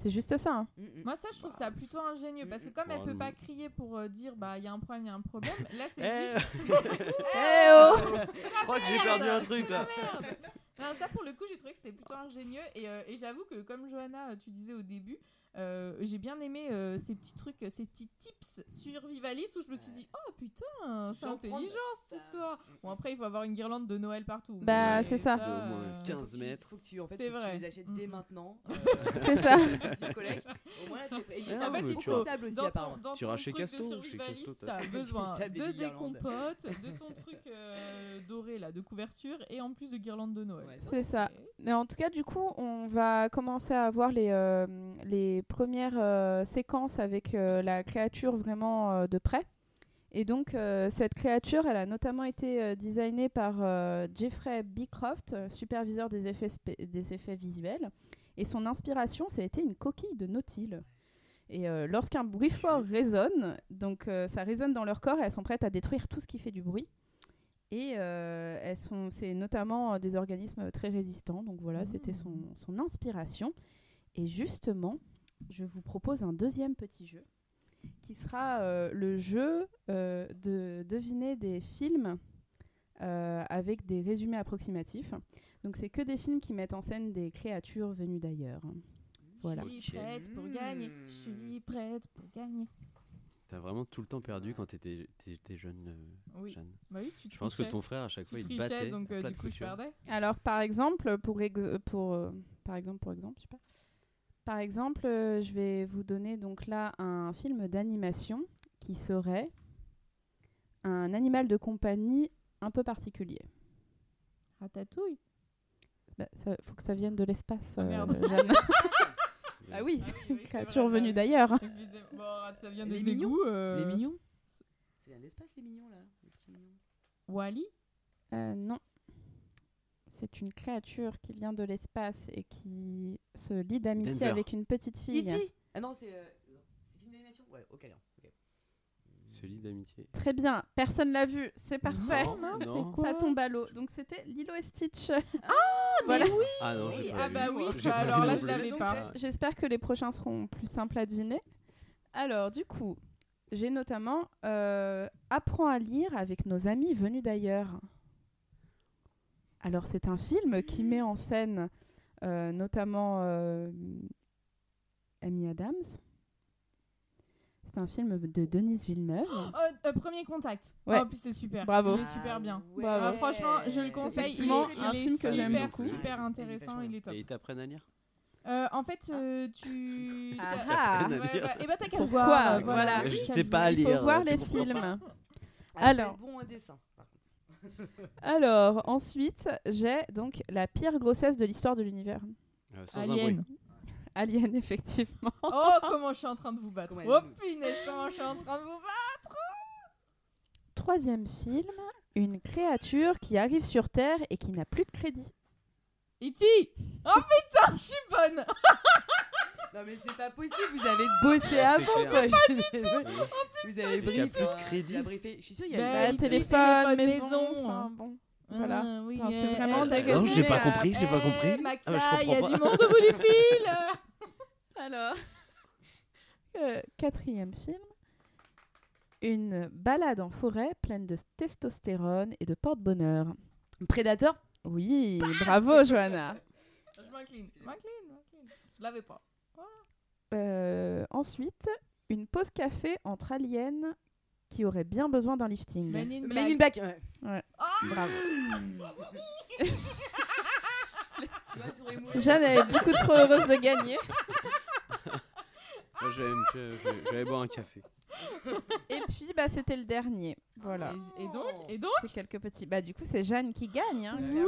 [SPEAKER 1] C'est juste ça. hein.
[SPEAKER 8] Mm, mm.
[SPEAKER 7] Moi, ça, je trouve ça plutôt ingénieux parce que
[SPEAKER 8] Mm,
[SPEAKER 7] comme elle
[SPEAKER 6] Bon,
[SPEAKER 7] peut pas crier pour euh, dire bah il y a un problème, il y a un problème, là c'est
[SPEAKER 6] Eh,
[SPEAKER 7] juste.
[SPEAKER 1] Eh oh
[SPEAKER 6] je crois que j'ai perdu un truc là.
[SPEAKER 7] Merde Non, ça pour le coup, j'ai trouvé que c'était plutôt ingénieux et, euh, et j'avoue que comme Johanna, euh, tu disais au début, euh, j'ai bien aimé euh, ces petits trucs, euh, ces petits tips survivalistes où je me suis dit oh putain, c'est intelligent cette
[SPEAKER 8] ça-
[SPEAKER 7] histoire. Bon après, il faut avoir une guirlande de Noël partout.
[SPEAKER 1] Bah, c'est ça.
[SPEAKER 6] D'au moins
[SPEAKER 7] euh,
[SPEAKER 6] 15
[SPEAKER 8] Faut que tu-
[SPEAKER 6] mètres.
[SPEAKER 8] Faut que tu, en fait,
[SPEAKER 7] C'est
[SPEAKER 8] faut que
[SPEAKER 7] vrai.
[SPEAKER 8] tu les achètes dès
[SPEAKER 7] Mhm.
[SPEAKER 8] maintenant.
[SPEAKER 1] C'est ça.
[SPEAKER 8] Au moins. Et du
[SPEAKER 6] Ah,
[SPEAKER 8] trop
[SPEAKER 6] tu vois.
[SPEAKER 8] sable aussi,
[SPEAKER 7] Dans ton,
[SPEAKER 8] apparemment.
[SPEAKER 7] dans
[SPEAKER 6] Tu
[SPEAKER 7] ton
[SPEAKER 6] iras chez
[SPEAKER 7] truc
[SPEAKER 6] Casto,
[SPEAKER 7] de survivaliste, t'as besoin de
[SPEAKER 8] des
[SPEAKER 7] compotes, de ton truc euh, doré là, de couverture et en plus de guirlandes de Noël.
[SPEAKER 1] C'est ça. Mais en tout cas, du coup, on va commencer à voir les, euh, les premières euh, séquences avec euh, la créature vraiment euh, de près. Et donc, euh, cette créature, elle a notamment été euh, designée par euh, Jeffrey Beecroft, superviseur des effets, des effets visuels. Et son inspiration, ça a été une coquille de nautile. Et lorsqu'un bruit fort résonne, donc ça résonne dans leur corps elles sont prêtes à détruire tout ce qui fait du bruit. Et elles sont, c'est notamment des organismes très résistants. Donc voilà, c'était son, son inspiration. Et justement, je vous propose un deuxième petit jeu qui sera euh, le jeu euh, de deviner des films euh, avec des résumés approximatifs. Donc c'est que des films qui mettent en scène des créatures venues d'ailleurs. Voilà.
[SPEAKER 7] Je suis prête pour gagner. Je suis prête pour gagner.
[SPEAKER 6] T'as vraiment tout le temps perdu quand t'étais t'étais jeune, euh,
[SPEAKER 7] Oui.
[SPEAKER 6] Jeanne.
[SPEAKER 7] Bah oui, tu
[SPEAKER 6] Je pense que ton frère, à chaque
[SPEAKER 7] Tu
[SPEAKER 6] fois, il te
[SPEAKER 7] trichais,
[SPEAKER 6] battait.
[SPEAKER 7] donc
[SPEAKER 6] à
[SPEAKER 7] euh,
[SPEAKER 6] plat
[SPEAKER 7] du
[SPEAKER 6] de
[SPEAKER 7] coup je
[SPEAKER 6] couture.
[SPEAKER 7] perdais.
[SPEAKER 1] Alors par exemple, pour, ex- pour euh, par exemple, pour exemple, je sais pas. Par exemple, euh, je vais vous donner donc là un film d'animation qui serait un animal de compagnie un peu particulier.
[SPEAKER 7] Ratatouille.
[SPEAKER 1] Bah, ça, faut que ça vienne de l'espace.
[SPEAKER 7] Ah,
[SPEAKER 1] euh,
[SPEAKER 7] merde.
[SPEAKER 1] Jeanne. ah oui,
[SPEAKER 7] Ah oui, oui,
[SPEAKER 1] créature
[SPEAKER 7] vrai,
[SPEAKER 1] venue d'ailleurs.
[SPEAKER 7] Bon, ça vient des
[SPEAKER 8] mignons
[SPEAKER 7] égouts. euh,
[SPEAKER 8] Les mignons C'est un espace, les mignons, là. Les petits mignons.
[SPEAKER 7] Wally.
[SPEAKER 1] Euh, non. C'est une créature qui vient de l'espace et qui se lie d'amitié
[SPEAKER 6] Denver.
[SPEAKER 1] avec une petite fille.
[SPEAKER 8] E.T. Ah non, c'est. euh, C'est film d'animation Ouais, ok, alors. ok.
[SPEAKER 6] Ce lit d'amitié.
[SPEAKER 1] Très bien, personne l'a vu, c'est parfait.
[SPEAKER 6] Non, non.
[SPEAKER 1] Ça tombe à l'eau. Donc c'était Lilo et Stitch.
[SPEAKER 7] Ah,
[SPEAKER 1] Voilà.
[SPEAKER 7] mais oui
[SPEAKER 6] Ah non, j'ai pas
[SPEAKER 7] Ah
[SPEAKER 6] vu.
[SPEAKER 7] bah oui,
[SPEAKER 6] J'ai
[SPEAKER 7] bah
[SPEAKER 6] pas
[SPEAKER 7] alors
[SPEAKER 6] vu
[SPEAKER 7] là,
[SPEAKER 6] non
[SPEAKER 7] je
[SPEAKER 6] plus.
[SPEAKER 7] l'avais pas.
[SPEAKER 1] J'espère que les prochains seront plus simples à deviner. Alors, du coup, j'ai notamment euh, Apprends à lire avec nos amis venus d'ailleurs. Alors, c'est un film qui met en scène euh, notamment euh, Amy Adams. C'est un film de Denise Villeneuve.
[SPEAKER 7] Oh, euh, premier contact.
[SPEAKER 1] Ouais.
[SPEAKER 7] Oh, puis c'est super.
[SPEAKER 1] Bravo.
[SPEAKER 7] Il est super bien.
[SPEAKER 8] ouais.
[SPEAKER 1] Bravo.
[SPEAKER 7] Ah, franchement, je le conseille. Il est,
[SPEAKER 1] Effectivement,
[SPEAKER 7] il
[SPEAKER 1] un
[SPEAKER 7] est
[SPEAKER 1] film que j'aime
[SPEAKER 7] super,
[SPEAKER 1] beaucoup.
[SPEAKER 7] super intéressant. Il est top.
[SPEAKER 6] Et ils t'apprennent à lire
[SPEAKER 7] Euh, en fait, euh, tu.
[SPEAKER 1] Ah ah.
[SPEAKER 7] Ouais,
[SPEAKER 6] lire.
[SPEAKER 7] bah, et bah t'as qu'à le
[SPEAKER 1] Pourquoi
[SPEAKER 7] voir?
[SPEAKER 1] Voilà.
[SPEAKER 6] Je sais pas
[SPEAKER 1] Il faut
[SPEAKER 6] lire.
[SPEAKER 1] voir les films.
[SPEAKER 8] Ah,
[SPEAKER 1] Alors.
[SPEAKER 8] bon dessin.
[SPEAKER 1] Alors, ensuite, j'ai donc la pire grossesse de l'histoire de l'univers.
[SPEAKER 6] Euh, sans un
[SPEAKER 7] Alien.
[SPEAKER 6] bruit.
[SPEAKER 1] Alien, effectivement.
[SPEAKER 7] Oh, comment je suis en train de vous battre.
[SPEAKER 8] Comment
[SPEAKER 7] Oh, punaise, comment je suis en train de vous battre.
[SPEAKER 1] Troisième film, une créature qui arrive sur Terre et qui n'a plus de crédit.
[SPEAKER 7] E.T. Oh putain, je suis bonne.
[SPEAKER 8] Non mais c'est pas possible, vous avez bossé
[SPEAKER 6] Ouais,
[SPEAKER 8] avant
[SPEAKER 6] clair.
[SPEAKER 8] quoi.
[SPEAKER 6] Oui.
[SPEAKER 8] Vous avez
[SPEAKER 6] Il y a
[SPEAKER 8] briefé.
[SPEAKER 6] plus de crédit.
[SPEAKER 8] briefé. Je suis sûr il y a
[SPEAKER 7] Bah,
[SPEAKER 8] une-
[SPEAKER 1] Bah, téléphone,
[SPEAKER 7] téléphone,
[SPEAKER 1] maison,
[SPEAKER 7] maison.
[SPEAKER 1] enfin, bon. Voilà.
[SPEAKER 7] Ah, oui,
[SPEAKER 1] Enfin, c'est
[SPEAKER 7] euh,
[SPEAKER 1] vraiment
[SPEAKER 7] euh,
[SPEAKER 1] dégueulasse.
[SPEAKER 6] Non, j'ai pas
[SPEAKER 1] Euh,
[SPEAKER 6] compris, j'ai pas
[SPEAKER 7] Eh,
[SPEAKER 6] compris. Ah, bah, je
[SPEAKER 7] il y a du
[SPEAKER 6] pas.
[SPEAKER 7] monde au bout du fil.
[SPEAKER 1] Alors, euh, quatrième film, une balade en forêt pleine de testostérone et de porte-bonheur.
[SPEAKER 8] Prédateur
[SPEAKER 1] Oui, bravo Johanna.
[SPEAKER 7] Je m'incline, je m'incline, je m'incline. Je l'avais pas.
[SPEAKER 1] Euh, ensuite, une pause café entre aliens qui auraient bien besoin d'un lifting.
[SPEAKER 7] Men in
[SPEAKER 8] Men in
[SPEAKER 7] Black.
[SPEAKER 8] Black. ouais.
[SPEAKER 1] Bravo.
[SPEAKER 8] Vois, j'aurais mouru.
[SPEAKER 1] Jeanne elle est beaucoup trop heureuse de gagner.
[SPEAKER 6] Moi, je vais me- je- je- je vais boire un café.
[SPEAKER 1] Et puis, bah, c'était le dernier. Voilà.
[SPEAKER 7] Et, et donc, et donc
[SPEAKER 1] C'est quelques petits. Bah, du coup, c'est Jeanne qui gagne. hein,
[SPEAKER 8] Ouais.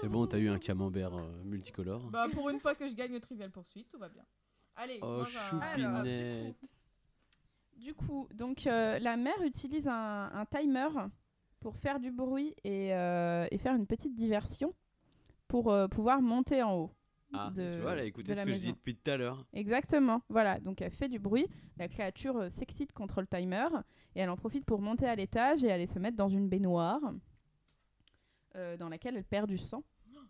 [SPEAKER 6] C'est bon, t'as eu un camembert euh, multicolore.
[SPEAKER 7] Bah pour une fois que je gagne au Trivial Poursuite, tout va bien. Allez, je
[SPEAKER 6] Oh,
[SPEAKER 7] mange un-
[SPEAKER 6] choupinette.
[SPEAKER 1] Du coup, donc euh, la mère utilise un, un timer pour faire du bruit et, euh, et faire une petite diversion pour euh, pouvoir monter en haut.
[SPEAKER 6] Ah,
[SPEAKER 1] de-
[SPEAKER 6] tu vois, elle a écouté
[SPEAKER 1] de
[SPEAKER 6] ce
[SPEAKER 1] la
[SPEAKER 6] que je
[SPEAKER 1] maison.
[SPEAKER 6] dis depuis tout à l'heure.
[SPEAKER 1] Exactement. Voilà, donc elle fait du bruit. La créature euh, s'excite contre le timer et elle en profite pour monter à l'étage et aller se mettre dans une baignoire euh, dans laquelle elle perd du sang.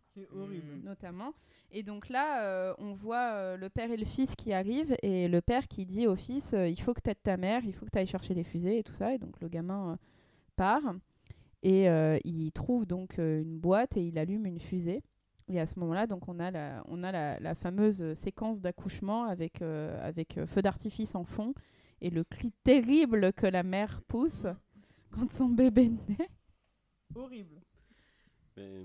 [SPEAKER 7] C'est horrible.
[SPEAKER 1] notamment. Et donc là, euh, on voit euh, le père et le fils qui arrivent, et le père qui dit au fils euh, Il faut que tu aides ta mère, il faut que tu ailles chercher les fusées et tout ça. Et donc le gamin euh, part, et euh, il trouve donc euh, une boîte et il allume une fusée. Et à ce moment-là, donc on a la, on a la, la fameuse séquence d'accouchement avec, euh, avec feu d'artifice en fond et le cri terrible que la mère pousse quand son bébé naît.
[SPEAKER 7] Horrible.
[SPEAKER 6] Mais,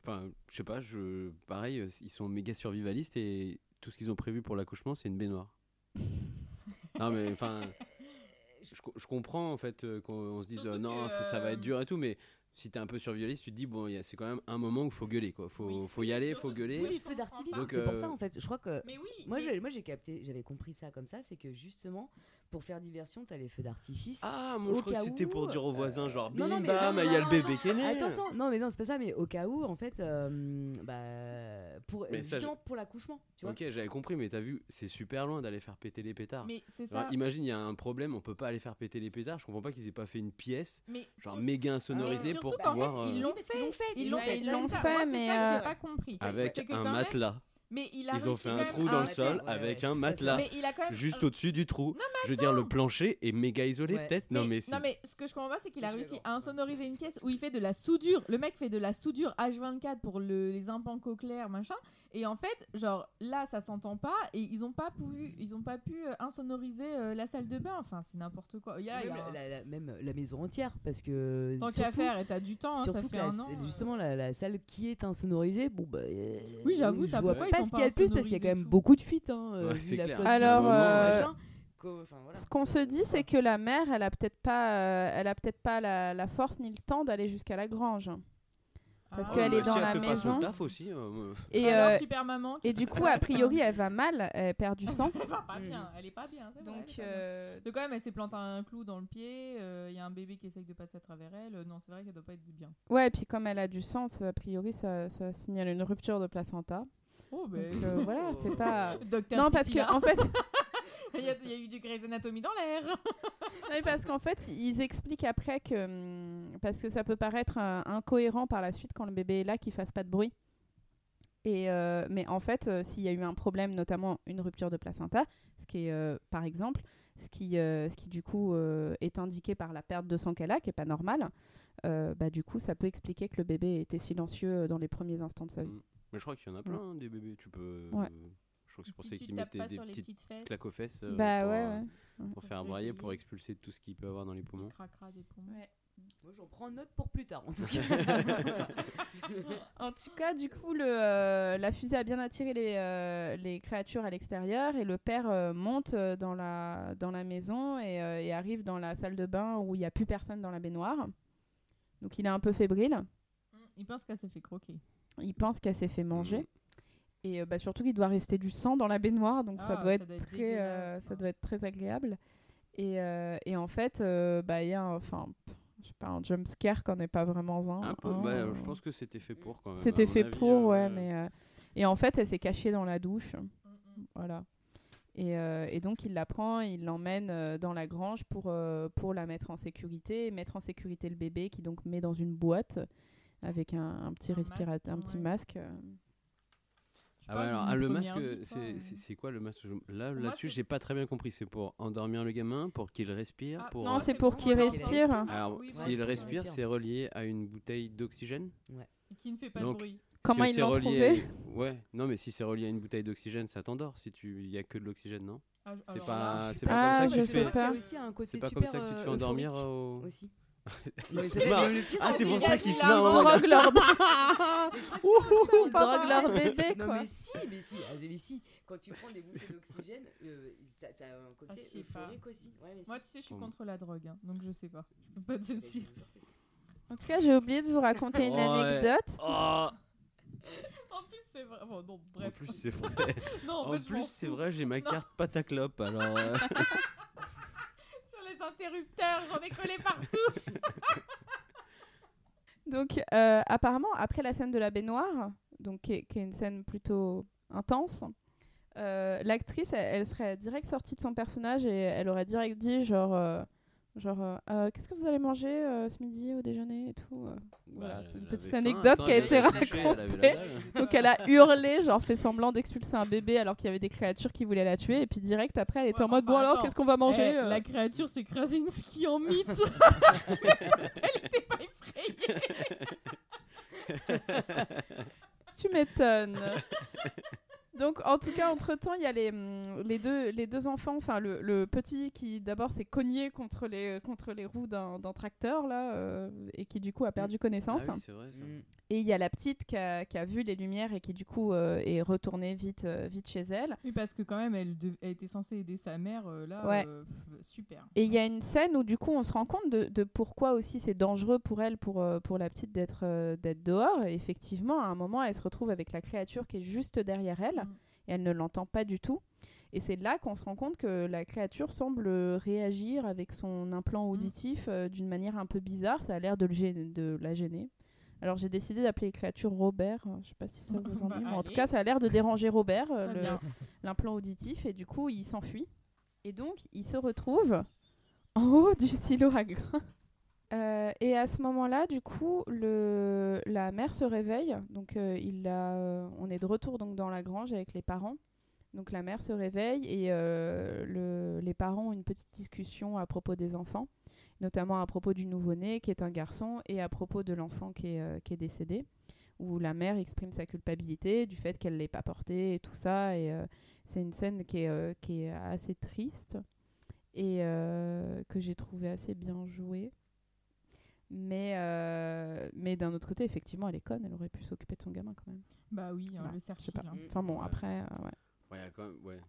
[SPEAKER 6] Enfin, je sais pas, je... pareil, euh, ils sont méga survivalistes et tout ce qu'ils ont prévu pour l'accouchement, c'est une baignoire. non, mais enfin, je, je comprends en fait euh, qu'on on se dise euh, non,
[SPEAKER 7] que,
[SPEAKER 6] faut- ça va être dur et tout, mais si t'es un peu survivaliste, tu te dis bon, c'est quand même un moment où il faut gueuler quoi. Faut,
[SPEAKER 7] Oui.
[SPEAKER 6] faut y aller, faut gueuler.
[SPEAKER 8] Oui, feux d'artifice. C'est pour ça en fait. Je crois que
[SPEAKER 7] Mais oui.
[SPEAKER 8] moi
[SPEAKER 7] mais-
[SPEAKER 8] j'ai moi j'ai capté, j'avais compris ça comme ça, c'est que justement pour faire diversion, t'as les feux d'artifice.
[SPEAKER 6] Ah, moi
[SPEAKER 8] Au
[SPEAKER 6] je crois que c'était pour dire aux voisins genre
[SPEAKER 8] non,
[SPEAKER 6] bim
[SPEAKER 8] non,
[SPEAKER 6] bam, il y a le bébé qui est né.
[SPEAKER 8] Attends, attends, non mais non, c'est pas ça, mais au cas où, en fait, euh, bah, pour,
[SPEAKER 6] Mais ça,
[SPEAKER 8] justement pour l'accouchement, tu vois.
[SPEAKER 6] Ok, j'avais compris, mais t'as vu, c'est super loin d'aller faire péter les pétards.
[SPEAKER 7] Mais c'est
[SPEAKER 6] Alors,
[SPEAKER 7] ça.
[SPEAKER 6] imagine, il y a un problème, on peut pas aller faire péter les pétards. Je comprends pas qu'ils aient pas fait une pièce,
[SPEAKER 7] Mais
[SPEAKER 6] genre
[SPEAKER 7] sur-
[SPEAKER 6] méga
[SPEAKER 7] mais
[SPEAKER 6] insonorisée
[SPEAKER 7] surtout
[SPEAKER 6] pour
[SPEAKER 7] qu'en
[SPEAKER 6] pouvoir.
[SPEAKER 7] fait, ils
[SPEAKER 6] euh,
[SPEAKER 7] l'ont fait. Ils l'ont fait.
[SPEAKER 1] ils l'ont fait,
[SPEAKER 7] c'est
[SPEAKER 1] mais,
[SPEAKER 7] ça que
[SPEAKER 1] euh,
[SPEAKER 7] j'ai pas compris.
[SPEAKER 6] avec un matelas.
[SPEAKER 7] Mais il a
[SPEAKER 6] Ils ont fait un trou dans le sol
[SPEAKER 8] ouais,
[SPEAKER 6] avec
[SPEAKER 8] ouais,
[SPEAKER 6] un
[SPEAKER 8] ça,
[SPEAKER 6] matelas.
[SPEAKER 7] Mais il a quand même.
[SPEAKER 6] Juste au-dessus du trou.
[SPEAKER 7] Non,
[SPEAKER 6] Je veux dire, le plancher est méga isolé,
[SPEAKER 8] Ouais.
[SPEAKER 6] peut-être Non, mais, c'est-
[SPEAKER 7] non mais ce que je comprends pas c'est qu'il a réussi à insonoriser une pièce où il fait de la soudure. Le mec fait de la soudure H24 pour le- les implants cochléaires machin. Et en fait genre là ça s'entend pas et ils ont pas pu ils ont pas pu euh, insonoriser euh, la salle de bain. Enfin c'est n'importe quoi. Il y a, il y
[SPEAKER 8] Même,
[SPEAKER 7] a un-
[SPEAKER 8] la, la- même la maison entière, parce que
[SPEAKER 7] tant qu'à faire et t'as du temps. hein, ça
[SPEAKER 8] surtout
[SPEAKER 7] fait
[SPEAKER 8] que la-
[SPEAKER 7] un an. euh.
[SPEAKER 8] justement la, la salle qui est insonorisée, bon bah. euh,
[SPEAKER 7] Oui, j'avoue, ça,
[SPEAKER 8] vois
[SPEAKER 7] pourquoi
[SPEAKER 8] pas ce qu'il y a de plus parce qu'il y a quand même beaucoup de fuites. Hein, euh,
[SPEAKER 6] Ouais,
[SPEAKER 8] la flotte
[SPEAKER 1] Alors, euh,
[SPEAKER 8] enfin, voilà.
[SPEAKER 1] Ce qu'on se dit, c'est que la mère, elle a peut-être pas, euh, elle a peut-être pas la, la force ni le temps d'aller jusqu'à la grange. parce
[SPEAKER 7] Ah.
[SPEAKER 1] qu'elle est dans
[SPEAKER 6] si elle
[SPEAKER 1] la
[SPEAKER 6] fait pas son
[SPEAKER 1] maison.
[SPEAKER 6] taf aussi. euh, moi-
[SPEAKER 1] Et,
[SPEAKER 7] Alors,
[SPEAKER 1] euh,
[SPEAKER 7] super maman.
[SPEAKER 1] et du coup, a priori, elle va mal, elle perd du sang.
[SPEAKER 7] elle va pas
[SPEAKER 8] Mm.
[SPEAKER 7] bien. Elle est pas bien. vrai, elle
[SPEAKER 1] Donc,
[SPEAKER 7] est pas bien.
[SPEAKER 1] euh,
[SPEAKER 7] De quand même, elle s'est planté un clou dans le pied. Il y a un bébé qui essaye de passer à travers elle. euh, Non, c'est vrai qu'elle doit pas être bien.
[SPEAKER 1] ouais, et puis comme elle a du sang, a priori, ça, ça signale une rupture de placenta.
[SPEAKER 7] Oh,
[SPEAKER 1] Donc, euh, voilà, c'est pas.
[SPEAKER 7] Docteur
[SPEAKER 1] Non, parce que en fait,
[SPEAKER 7] Il y, a- il y a eu du Grey's Anatomy dans l'air.
[SPEAKER 1] Oui, parce qu'en fait, ils expliquent après que. hum, Parce que ça peut paraître euh, incohérent par la suite quand le bébé est là, qu'il fasse pas de bruit. Et euh, mais en fait, euh, s'il y a eu un problème, notamment une rupture de placenta, ce qui est, euh, par exemple, ce qui, euh, ce qui du coup euh, est indiqué par la perte de sang qu'elle a, qui est pas normale, euh, bah, du coup, ça peut expliquer que le bébé était silencieux dans les premiers instants de sa vie.
[SPEAKER 6] Mm. Mais je crois qu'il y en a plein, hein, des bébés. Tu peux.
[SPEAKER 1] Ouais.
[SPEAKER 6] Je crois que c'est pour
[SPEAKER 7] Si
[SPEAKER 6] ça
[SPEAKER 7] tu
[SPEAKER 6] qu'ils mettaient
[SPEAKER 7] pas
[SPEAKER 6] des
[SPEAKER 7] sur les
[SPEAKER 6] petites
[SPEAKER 7] petites fesses,
[SPEAKER 6] claques aux fesses euh,
[SPEAKER 1] bah
[SPEAKER 6] pour,
[SPEAKER 1] ouais,
[SPEAKER 6] euh,
[SPEAKER 1] ouais.
[SPEAKER 6] pour faire brailler, pour expulser tout ce qu'il peut avoir dans les poumons.
[SPEAKER 7] il craquera des poumons.
[SPEAKER 8] Moi, j'en prends note pour plus tard, en tout cas.
[SPEAKER 1] En tout cas, du coup, le, euh, la fusée a bien attiré les, euh, les créatures à l'extérieur et le père euh, monte dans la, dans la maison et, euh, et arrive dans la salle de bain où il n'y a plus personne dans la baignoire. Donc il est un peu fébrile.
[SPEAKER 7] Il pense qu'elle s'est fait croquer.
[SPEAKER 1] Il pense qu'elle s'est fait manger.
[SPEAKER 6] Mhm.
[SPEAKER 1] Et euh, bah, surtout qu'il doit rester du sang dans la baignoire, donc ça,
[SPEAKER 7] Ah,
[SPEAKER 1] doit
[SPEAKER 7] ça
[SPEAKER 1] être
[SPEAKER 7] doit être
[SPEAKER 1] très, euh, ça
[SPEAKER 7] hein.
[SPEAKER 1] doit être très agréable. Et, euh, et en fait, euh, bah, il y a un, enfin, je sais pas, un qu'on n'est pas vraiment un.
[SPEAKER 6] Un peu,
[SPEAKER 1] hein,
[SPEAKER 6] bah,
[SPEAKER 1] euh.
[SPEAKER 6] je pense que c'était fait pour quand même.
[SPEAKER 1] C'était fait
[SPEAKER 6] avis,
[SPEAKER 1] pour,
[SPEAKER 6] euh,
[SPEAKER 1] ouais, mais. euh, Et en fait, elle s'est cachée dans la douche. Voilà. Et, euh, et donc, il la prend, il l'emmène dans la grange pour, euh, pour la mettre en sécurité, mettre en sécurité le bébé qui donc met dans une boîte avec un, un petit
[SPEAKER 7] Un
[SPEAKER 1] respirateur, un
[SPEAKER 7] masque,
[SPEAKER 1] petit
[SPEAKER 7] ouais.
[SPEAKER 1] masque. euh.
[SPEAKER 6] Ah ouais, alors, ah, le masque, c'est
[SPEAKER 7] c'est
[SPEAKER 6] quoi le masque? Là, là-dessus, j'ai pas très bien compris. C'est pour endormir le gamin, pour qu'il respire,
[SPEAKER 7] Ah,
[SPEAKER 6] pour.
[SPEAKER 1] Non,
[SPEAKER 6] euh,
[SPEAKER 1] c'est pour qu'il respire.
[SPEAKER 6] Alors,
[SPEAKER 7] Oui,
[SPEAKER 6] s'il respire, c'est relié à une bouteille d'oxygène?
[SPEAKER 7] Qui ne fait pas
[SPEAKER 6] Donc,
[SPEAKER 7] de bruit.
[SPEAKER 1] Comment
[SPEAKER 6] Si
[SPEAKER 1] ils l'ont
[SPEAKER 6] relié
[SPEAKER 1] trouvé?
[SPEAKER 6] à- Ouais, non, mais si c'est relié à une bouteille d'oxygène, ça t'endort. Si tu, il y a que de l'oxygène, non?
[SPEAKER 7] Ah,
[SPEAKER 6] C'est pas, c'est pas
[SPEAKER 1] Ah,
[SPEAKER 6] comme ça que
[SPEAKER 1] je
[SPEAKER 6] tu fais.
[SPEAKER 1] pas.
[SPEAKER 8] Il y a aussi un côté
[SPEAKER 6] C'est pas comme ça que tu te fais
[SPEAKER 8] euh,
[SPEAKER 6] endormir
[SPEAKER 8] aussi.
[SPEAKER 6] Se
[SPEAKER 8] c'est-
[SPEAKER 6] marre.
[SPEAKER 8] mais le pire,
[SPEAKER 6] Ah, c'est pour ça
[SPEAKER 8] de
[SPEAKER 6] qu'il se
[SPEAKER 8] la
[SPEAKER 6] marre en
[SPEAKER 8] drogue.
[SPEAKER 1] leur, bébé,
[SPEAKER 8] Non
[SPEAKER 1] quoi.
[SPEAKER 8] mais si, mais si, ah, mais si, quand tu prends des bouffées d'oxygène, euh, t'as un côté
[SPEAKER 7] Ah, pas.
[SPEAKER 8] euphorique aussi.
[SPEAKER 7] Moi, tu sais, je suis contre la drogue, hein, donc je sais pas. Je peux pas te dire.
[SPEAKER 1] En tout cas, j'ai oublié de vous raconter une anecdote.
[SPEAKER 6] Oh,
[SPEAKER 7] En plus, c'est vrai. Bon, non,
[SPEAKER 6] en
[SPEAKER 7] bref.
[SPEAKER 6] plus, c'est vrai.
[SPEAKER 7] non, en,
[SPEAKER 6] En
[SPEAKER 7] fait,
[SPEAKER 6] plus, c'est vrai, j'ai ma carte pataclope. Alors,
[SPEAKER 7] interrupteurs, j'en ai collé partout.
[SPEAKER 1] Donc, euh, apparemment, après la scène de la baignoire, donc qui est, qui est une scène plutôt intense, euh, l'actrice, elle, elle serait direct sortie de son personnage et elle aurait direct dit genre, euh, genre, euh, Euh, qu'est-ce que vous allez manger euh, ce midi au déjeuner et tout. euh. Voilà,
[SPEAKER 6] bah,
[SPEAKER 1] c'est
[SPEAKER 6] elle
[SPEAKER 1] une petite anecdote qui a été racontée. Donc elle a hurlé, genre fait semblant d'expulser un bébé alors qu'il y avait des créatures qui voulaient la tuer et puis direct après elle était
[SPEAKER 7] Ouais,
[SPEAKER 1] en mode
[SPEAKER 7] enfin,
[SPEAKER 1] bon alors qu'est-ce qu'on va manger
[SPEAKER 7] Eh,
[SPEAKER 1] euh
[SPEAKER 7] La créature, c'est Krasinski en mythe. Elle était pas effrayée.
[SPEAKER 1] Tu m'étonnes. Donc, en tout cas, entre-temps, il y a les, hum, les, deux, les deux enfants. Enfin, le, le petit qui, d'abord, s'est cogné contre les, contre les roues d'un d'un tracteur, là, euh, et qui, du coup, a perdu connaissance.
[SPEAKER 6] Ah oui, c'est vrai ça.
[SPEAKER 8] Mm.
[SPEAKER 1] Et il y a la petite qui a, qui a vu les lumières et qui, du coup, euh, est retournée vite, euh, vite chez elle.
[SPEAKER 7] Oui, parce que quand même, elle, elle était censée aider sa mère. euh, là,
[SPEAKER 1] Ouais.
[SPEAKER 7] euh, pff, super.
[SPEAKER 1] Et il y a une scène où, du coup, on se rend compte de, de pourquoi aussi c'est dangereux pour elle, pour, pour la petite, d'être euh, d'être dehors. Et effectivement, à un moment, elle se retrouve avec la créature qui est juste derrière elle.
[SPEAKER 7] Mm.
[SPEAKER 1] et elle ne l'entend pas du tout. Et c'est là qu'on se rend compte que la créature semble réagir avec son implant auditif euh, d'une manière un peu bizarre. Ça a l'air de, le gêner- de la gêner. Alors j'ai décidé d'appeler les créatures Robert. Euh, Je sais pas si ça vous ennuie,
[SPEAKER 7] Bah,
[SPEAKER 1] mais en tout
[SPEAKER 7] allez.
[SPEAKER 1] cas ça a l'air de déranger Robert, euh, l'implant auditif, et du coup il s'enfuit. Et donc il se retrouve en haut du silo à grains. Euh, et à ce moment-là, du coup, la mère se réveille. Donc, euh, euh, on est de retour dans la grange avec les parents. Donc, la mère se réveille et le, les parents ont une petite discussion à propos des enfants, notamment à propos du nouveau-né qui est un garçon et à propos de l'enfant qui est, décédé, où la mère exprime sa culpabilité du fait qu'elle ne l'ait pas porté et tout ça. Et c'est une scène qui est, qui est assez triste et que j'ai trouvé assez bien jouée. Mais, euh, mais d'un autre côté, effectivement, elle est conne, elle aurait pu s'occuper de son gamin quand même.
[SPEAKER 7] Bah oui, hein,
[SPEAKER 1] Bah,
[SPEAKER 7] le
[SPEAKER 1] je sais
[SPEAKER 7] certif.
[SPEAKER 1] pas.
[SPEAKER 7] hein.
[SPEAKER 1] Enfin bon,
[SPEAKER 6] Ouais.
[SPEAKER 1] après, euh, ouais.
[SPEAKER 6] Ouais, quand même, ouais.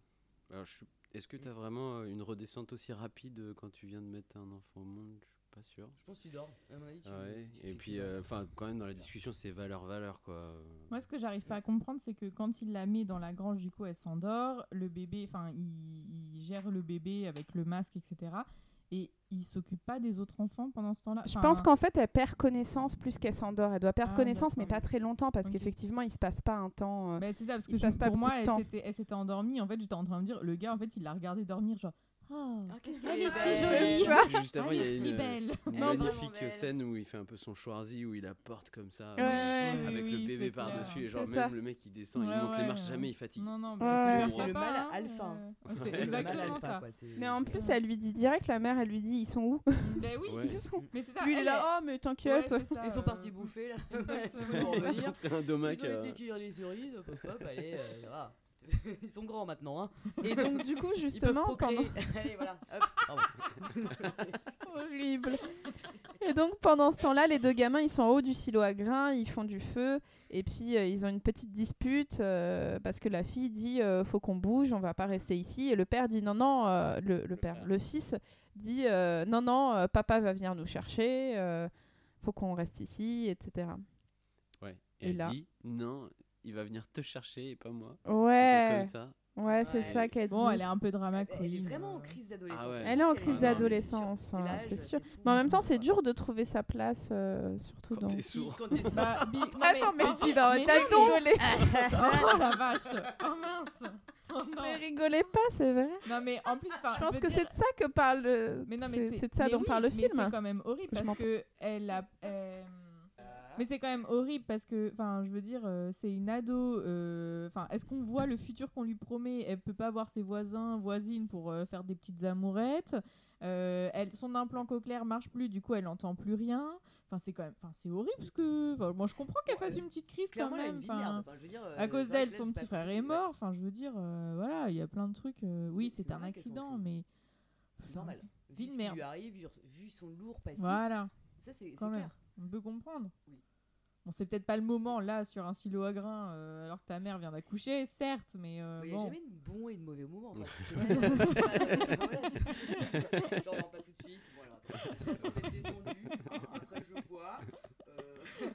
[SPEAKER 6] Alors, je suis- Est-ce que tu as vraiment euh, une redescente aussi rapide euh, quand tu viens de mettre un enfant au monde? Je suis pas sûr.
[SPEAKER 8] Je pense que tu dors. À mon avis, tu-
[SPEAKER 6] Ah ouais.
[SPEAKER 8] tu
[SPEAKER 6] Et puis, euh, quand même dans la discussion, c'est valeur valeur quoi.
[SPEAKER 7] Moi, ce que j'arrive pas à comprendre, c'est que quand il la met dans la grange, du coup, elle s'endort. Le bébé, enfin, il, il gère le bébé avec le masque, etc. et il s'occupe pas des autres enfants pendant ce temps-là?
[SPEAKER 1] Je pense qu'en fait, elle perd connaissance plus qu'elle s'endort. Elle doit perdre
[SPEAKER 7] Ah,
[SPEAKER 1] connaissance, mais pas très longtemps, parce qu'effectivement, il se passe pas un temps. euh,
[SPEAKER 7] bah, c'est ça, parce que
[SPEAKER 1] se
[SPEAKER 7] je-
[SPEAKER 1] passe pas
[SPEAKER 7] pour moi, elle s'était, elle s'était endormie. En fait, j'étais en train de me dire, le gars, en fait, il l'a regardé dormir, genre. Oh,
[SPEAKER 8] Ah, qu'est-ce qu'elle
[SPEAKER 7] est
[SPEAKER 8] est
[SPEAKER 7] si
[SPEAKER 8] belle.
[SPEAKER 7] jolie.
[SPEAKER 6] Juste avant,
[SPEAKER 7] elle
[SPEAKER 6] il y
[SPEAKER 7] est
[SPEAKER 6] a
[SPEAKER 7] si
[SPEAKER 6] une,
[SPEAKER 7] belle.
[SPEAKER 6] une magnifique
[SPEAKER 8] belle.
[SPEAKER 6] scène où il fait un peu son Schwarzy, où il la porte comme ça,
[SPEAKER 1] Ouais,
[SPEAKER 6] euh, avec
[SPEAKER 7] oui,
[SPEAKER 6] le bébé par-dessus, et genre
[SPEAKER 1] C'est
[SPEAKER 6] même
[SPEAKER 1] ça.
[SPEAKER 6] le mec il descend, il
[SPEAKER 7] Ouais,
[SPEAKER 6] monte les marches, jamais il fatigue.
[SPEAKER 7] Non, non, mais
[SPEAKER 1] ouais.
[SPEAKER 7] c'est
[SPEAKER 8] le mal
[SPEAKER 7] hein,
[SPEAKER 8] alpha.
[SPEAKER 7] euh,
[SPEAKER 8] C'est
[SPEAKER 7] exactement
[SPEAKER 8] alpha,
[SPEAKER 7] ça.
[SPEAKER 1] Mais en
[SPEAKER 8] c'est-
[SPEAKER 1] plus, elle lui dit direct, la mère, elle lui dit, ils sont où?
[SPEAKER 7] Ben oui,
[SPEAKER 6] Ouais.
[SPEAKER 1] Ils sont-
[SPEAKER 7] mais c'est ça.
[SPEAKER 1] Lui, il est là, oh, mais t'inquiète.
[SPEAKER 8] Ils sont
[SPEAKER 7] euh,
[SPEAKER 8] partis bouffer là. Ils
[SPEAKER 6] ont pris un domac.
[SPEAKER 8] Ils ont été cueillir les cerises, hop, hop, hop, allez, ça va. Ils sont grands maintenant, hein.
[SPEAKER 1] Et donc, du coup, justement, pendant...
[SPEAKER 8] Allez, voilà.
[SPEAKER 1] Horrible. Et donc pendant ce temps-là, les deux gamins, ils sont en haut du silo à grains, ils font du feu, et puis euh, ils ont une petite dispute euh, parce que la fille dit euh, faut qu'on bouge, on va pas rester ici, et le père dit non non, euh, le, le père, le fils dit euh, non non, euh, papa va venir nous chercher, euh, faut qu'on reste ici, etc.
[SPEAKER 6] Ouais.
[SPEAKER 1] Et
[SPEAKER 6] Et elle
[SPEAKER 1] là-
[SPEAKER 6] dit non, il va venir te chercher et pas moi.
[SPEAKER 1] Ouais,
[SPEAKER 6] comme ça.
[SPEAKER 1] ouais, c'est
[SPEAKER 8] Ouais.
[SPEAKER 1] ça qu'elle dit.
[SPEAKER 7] Bon, elle est un peu drama
[SPEAKER 8] Elle est vraiment en
[SPEAKER 7] euh.
[SPEAKER 8] crise d'adolescence.
[SPEAKER 6] Ah ouais.
[SPEAKER 1] Elle est en
[SPEAKER 8] Je
[SPEAKER 1] crise d'adolescence,
[SPEAKER 8] c'est
[SPEAKER 1] hein, c'est sûr. Mais en même temps, c'est dur de trouver sa place, euh, surtout
[SPEAKER 6] Quand
[SPEAKER 1] dans.
[SPEAKER 6] t'es sourd.
[SPEAKER 8] Quand t'es sourd.
[SPEAKER 7] Bah, bi- non,
[SPEAKER 1] Attends, mais
[SPEAKER 7] sans-
[SPEAKER 8] tu vas au
[SPEAKER 7] mais. Oh la vache Oh mince Oh
[SPEAKER 1] Mais rigolez pas, c'est vrai.
[SPEAKER 7] Non mais en plus,
[SPEAKER 1] Je pense
[SPEAKER 7] veux
[SPEAKER 1] que
[SPEAKER 7] dire-
[SPEAKER 1] c'est de ça que parle. le-
[SPEAKER 7] Mais non, mais
[SPEAKER 1] c'est c'est de ça
[SPEAKER 7] mais
[SPEAKER 1] dont
[SPEAKER 7] oui,
[SPEAKER 1] parle le
[SPEAKER 7] mais
[SPEAKER 1] film.
[SPEAKER 7] C'est quand même horrible
[SPEAKER 1] Je
[SPEAKER 7] parce
[SPEAKER 1] m'entends.
[SPEAKER 7] que elle a. euh, Mais c'est quand même horrible parce que, enfin, je veux dire, euh, c'est une ado. euh, Enfin, est-ce qu'on voit le futur qu'on lui promet? Elle peut pas voir ses voisins, voisines pour euh, faire des petites amourettes. Elle, son implant cochléaire marche plus, du coup, elle entend plus rien. Enfin, c'est quand même, enfin, c'est horrible parce que, moi, je comprends qu'elle fasse une petite crise quand même.
[SPEAKER 8] je veux dire,
[SPEAKER 7] à cause d'elle, son petit frère est mort. Enfin, je veux dire, voilà, il y a plein de trucs. oui,
[SPEAKER 8] c'est
[SPEAKER 7] un accident, mais
[SPEAKER 8] C'est normal.
[SPEAKER 7] Vie de merde.
[SPEAKER 8] lui arrive, vu, son lourd passif.
[SPEAKER 7] voilà.
[SPEAKER 8] Ça, c'est clair.
[SPEAKER 7] On peut comprendre.
[SPEAKER 8] Oui.
[SPEAKER 7] Bon, c'est peut-être pas le moment là sur un silo à grains euh, alors que ta mère vient d'accoucher, certes, mais euh,
[SPEAKER 8] Il n'y a jamais de bon et de mauvais moment. C'est possible. J'en pas tout de suite. Bon, alors, attends. J'attends d'être descendu. Après, je vois. Euh...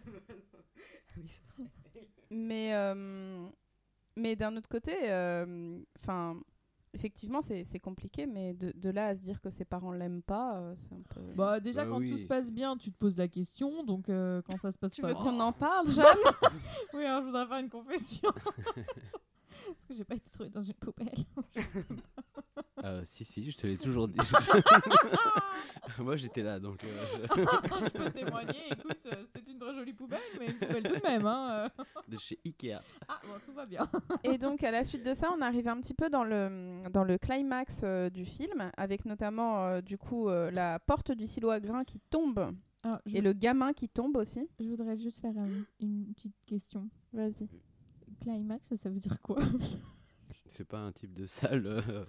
[SPEAKER 1] Mais, euh, mais d'un autre côté, euh, enfin, effectivement, c'est c'est compliqué, mais de, de là à se dire que ses parents l'aiment pas, euh, c'est un peu.
[SPEAKER 7] Bah déjà
[SPEAKER 6] Bah
[SPEAKER 7] quand
[SPEAKER 6] oui.
[SPEAKER 7] tout se passe bien, tu te poses la question, donc euh, quand ça se passe
[SPEAKER 1] tu
[SPEAKER 7] pas
[SPEAKER 1] veux qu'on en parle, Jeanne?
[SPEAKER 7] Oui, alors je voudrais faire une confession. Parce que j'ai pas été trouvée dans une poubelle.
[SPEAKER 6] Euh, si, si, je te l'ai toujours dit. Moi j'étais là donc. euh, je-
[SPEAKER 7] je peux témoigner, écoute, euh, c'était une très jolie poubelle, mais une poubelle tout de même. Hein. euh.
[SPEAKER 6] de chez Ikea.
[SPEAKER 7] Ah bon, tout va bien.
[SPEAKER 1] Et donc, à la suite de ça, on arrive un petit peu dans le, dans le climax euh, du film, avec notamment, euh, du coup, euh, la porte du silo à grains qui tombe
[SPEAKER 7] je,
[SPEAKER 1] et le gamin qui tombe aussi.
[SPEAKER 7] je voudrais juste faire euh, une petite question.
[SPEAKER 1] Vas-y.
[SPEAKER 7] Climax, ça veut dire quoi?
[SPEAKER 6] C'est pas un type de salle. euh,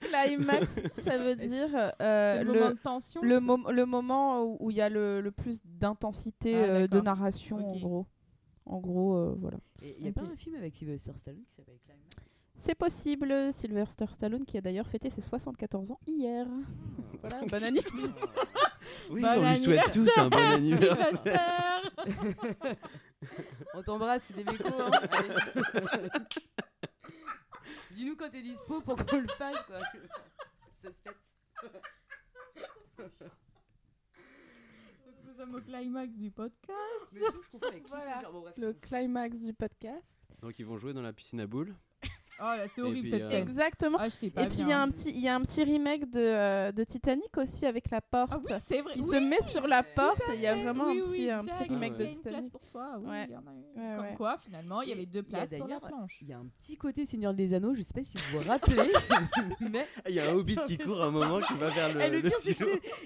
[SPEAKER 1] Climax, ça veut dire euh,
[SPEAKER 7] C'est le, moment
[SPEAKER 1] le,
[SPEAKER 7] de tension
[SPEAKER 1] le, mom- le moment où- où il y a le, le plus d'intensité
[SPEAKER 7] Ah,
[SPEAKER 1] euh, de
[SPEAKER 7] d'accord.
[SPEAKER 1] narration, en
[SPEAKER 7] Ok.
[SPEAKER 1] gros. En gros, euh, voilà.
[SPEAKER 8] Et il y a
[SPEAKER 7] Ok.
[SPEAKER 8] pas un film avec Sylvester Stallone qui s'appelle Climax?
[SPEAKER 1] C'est possible, Sylvester Stallone qui a d'ailleurs fêté ses 74 ans hier. Voilà, bon anniversaire.
[SPEAKER 6] Oui,
[SPEAKER 7] Bon
[SPEAKER 6] on lui souhaite tous un bon anniversaire.
[SPEAKER 8] On t'embrasse, c'est des mécos. Hein. Dis-nous quand t'es dispo pour qu'on le fasse, quoi. Ça se fête.
[SPEAKER 7] Nous sommes au climax du podcast.
[SPEAKER 8] Mais je avec qui
[SPEAKER 1] Voilà.
[SPEAKER 8] Genre, bon, bref.
[SPEAKER 1] Le climax du podcast.
[SPEAKER 6] Donc ils vont jouer dans la piscine à boules.
[SPEAKER 7] Oh là, c'est horrible
[SPEAKER 6] puis,
[SPEAKER 7] cette
[SPEAKER 6] euh,
[SPEAKER 7] scène.
[SPEAKER 1] Exactement.
[SPEAKER 7] Ah,
[SPEAKER 1] Et puis il y, a un petit- il y a un petit remake de, euh, de Titanic aussi avec la porte.
[SPEAKER 7] Ah oui, c'est vrai.
[SPEAKER 1] il
[SPEAKER 7] oui,
[SPEAKER 1] se met sur la porte et il y a vraiment
[SPEAKER 7] Oui,
[SPEAKER 1] un petit,
[SPEAKER 7] oui,
[SPEAKER 1] un petit remake
[SPEAKER 7] il
[SPEAKER 1] de
[SPEAKER 7] y a une place
[SPEAKER 1] Titanic.
[SPEAKER 7] pour toi. Oui,
[SPEAKER 1] Ouais.
[SPEAKER 7] il y en a une.
[SPEAKER 1] Ouais,
[SPEAKER 7] Comme
[SPEAKER 1] ouais.
[SPEAKER 7] quoi, finalement, il y avait deux places pour la planche.
[SPEAKER 8] Il y a un petit côté Seigneur des Anneaux, je sais pas si vous vous rappelez, mais
[SPEAKER 6] Ah, Il y a un hobbit qui court un moment qui va vers le,
[SPEAKER 8] le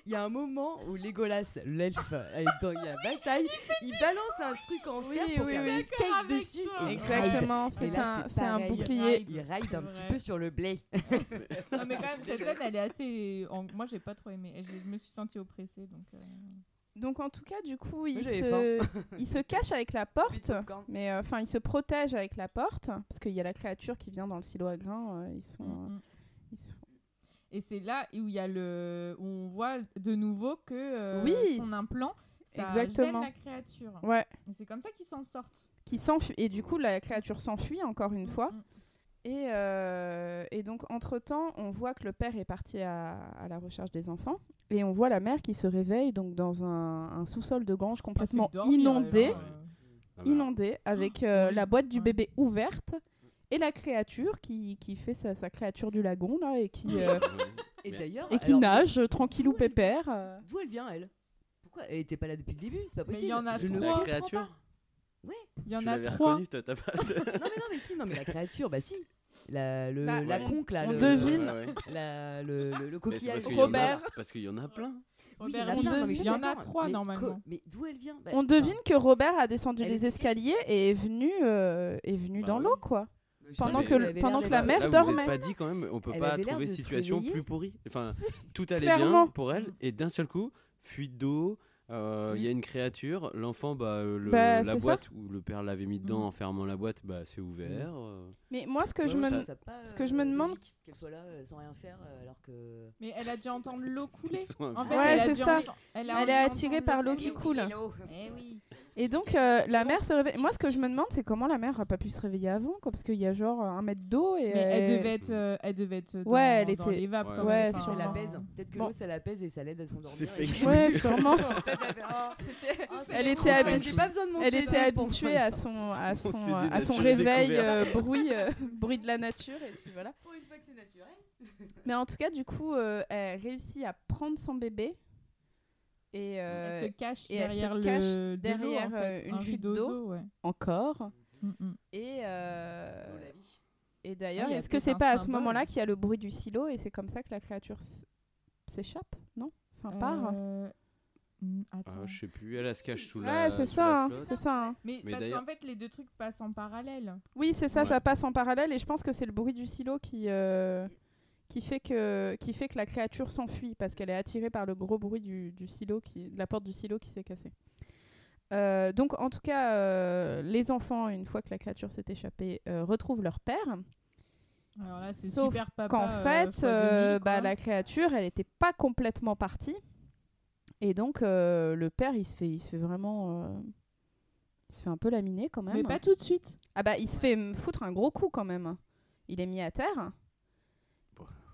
[SPEAKER 8] il y a un moment où Legolas, l'elfe, est dans il y a la bataille, il balance un truc en fer pour faire skate
[SPEAKER 7] avec
[SPEAKER 8] dessus.
[SPEAKER 1] Exactement, c'est un,
[SPEAKER 8] c'est Il ride un petit peu sur le blé.
[SPEAKER 7] Non, mais quand même, cette scène, elle est assez. en- Moi, j'ai pas trop aimé. Je me suis sentie oppressée. Donc, euh,
[SPEAKER 1] Donc en tout cas, du coup, il
[SPEAKER 8] j'avais
[SPEAKER 1] se, il se cache avec la porte.
[SPEAKER 8] Popcorn.
[SPEAKER 1] Mais euh, enfin, il se protège avec la porte parce qu'il y a la créature qui vient dans le silo à grains. euh, ils sont, euh,
[SPEAKER 7] mm, mm.
[SPEAKER 1] ils sont-
[SPEAKER 7] Et c'est là où il y a le. Où on voit de nouveau que euh,
[SPEAKER 1] Oui.
[SPEAKER 7] son implant. Ça
[SPEAKER 1] Exactement.
[SPEAKER 7] gêne la créature.
[SPEAKER 1] Ouais.
[SPEAKER 7] Et c'est comme ça qu'ils s'en sortent.
[SPEAKER 1] Qui s'enfuit et du coup la créature s'enfuit encore une
[SPEAKER 7] Mm,
[SPEAKER 1] fois.
[SPEAKER 7] mm.
[SPEAKER 1] Et, euh, et donc, entre-temps, on voit que le père est parti à, à la recherche des enfants. Et on voit la mère qui se réveille donc dans un, un sous-sol de grange complètement inondé.
[SPEAKER 6] Ah bah,
[SPEAKER 1] inondé avec euh,
[SPEAKER 7] oui,
[SPEAKER 1] la boîte du bébé ouverte et la créature qui, qui fait sa, sa créature du lagon là et qui, euh,
[SPEAKER 8] Et
[SPEAKER 1] qui
[SPEAKER 8] alors,
[SPEAKER 1] nage euh, tranquillou
[SPEAKER 8] d'où elle-
[SPEAKER 1] pépère. euh.
[SPEAKER 8] D'où elle vient, elle? Pourquoi? Elle était pas là depuis le début C'est pas
[SPEAKER 7] Mais il
[SPEAKER 8] possible.
[SPEAKER 7] y en a
[SPEAKER 8] Je
[SPEAKER 7] trois.
[SPEAKER 6] La créature
[SPEAKER 7] Il y en
[SPEAKER 6] Tu
[SPEAKER 7] a trois.
[SPEAKER 8] Non, mais non, mais si, non, mais la créature, bah si. La, le,
[SPEAKER 1] Bah,
[SPEAKER 8] la
[SPEAKER 1] on-
[SPEAKER 8] conque, là.
[SPEAKER 1] on
[SPEAKER 8] le,
[SPEAKER 1] devine.
[SPEAKER 6] Ouais, ouais.
[SPEAKER 8] La, le, le, le coquillage.
[SPEAKER 6] parce a-
[SPEAKER 1] Robert.
[SPEAKER 6] Parce qu'il y en a plein.
[SPEAKER 8] Oui,
[SPEAKER 7] Robert
[SPEAKER 8] il y en a plein,
[SPEAKER 7] il y en a trois
[SPEAKER 8] mais
[SPEAKER 7] normalement.
[SPEAKER 8] Mais d'où elle vient? Bah,
[SPEAKER 1] On devine que Robert a descendu
[SPEAKER 8] Elle
[SPEAKER 1] les escaliers et est venu, euh, est venu
[SPEAKER 6] Bah
[SPEAKER 1] dans
[SPEAKER 6] ouais.
[SPEAKER 1] l'eau quoi. pendant que le- pendant que la mère
[SPEAKER 6] Là,
[SPEAKER 1] dormait.
[SPEAKER 6] vous pas dit quand même, on peut
[SPEAKER 8] Elle
[SPEAKER 6] pas trouver situation plus pourrie. Enfin, tout allait
[SPEAKER 1] Clairement.
[SPEAKER 6] bien pour elle, et d'un seul coup, fuite d'eau. Euh, Il y a une créature, l'enfant, bah, euh, le-
[SPEAKER 1] Bah,
[SPEAKER 6] la
[SPEAKER 1] ça.
[SPEAKER 6] boîte où le père l'avait mis dedans
[SPEAKER 7] Mhm.
[SPEAKER 6] en fermant la boîte, bah, c'est ouvert. euh.
[SPEAKER 1] Mais moi ce que
[SPEAKER 8] Ouais,
[SPEAKER 1] je me
[SPEAKER 8] ça, ça
[SPEAKER 1] ce que je me demande-
[SPEAKER 8] Qu'elle soit là euh, sans rien faire euh, alors que.
[SPEAKER 7] Mais elle a dû entendre l'eau couler. En fait,
[SPEAKER 1] Ouais,
[SPEAKER 7] elle a
[SPEAKER 1] c'est
[SPEAKER 7] dû
[SPEAKER 1] ça.
[SPEAKER 7] entendre- Elle, a
[SPEAKER 1] Elle
[SPEAKER 7] dû
[SPEAKER 1] est attirée par l'eau qui coule.
[SPEAKER 7] Eh oui.
[SPEAKER 1] Et donc euh, la mère se réveille. Moi ce que je me demande c'est comment la mère a pas pu se réveiller avant quoi parce qu'il y a genre un mètre d'eau et
[SPEAKER 7] Mais elle devait être, euh, elle devait être dans,
[SPEAKER 1] Ouais, elle était-
[SPEAKER 7] les vapes.
[SPEAKER 6] Ouais,
[SPEAKER 8] ça l'apaise. Peut-être que l'eau ça l'apaise et ça l'aide à s'endormir.
[SPEAKER 6] C'est fake
[SPEAKER 1] Ouais, sûrement.
[SPEAKER 8] Oh,
[SPEAKER 1] Elle était habituée-
[SPEAKER 8] fun, j'ai pas besoin de mon
[SPEAKER 1] Elle était
[SPEAKER 8] CD pour
[SPEAKER 1] habituée
[SPEAKER 8] moi.
[SPEAKER 1] à son à
[SPEAKER 6] On
[SPEAKER 1] son
[SPEAKER 6] s'est
[SPEAKER 1] à son
[SPEAKER 6] dénaturé
[SPEAKER 1] réveil euh, bruit euh, bruit de la nature et puis voilà.
[SPEAKER 8] Pour une fois que c'est naturel.
[SPEAKER 1] Mais en tout cas du coup euh, elle réussit à prendre son bébé et
[SPEAKER 7] Elle se cache
[SPEAKER 1] et elle se
[SPEAKER 7] derrière le
[SPEAKER 1] cache
[SPEAKER 7] de l'eau,
[SPEAKER 1] derrière,
[SPEAKER 7] en fait.
[SPEAKER 1] une
[SPEAKER 7] un
[SPEAKER 1] chute d'eau.
[SPEAKER 7] ouais.
[SPEAKER 1] encore
[SPEAKER 7] Mm, mm.
[SPEAKER 1] et
[SPEAKER 8] Oh, la vie.
[SPEAKER 1] et d'ailleurs
[SPEAKER 7] Ah,
[SPEAKER 1] est-ce que c'est pas à ce moment-là qu'il y a le bruit du silo et c'est comme ça que la créature s'échappe non? Enfin part
[SPEAKER 7] Euh, mm,
[SPEAKER 6] Ah, je sais plus, elle elle se cache sous
[SPEAKER 1] ouais
[SPEAKER 6] la.
[SPEAKER 1] c'est ça hein, c'est ça hein.
[SPEAKER 7] Mais,
[SPEAKER 6] Mais
[SPEAKER 7] parce qu'en fait, les deux trucs passent en parallèle.
[SPEAKER 1] Oui, c'est ça,
[SPEAKER 6] Ouais.
[SPEAKER 1] ça passe en parallèle et je pense que c'est le bruit du silo qui, euh, qui, fait que, qui fait que la créature s'enfuit parce qu'elle est attirée par le gros bruit du, du silo, qui, de la porte du silo qui s'est cassée. Euh, donc, en tout cas, euh, les enfants, une fois que la créature s'est échappée, euh, retrouvent leur père.
[SPEAKER 7] Alors là, c'est
[SPEAKER 1] Sauf
[SPEAKER 7] super papa.
[SPEAKER 1] Qu'en fait,
[SPEAKER 7] fois
[SPEAKER 1] euh,
[SPEAKER 7] 2000,
[SPEAKER 1] bah, la créature, elle n'était pas complètement partie. Et donc, euh, le père, il se fait, il se fait vraiment. euh, il se fait un peu laminer quand même.
[SPEAKER 7] Mais pas tout de suite.
[SPEAKER 1] Ah bah, il se fait me foutre un gros coup quand même. Il est mis à terre.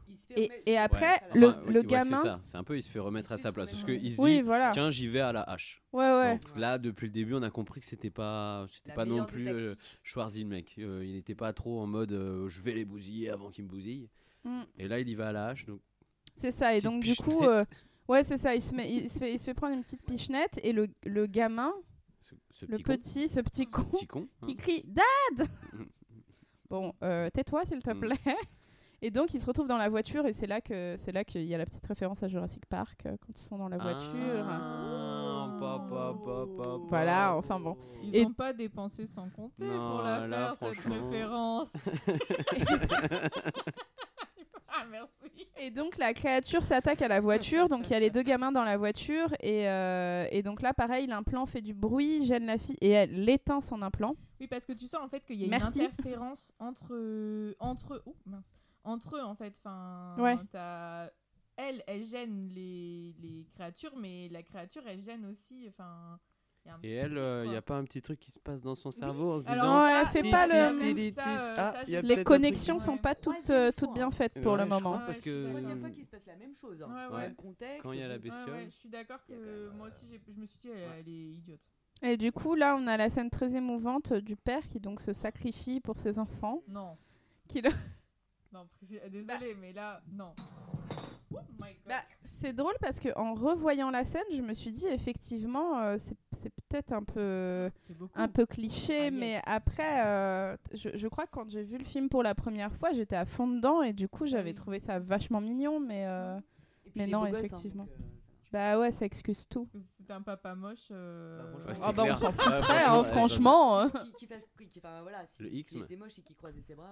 [SPEAKER 8] Il se fait
[SPEAKER 1] Et,
[SPEAKER 8] remettre-
[SPEAKER 1] et après,
[SPEAKER 6] Enfin,
[SPEAKER 1] le, le
[SPEAKER 6] ouais,
[SPEAKER 1] gamin.
[SPEAKER 6] c'est ça, c'est un peu, il se fait remettre
[SPEAKER 8] Il
[SPEAKER 6] à
[SPEAKER 8] se
[SPEAKER 6] sa
[SPEAKER 8] fait
[SPEAKER 6] place. Parce qu'il se
[SPEAKER 1] Oui,
[SPEAKER 6] dit,
[SPEAKER 1] voilà.
[SPEAKER 6] tiens, j'y vais à la hache.
[SPEAKER 1] Ouais, ouais.
[SPEAKER 6] Donc là, depuis le début, on a compris que c'était pas, c'était
[SPEAKER 8] La
[SPEAKER 6] pas non
[SPEAKER 8] meilleure des
[SPEAKER 6] plus euh,
[SPEAKER 8] tactiques.
[SPEAKER 6] Schwarzy, Euh, il n'était pas trop en mode euh, je vais les bousiller avant qu'ils me bousillent.
[SPEAKER 1] Mm.
[SPEAKER 6] Et là, il y va à la hache. Donc,
[SPEAKER 1] C'est ça. Et
[SPEAKER 6] petite
[SPEAKER 1] donc, du coup, euh, ouais, c'est ça. Il se, met, il, se fait, il se fait prendre une petite pichenette. Et le, le gamin,
[SPEAKER 6] ce, ce
[SPEAKER 1] le
[SPEAKER 6] petit, con,
[SPEAKER 1] petit, ce petit con,
[SPEAKER 6] petit con, hein.
[SPEAKER 1] qui crie Dad. Bon, euh, tais-toi, s'il te
[SPEAKER 6] Mm.
[SPEAKER 1] plaît. Et donc, il se retrouve dans la voiture. Et c'est là que c'est là qu'il y a la petite référence à Jurassic Park euh, quand ils sont dans la voiture.
[SPEAKER 6] Ah, pa, pa, pa, pa, pa.
[SPEAKER 1] Voilà, enfin bon.
[SPEAKER 7] Ils
[SPEAKER 1] Et-
[SPEAKER 7] n'ont pas dépensé sans compter
[SPEAKER 6] Non,
[SPEAKER 7] pour la
[SPEAKER 6] là,
[SPEAKER 7] faire, cette référence. ah, merci.
[SPEAKER 1] Et donc la créature s'attaque à la voiture, donc il y a les deux gamins dans la voiture, et, euh, et donc là pareil, l'implant fait du bruit, gêne la fille, et elle éteint son implant.
[SPEAKER 7] Oui, parce que tu sens en fait qu'il y a
[SPEAKER 1] Merci.
[SPEAKER 7] une interférence entre entre eux. Oh, mince. Entre eux en fait. Enfin,
[SPEAKER 1] Ouais.
[SPEAKER 7] t'as- Elle, elle gêne les, les créatures, mais la créature, elle gêne aussi. Enfin,
[SPEAKER 6] Et elle,
[SPEAKER 7] truc,
[SPEAKER 6] il n'y a pas un petit truc qui se passe dans son cerveau en se disant.
[SPEAKER 1] Non,
[SPEAKER 7] ça,
[SPEAKER 1] pas le-
[SPEAKER 7] euh,
[SPEAKER 6] Ah,
[SPEAKER 1] Les connexions sont pas toutes, euh, toutes bien faites pour le moment.
[SPEAKER 6] parce que.
[SPEAKER 8] Troisième fois qu'il se passe la même chose. Hein. Contexte.
[SPEAKER 6] Quand il y a la bestiole.
[SPEAKER 7] je suis d'accord que moi
[SPEAKER 8] euh,
[SPEAKER 7] aussi, je me suis dit, elle, est idiote.
[SPEAKER 1] Et du coup là on a la scène très émouvante du père qui donc se sacrifie pour ses enfants.
[SPEAKER 7] Non.
[SPEAKER 1] Qui le-
[SPEAKER 7] Non, désolé, mais là, non. Oh.
[SPEAKER 1] Bah, c'est drôle parce que en revoyant la scène, je me suis dit effectivement euh, c'est c'est peut-être un peu un peu cliché,
[SPEAKER 7] Ah, yes.
[SPEAKER 1] mais après, euh, je, je crois que quand j'ai vu le film pour la première fois, j'étais à fond dedans et du coup, j'avais
[SPEAKER 7] oui.
[SPEAKER 1] trouvé ça vachement mignon, mais euh, Mais non,
[SPEAKER 8] gosses, hein,
[SPEAKER 1] effectivement.
[SPEAKER 8] donc,
[SPEAKER 1] bah ouais, ça excuse tout.
[SPEAKER 7] Parce que si c'était un papa moche. euh,
[SPEAKER 8] Bah,
[SPEAKER 6] Ouais,
[SPEAKER 1] Ah
[SPEAKER 6] c'est
[SPEAKER 1] bah on s'en foutrait,
[SPEAKER 6] franchement,
[SPEAKER 1] hein,
[SPEAKER 6] ouais,
[SPEAKER 1] franchement. euh.
[SPEAKER 8] Qui, qui fasse, qui, enfin, voilà, si,
[SPEAKER 6] Le
[SPEAKER 8] s'il
[SPEAKER 6] X-Men.
[SPEAKER 8] était moche et qu'il croisait ses bras,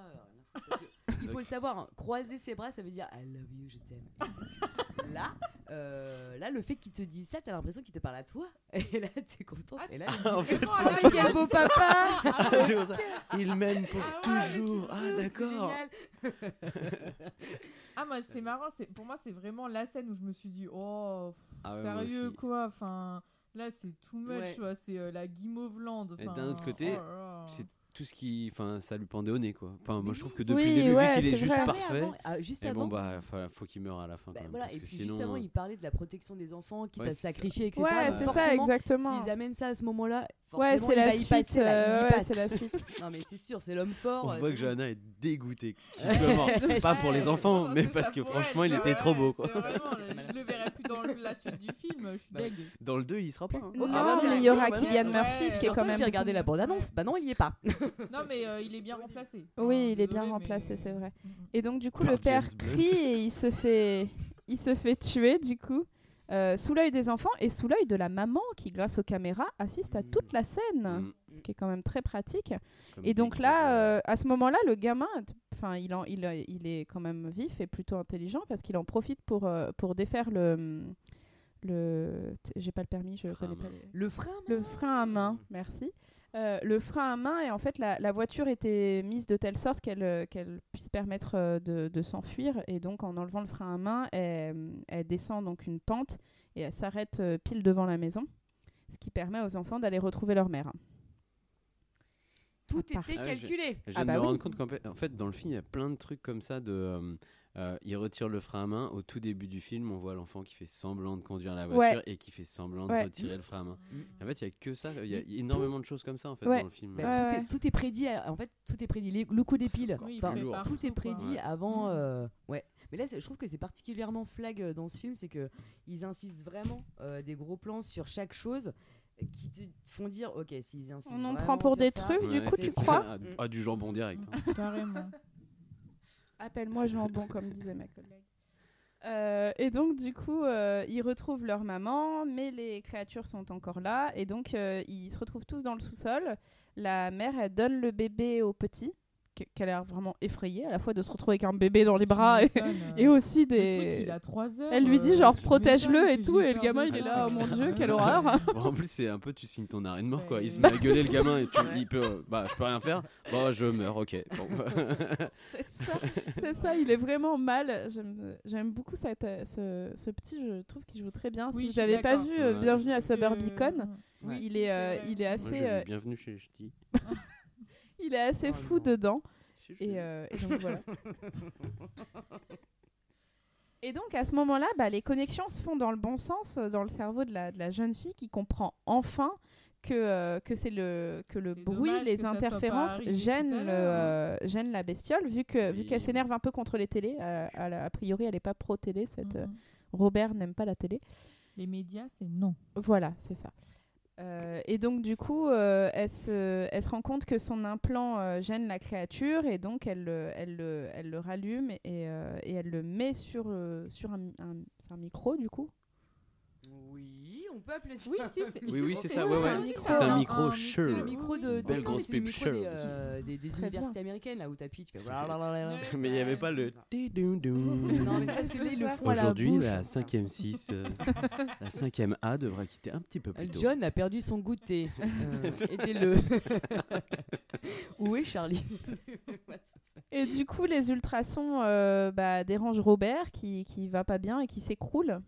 [SPEAKER 8] euh, il faut le savoir, hein, croiser ses bras, ça veut dire I love you, je t'aime. là, euh, là, le fait qu'il te dise ça, t'as l'impression qu'il te parle à toi. Et là, t'es contente.
[SPEAKER 7] Ah,
[SPEAKER 8] et
[SPEAKER 7] tu-
[SPEAKER 8] là,
[SPEAKER 6] En fait,
[SPEAKER 7] là,
[SPEAKER 8] quel beau papa
[SPEAKER 6] C'est pour ça. Il m'aime pour
[SPEAKER 7] Ah ouais,
[SPEAKER 6] toujours. Ah, d'accord.
[SPEAKER 8] génial.
[SPEAKER 7] Ah, moi, c'est marrant. c'est Pour moi, c'est vraiment la scène où je me suis dit, oh, pff,
[SPEAKER 6] Ah ouais,
[SPEAKER 7] sérieux, quoi. Enfin, là, c'est too much. C'est euh, la guimauvelande.
[SPEAKER 6] Et
[SPEAKER 7] enfin,
[SPEAKER 6] d'un autre côté,
[SPEAKER 7] oh.
[SPEAKER 6] C'est tout ce qui. Enfin, ça lui pendait au nez, quoi. Enfin, moi, je trouve que depuis
[SPEAKER 1] Oui,
[SPEAKER 6] le début,
[SPEAKER 1] ouais,
[SPEAKER 6] vu qu'il est
[SPEAKER 1] c'est
[SPEAKER 6] juste
[SPEAKER 1] vrai.
[SPEAKER 6] parfait.
[SPEAKER 8] Avant, ah, juste
[SPEAKER 6] Et
[SPEAKER 8] avant,
[SPEAKER 6] bon, bah, faut, faut qu'il meure à la fin.
[SPEAKER 8] Bah,
[SPEAKER 6] quand même,
[SPEAKER 8] voilà,
[SPEAKER 6] parce
[SPEAKER 8] et
[SPEAKER 6] que
[SPEAKER 8] puis
[SPEAKER 6] sinon,
[SPEAKER 8] juste avant,
[SPEAKER 6] euh,
[SPEAKER 8] il parlait de la protection des enfants, quitte
[SPEAKER 6] Ouais,
[SPEAKER 8] à sacrifier, etc.
[SPEAKER 1] Ouais, c'est ça,
[SPEAKER 8] forcément,
[SPEAKER 1] exactement.
[SPEAKER 8] S'ils amènent ça à ce moment-là,
[SPEAKER 1] Ouais,
[SPEAKER 8] forcément,
[SPEAKER 1] c'est
[SPEAKER 8] il
[SPEAKER 1] la
[SPEAKER 8] y
[SPEAKER 1] suite.
[SPEAKER 8] passer, là, il y
[SPEAKER 1] euh, ouais,
[SPEAKER 8] passe.
[SPEAKER 1] c'est la suite.
[SPEAKER 8] non, mais c'est sûr, c'est l'homme fort.
[SPEAKER 6] on
[SPEAKER 8] euh,
[SPEAKER 6] voit que. Johanna est dégoûtée qu'il soit mort. Pas pour les enfants, mais parce que franchement, il était trop beau, quoi.
[SPEAKER 7] je le verrai plus dans la suite du film, je suis
[SPEAKER 8] Bah,
[SPEAKER 7] deg.
[SPEAKER 6] Dans le 2, il sera pas. hein.
[SPEAKER 1] Non,
[SPEAKER 8] Ah bah,
[SPEAKER 1] mais il y aura Kylian
[SPEAKER 7] ouais,
[SPEAKER 1] Murphy, ce qui est quand même.
[SPEAKER 8] j'ai regardé la bande-annonce, bah non, il y est pas.
[SPEAKER 7] Non, mais euh, il est bien remplacé.
[SPEAKER 1] Oui,
[SPEAKER 7] Enfin,
[SPEAKER 1] il est bien remplacé,
[SPEAKER 7] mais-
[SPEAKER 1] c'est vrai.
[SPEAKER 7] Mm, mm.
[SPEAKER 1] Et donc du coup,
[SPEAKER 6] Par
[SPEAKER 1] le père
[SPEAKER 6] James Blunt.
[SPEAKER 1] crie et il se fait, il se fait tuer du coup. euh, sous l'œil des enfants et sous l'œil de la maman qui, grâce aux caméras, assiste à toute la scène,
[SPEAKER 6] Mm.
[SPEAKER 1] ce qui est quand même très pratique.
[SPEAKER 6] Comme
[SPEAKER 1] Et donc là, euh, à ce moment-là, le gamin, enfin, il, en- il, il est quand même vif et plutôt intelligent parce qu'il en profite pour, euh, pour défaire le, le, j'ai pas le permis, je
[SPEAKER 6] Frein à
[SPEAKER 1] connais pas.
[SPEAKER 6] main.
[SPEAKER 1] les-
[SPEAKER 8] Le frein,
[SPEAKER 1] Le frein à main, merci. Euh, le frein à main et en fait la, la voiture était mise de telle sorte qu'elle euh, qu'elle puisse permettre euh, de, de s'enfuir et donc en enlevant le frein à main elle, elle descend donc une pente et elle s'arrête pile devant la maison ce qui permet aux enfants d'aller retrouver leur mère.
[SPEAKER 8] tout
[SPEAKER 1] à
[SPEAKER 8] était
[SPEAKER 6] Ah ouais, j'ai-
[SPEAKER 8] calculé.
[SPEAKER 6] Je
[SPEAKER 1] Ah
[SPEAKER 6] viens de
[SPEAKER 1] bah
[SPEAKER 6] me
[SPEAKER 1] oui.
[SPEAKER 6] rendre compte qu'en fait- en fait, dans le film, il y a plein de trucs comme ça. De, euh, euh, il retire le frein à main. Au tout début du film, on voit l'enfant qui fait semblant de conduire la
[SPEAKER 1] Ouais.
[SPEAKER 6] voiture et qui fait semblant de
[SPEAKER 1] Ouais.
[SPEAKER 6] retirer le frein à main.
[SPEAKER 8] Mm.
[SPEAKER 6] En fait, il y a que ça. Il y a énormément de choses comme ça en fait
[SPEAKER 1] Ouais.
[SPEAKER 6] dans le film.
[SPEAKER 8] Bah,
[SPEAKER 1] Ouais,
[SPEAKER 8] tout,
[SPEAKER 1] ouais.
[SPEAKER 8] Est, tout est prédit. à- En fait, tout est prédit. Les- le coup des piles.
[SPEAKER 7] Oui,
[SPEAKER 8] Enfin, tout est prédit avant.
[SPEAKER 7] Mm.
[SPEAKER 8] euh, ouais. Mais là, je trouve que c'est particulièrement flag euh, dans ce film, c'est que ils insistent vraiment euh, des gros plans sur chaque chose qui te font dire, ok, s'ils insistent.
[SPEAKER 1] On en prend pour des
[SPEAKER 8] ça,
[SPEAKER 1] trucs, du coup tu
[SPEAKER 6] ça.
[SPEAKER 1] crois
[SPEAKER 6] Ah, du- Ah, du jambon direct. hein.
[SPEAKER 7] Carrément.
[SPEAKER 1] Appelle-moi jambon, comme disait ma collègue. Euh, et donc, du coup, euh, ils retrouvent leur maman, mais les créatures sont encore là. Et donc, euh, ils se retrouvent tous dans le sous-sol. La mère, elle donne le bébé au petit, qui a l'air vraiment effrayée, à la fois de se retrouver avec un bébé dans les bras et, aussi
[SPEAKER 7] Le truc,
[SPEAKER 1] des.
[SPEAKER 7] il a 3 heures.
[SPEAKER 1] Elle lui dit
[SPEAKER 7] euh,
[SPEAKER 1] genre protège-le et tout, et le gamin il est là, oh mon dieu, quelle horreur!
[SPEAKER 6] Bon, en plus, c'est un peu tu signes ton arrêt de mort quoi. Il se met à gueuler le gamin et tu, il peut. Bah, je peux rien faire. Bah, je meurs, ok. Bon.
[SPEAKER 1] C'est ça, c'est ça, il est vraiment mal. J'aime beaucoup cette, ce, ce petit, je trouve qu'il joue très bien.
[SPEAKER 7] Oui,
[SPEAKER 1] si
[SPEAKER 7] je
[SPEAKER 1] vous n'avez pas vu euh,
[SPEAKER 6] Ouais.
[SPEAKER 1] Bienvenue à Suburbicon,
[SPEAKER 8] Ouais.
[SPEAKER 1] il,
[SPEAKER 7] si,
[SPEAKER 1] est,
[SPEAKER 7] c'est
[SPEAKER 1] euh, il est assez,
[SPEAKER 6] bienvenue chez Ch'ti.
[SPEAKER 1] Il est assez
[SPEAKER 8] Oh
[SPEAKER 1] fou
[SPEAKER 8] non.
[SPEAKER 1] dedans.
[SPEAKER 6] Si,
[SPEAKER 1] Et, euh, donc voilà. Et donc à ce moment-là, bah, les connexions se font dans le bon sens euh, dans le cerveau de la, de la jeune fille qui comprend enfin que, euh, que c'est le que le bruit, les interférences gênent, le,
[SPEAKER 7] hein.
[SPEAKER 1] euh, gênent la bestiole vu que vu
[SPEAKER 6] Oui.
[SPEAKER 1] qu'elle s'énerve un peu contre les télés. euh, a priori, elle n'est pas pro télé. Cette. Robert n'aime pas la télé.
[SPEAKER 7] Les médias, c'est non.
[SPEAKER 1] Voilà, c'est ça. Euh, et donc du coup, euh, elle, se, rend compte que son implant euh, gêne la créature et donc elle, le- rallume et, elle le met sur, sur un micro du coup?
[SPEAKER 8] Oui, on peut appeler ça.
[SPEAKER 7] Oui, si, c'est
[SPEAKER 6] Oui, oui, c'est ça,
[SPEAKER 1] ouais, ouais.
[SPEAKER 7] un
[SPEAKER 1] C'est
[SPEAKER 7] micro.
[SPEAKER 1] un
[SPEAKER 6] micro Shure.
[SPEAKER 8] C'est le micro de.
[SPEAKER 6] Belle grosse
[SPEAKER 8] micro
[SPEAKER 6] Shure.
[SPEAKER 8] Des, euh, des, des universités américaines là où t'appuies, tu fais.
[SPEAKER 6] Mais il n'y avait pas le.
[SPEAKER 8] Non, mais parce que là, ils le font
[SPEAKER 6] Aujourd'hui, la 5ème 6, euh, la 5ème A devra quitter un petit peu plus tôt.
[SPEAKER 8] John a perdu son goûter. Euh, Aidez-le. Où est Charlie
[SPEAKER 1] Et du coup, les ultrasons euh, bah, dérangent Robert qui, qui va pas bien et qui s'écroule.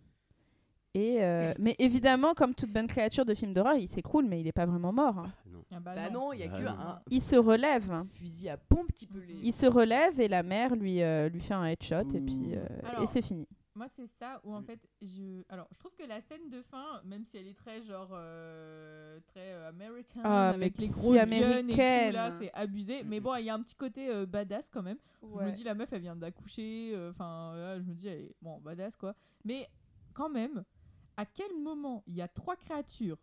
[SPEAKER 1] Et euh, mais évidemment, comme toute bonne créature de film d'horreur, il s'écroule, mais il n'est pas vraiment mort. hein.
[SPEAKER 6] Non.
[SPEAKER 7] Ah bah
[SPEAKER 8] Bah
[SPEAKER 7] non.
[SPEAKER 8] non, il y a que
[SPEAKER 6] non.
[SPEAKER 8] un
[SPEAKER 1] Il se relève.
[SPEAKER 8] fusil à pompe qui peut les.
[SPEAKER 1] Il se relève et la mère lui, euh, lui fait un headshot et puis euh,
[SPEAKER 7] Alors,
[SPEAKER 1] et c'est fini.
[SPEAKER 7] Moi, c'est ça où en fait, je. Alors, je trouve que la scène de fin, même si elle est très genre. euh, très euh, American,
[SPEAKER 1] Ah,
[SPEAKER 7] avec les gros guns et tout,
[SPEAKER 1] américaine.
[SPEAKER 7] là, c'est abusé. Mais bon, il y a un petit côté euh, badass quand même. Je me dis, la meuf, elle vient d'accoucher. euh, Enfin, je me dis, elle est bon, badass quoi. Mais quand même, à quel moment il y a trois créatures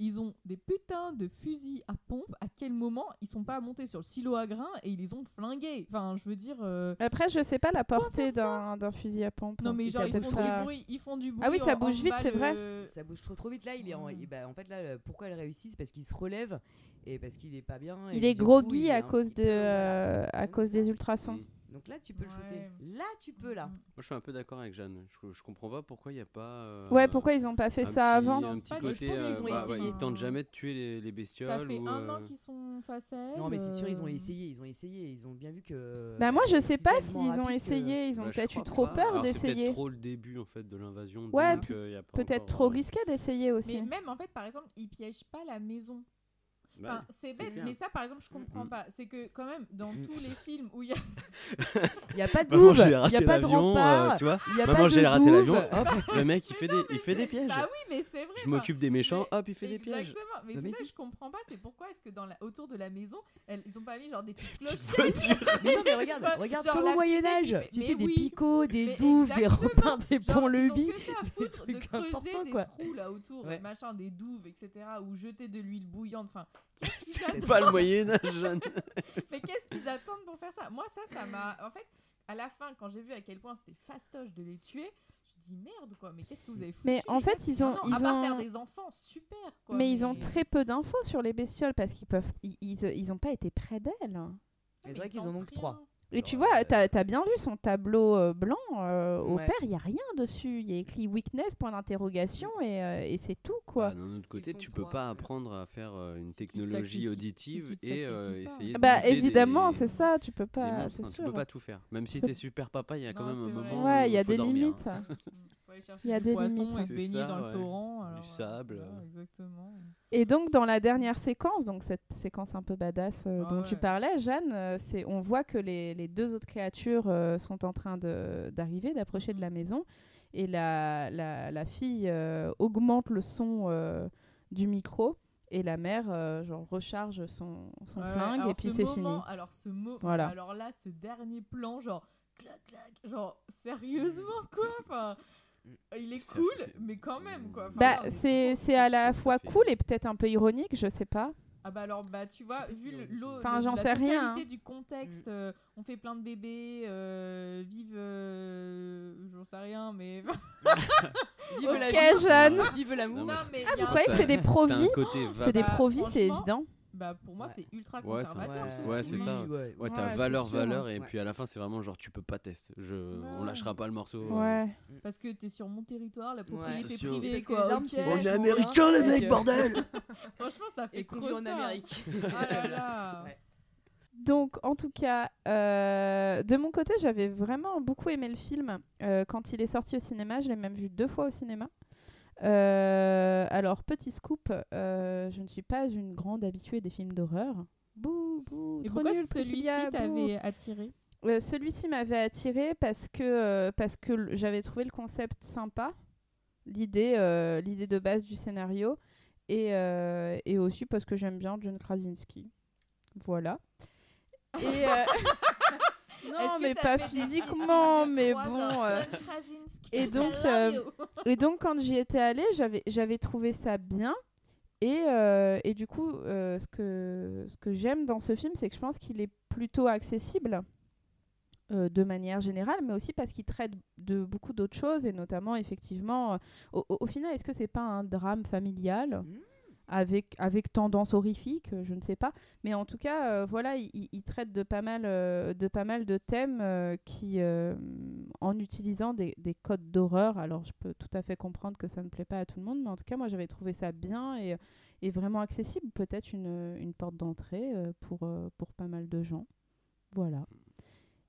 [SPEAKER 7] ils ont des putains de fusils à pompe. À quel moment ils sont pas montés sur le silo à grains et ils les ont flingués? Enfin, je veux dire. euh,
[SPEAKER 1] Après, je sais pas la portée d'un d'un fusil à pompe.
[SPEAKER 7] Non, mais
[SPEAKER 8] Et
[SPEAKER 7] genre,
[SPEAKER 8] ça
[SPEAKER 7] ils font,
[SPEAKER 8] trop
[SPEAKER 7] du
[SPEAKER 8] vite.
[SPEAKER 7] bruit, ils font du bruit.
[SPEAKER 1] Ah oui, ça
[SPEAKER 7] en-
[SPEAKER 1] bouge
[SPEAKER 7] en
[SPEAKER 1] vite, c'est vrai.
[SPEAKER 8] Ça bouge trop trop vite là. Il est en, il- bah, en fait là, pourquoi elle réussit, c'est parce qu'il se relève et parce qu'il est pas bien.
[SPEAKER 1] Il est
[SPEAKER 8] il est
[SPEAKER 1] à
[SPEAKER 8] un
[SPEAKER 1] cause de euh, à cause
[SPEAKER 8] ça-
[SPEAKER 1] des ultrasons.
[SPEAKER 6] Mm.
[SPEAKER 8] Donc là, tu peux le shooter. Là, tu peux là.
[SPEAKER 7] Mm.
[SPEAKER 6] Moi, je suis un peu d'accord avec Jeanne. Je, je comprends pas pourquoi il n'y a pas. euh,
[SPEAKER 1] Ouais, pourquoi ils ont pas fait ça
[SPEAKER 6] petit-
[SPEAKER 1] avant
[SPEAKER 6] Un
[SPEAKER 7] Non,
[SPEAKER 6] petit
[SPEAKER 7] pas-
[SPEAKER 6] côté.
[SPEAKER 8] je pense qu'ils ont
[SPEAKER 6] euh, bah, ouais,
[SPEAKER 8] essayé.
[SPEAKER 6] ils tentent jamais de tuer les, les bestioles.
[SPEAKER 7] Ça fait
[SPEAKER 6] ou,
[SPEAKER 7] un an
[SPEAKER 6] euh,
[SPEAKER 7] qu'ils sont face à elle.
[SPEAKER 8] Non, mais c'est sûr, ils ont
[SPEAKER 7] euh,
[SPEAKER 8] essayé. Ils ont essayé. Ils ont bien vu que.
[SPEAKER 1] Bah moi je sais pas s'ils ont
[SPEAKER 8] que-
[SPEAKER 1] essayé, ils ont
[SPEAKER 6] bah,
[SPEAKER 1] peut-être eu trop
[SPEAKER 6] pas.
[SPEAKER 1] peur
[SPEAKER 6] Alors, C'est
[SPEAKER 1] d'essayer.
[SPEAKER 6] peut-être trop le début en fait de l'invasion.
[SPEAKER 1] Ouais,
[SPEAKER 6] euh,
[SPEAKER 1] Peut-être trop
[SPEAKER 6] euh,
[SPEAKER 1] risqué d'essayer aussi.
[SPEAKER 7] Mais même en fait, par exemple, ils piègent pas la maison. Enfin, c'est bête,
[SPEAKER 6] clair.
[SPEAKER 7] mais ça, par exemple, je comprends
[SPEAKER 6] Mm.
[SPEAKER 7] pas. C'est que quand même, dans
[SPEAKER 8] Mm.
[SPEAKER 7] tous les films où il y a
[SPEAKER 8] Il n'y a pas de douve, il n'y a pas de
[SPEAKER 6] l'avion, euh,
[SPEAKER 8] rempart,
[SPEAKER 6] tu vois.
[SPEAKER 8] il n'y a
[SPEAKER 6] Maman,
[SPEAKER 8] pas
[SPEAKER 6] j'ai
[SPEAKER 8] de
[SPEAKER 6] raté l'avion.
[SPEAKER 8] Hop.
[SPEAKER 6] Le mec, il fait des, il fait des pièges.
[SPEAKER 7] Bah oui, mais c'est vrai.
[SPEAKER 6] Je m'occupe des méchants, hop, il fait des pièges.
[SPEAKER 7] Exactement, mais c'est ça je comprends pas, c'est pourquoi est-ce que dans la... autour de la maison, ils ont pas mis genre des petites
[SPEAKER 6] Petite
[SPEAKER 7] clochettes?
[SPEAKER 8] Mais non, mais regarde, regarde comme au Moyen-Âge. Tu sais, des picots, des douves, des remparts, des ponts-levis.
[SPEAKER 7] que ça à foutre de creuser des trous là autour, machin, des douves, etc. Ou jeter de l'huile bouillante. Enfin,
[SPEAKER 6] C'est
[SPEAKER 7] attendent
[SPEAKER 6] pas le Moyen-Âge, jeune.
[SPEAKER 7] Mais qu'est-ce qu'ils attendent pour faire ça? Moi, ça, ça m'a. En fait, à la fin, quand j'ai vu à quel point c'était fastoche de les tuer, je me dis merde quoi, mais qu'est-ce que vous avez foutu?
[SPEAKER 1] Mais en fait, ils ont-
[SPEAKER 7] Non,
[SPEAKER 1] ils
[SPEAKER 7] à part
[SPEAKER 1] ont-
[SPEAKER 7] faire des enfants, super quoi.
[SPEAKER 1] mais ils ont très peu d'infos sur les bestioles parce qu'ils peuvent, ils, ils, ils ont pas été près d'elles.
[SPEAKER 8] C'est vrai qu'ils en ont que trois.
[SPEAKER 1] Et tu vois, t'as as bien vu son tableau euh, blanc euh, au
[SPEAKER 8] Ouais.
[SPEAKER 1] père, il y a rien dessus. Il y a écrit weakness point d'interrogation et, euh, et c'est tout quoi.
[SPEAKER 6] Bah, D'un autre côté, tu peux pas apprendre à faire euh, une
[SPEAKER 7] Si
[SPEAKER 6] technologie auditive
[SPEAKER 7] si
[SPEAKER 6] et euh, essayer de
[SPEAKER 1] bah
[SPEAKER 6] buter
[SPEAKER 1] évidemment,
[SPEAKER 6] des-
[SPEAKER 1] c'est ça, tu peux pas,
[SPEAKER 6] monstres, hein, tu peux pas tout faire. Même si t'es super papa, il y a quand
[SPEAKER 7] Non,
[SPEAKER 6] même un moment.
[SPEAKER 1] Ouais,
[SPEAKER 6] où
[SPEAKER 1] il y a
[SPEAKER 6] faut
[SPEAKER 1] des
[SPEAKER 6] dormir,
[SPEAKER 1] limites.
[SPEAKER 6] hein.
[SPEAKER 7] Aller chercher
[SPEAKER 1] Il y a
[SPEAKER 7] du
[SPEAKER 1] des
[SPEAKER 7] poisson
[SPEAKER 1] limites.
[SPEAKER 7] et se
[SPEAKER 6] C'est
[SPEAKER 7] baigner
[SPEAKER 6] ça,
[SPEAKER 7] dans le torrent.
[SPEAKER 6] Du
[SPEAKER 7] alors,
[SPEAKER 6] sable.
[SPEAKER 7] voilà, exactement.
[SPEAKER 1] Et donc dans la dernière séquence, donc cette séquence un peu badass euh,
[SPEAKER 7] Ah
[SPEAKER 1] dont tu parlais, Jeanne, euh, c'est on voit que les, les deux autres créatures euh, sont en train de- d'arriver, d'approcher de la maison, et la, la, la fille euh, augmente le son euh, du micro. Et la mère, euh, genre, recharge son, son
[SPEAKER 7] Ouais,
[SPEAKER 1] flingue et puis
[SPEAKER 7] ce
[SPEAKER 1] c'est fini.
[SPEAKER 7] moment- Alors ce mot,
[SPEAKER 1] Voilà.
[SPEAKER 7] alors là, ce dernier plan, genre clac clac, genre sérieusement quoi, enfin, il est cool,
[SPEAKER 6] fait-
[SPEAKER 7] mais quand même quoi. Enfin,
[SPEAKER 1] Bah, c'est à la fois
[SPEAKER 6] fait-
[SPEAKER 1] cool et peut-être un peu ironique, je sais pas.
[SPEAKER 7] Ah bah alors bah tu vois vu l'eau-.
[SPEAKER 1] Enfin,
[SPEAKER 7] la
[SPEAKER 1] sais rien,
[SPEAKER 7] totalité
[SPEAKER 1] hein.
[SPEAKER 7] du contexte, euh, on fait plein de bébés, euh, vive, euh, j'en sais rien mais
[SPEAKER 8] Vive
[SPEAKER 1] Ok,
[SPEAKER 8] la vie. Vive l'amour.
[SPEAKER 6] Non, mais
[SPEAKER 1] Ah, vous croyez que c'est des provis C'est des provis, c'est évident.
[SPEAKER 7] Bah pour moi
[SPEAKER 8] Ouais.
[SPEAKER 7] c'est ultra
[SPEAKER 6] Ouais, c'est
[SPEAKER 7] conservateur
[SPEAKER 8] Ouais,
[SPEAKER 7] ce
[SPEAKER 6] Ouais, c'est ça.
[SPEAKER 8] Ouais.
[SPEAKER 6] Ouais, t'as
[SPEAKER 1] Ouais, c'est
[SPEAKER 6] valeur,
[SPEAKER 1] sûr.
[SPEAKER 6] valeur, et
[SPEAKER 8] Ouais.
[SPEAKER 6] puis à la fin, c'est vraiment genre, tu peux pas tester. Je... On lâchera pas le morceau. euh.
[SPEAKER 1] Ouais.
[SPEAKER 7] Parce que t'es sur mon territoire, la propriété privée
[SPEAKER 8] Parce que
[SPEAKER 7] quoi.
[SPEAKER 8] les armes,
[SPEAKER 7] ok.
[SPEAKER 8] c'est
[SPEAKER 6] On est américains,
[SPEAKER 8] bien.
[SPEAKER 6] les mecs, bordel
[SPEAKER 7] Franchement ça fait
[SPEAKER 8] Et
[SPEAKER 7] trop
[SPEAKER 8] en. Amérique.
[SPEAKER 7] Ah là là.
[SPEAKER 8] Ouais.
[SPEAKER 1] Donc, en tout cas, euh, de mon côté, j'avais vraiment beaucoup aimé le film. Euh, quand il est sorti au cinéma, je l'ai même vu deux fois au cinéma. Euh, alors, petit scoop, euh, je ne suis pas une grande habituée des films d'horreur. Bouh, bouh,
[SPEAKER 7] Et
[SPEAKER 1] trop
[SPEAKER 7] pourquoi celui-ci t'avait attiré?
[SPEAKER 1] Euh, Celui-ci m'avait attiré parce que, parce que j'avais trouvé le concept sympa, l'idée l'idée de base du scénario, et, et aussi parce que j'aime bien John Krasinski. Voilà. Et non, mais pas physiquement, mais bon.
[SPEAKER 7] genre,
[SPEAKER 1] euh, et donc, euh,
[SPEAKER 7] you.
[SPEAKER 1] et donc, quand j'y étais allée, j'avais, j'avais trouvé ça bien. Et, euh, et du coup, euh, ce que, ce que j'aime dans ce film, c'est que je pense qu'il est plutôt accessible euh, de manière générale, mais aussi parce qu'il traite de beaucoup d'autres choses, et notamment, effectivement, euh, au, au- au final, est-ce que c'est pas un drame familial?
[SPEAKER 8] Mmh.
[SPEAKER 1] Avec, avec tendance horrifique, euh, je ne sais pas. Mais en tout cas, euh, voilà, il, traite de pas mal, euh, de, pas mal de thèmes qui, en utilisant des, des codes d'horreur, alors je peux tout à fait comprendre que ça ne plaît pas à tout le monde, mais en tout cas, moi, j'avais trouvé ça bien et, et vraiment accessible, peut-être une, une porte d'entrée pour, pour pas mal de gens. Voilà.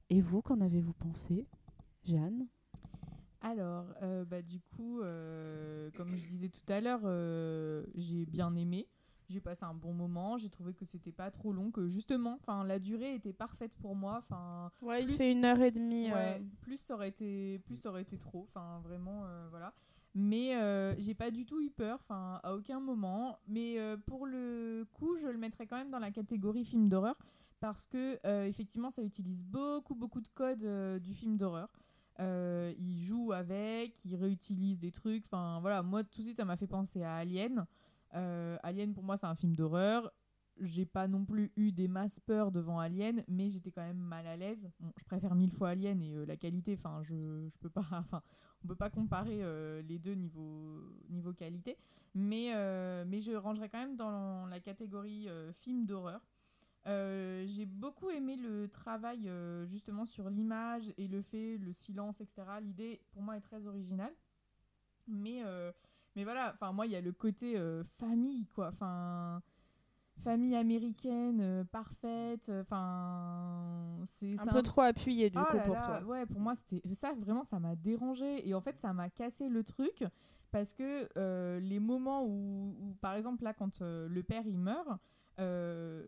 [SPEAKER 1] Et vous, qu'en avez-vous pensé, Jeanne?
[SPEAKER 7] Alors, euh, bah, du coup, euh, comme je disais tout à l'heure, euh, j'ai bien aimé. J'ai passé un bon moment. J'ai trouvé que c'était pas trop long, que justement, enfin, la durée était parfaite pour moi. Enfin,
[SPEAKER 1] Ouais, il
[SPEAKER 7] Plus-
[SPEAKER 1] fait une heure et demie.
[SPEAKER 7] Ouais, plus ça aurait été, plus ça aurait été trop. Enfin, vraiment, voilà. Mais j'ai pas du tout eu peur, enfin, à aucun moment. Mais pour le coup, je le mettrais quand même dans la catégorie film d'horreur parce que effectivement, ça utilise beaucoup, beaucoup de codes du film d'horreur. Euh, il joue avec, il réutilise des trucs. Enfin, voilà, moi tout de suite, ça m'a fait penser à Alien. Euh, Alien, pour moi, c'est un film d'horreur. J'ai pas non plus eu des masses peur devant Alien, mais j'étais quand même mal à l'aise. Je préfère mille fois Alien et euh, la qualité, enfin, je, je peux pas, enfin, on peut pas comparer euh, les deux niveau, niveau qualité. Mais, mais je rangerais quand même dans la catégorie film d'horreur. Euh, j'ai beaucoup aimé le travail euh, justement sur l'image et le fait, le silence, etc. L'idée, pour moi, est très originale. Mais, euh, mais voilà, enfin, moi, il y a le côté famille, quoi. Enfin, famille américaine, parfaite. Enfin, c'est
[SPEAKER 1] un peu trop appuyé, du
[SPEAKER 7] Oh
[SPEAKER 1] coup,
[SPEAKER 7] là
[SPEAKER 1] pour
[SPEAKER 7] là,
[SPEAKER 1] toi.
[SPEAKER 7] Ouais, pour moi, c'était ça, vraiment, ça m'a dérangé. Et en fait, ça m'a cassé le truc parce que les moments où, où, par exemple, là, quand le père il meurt,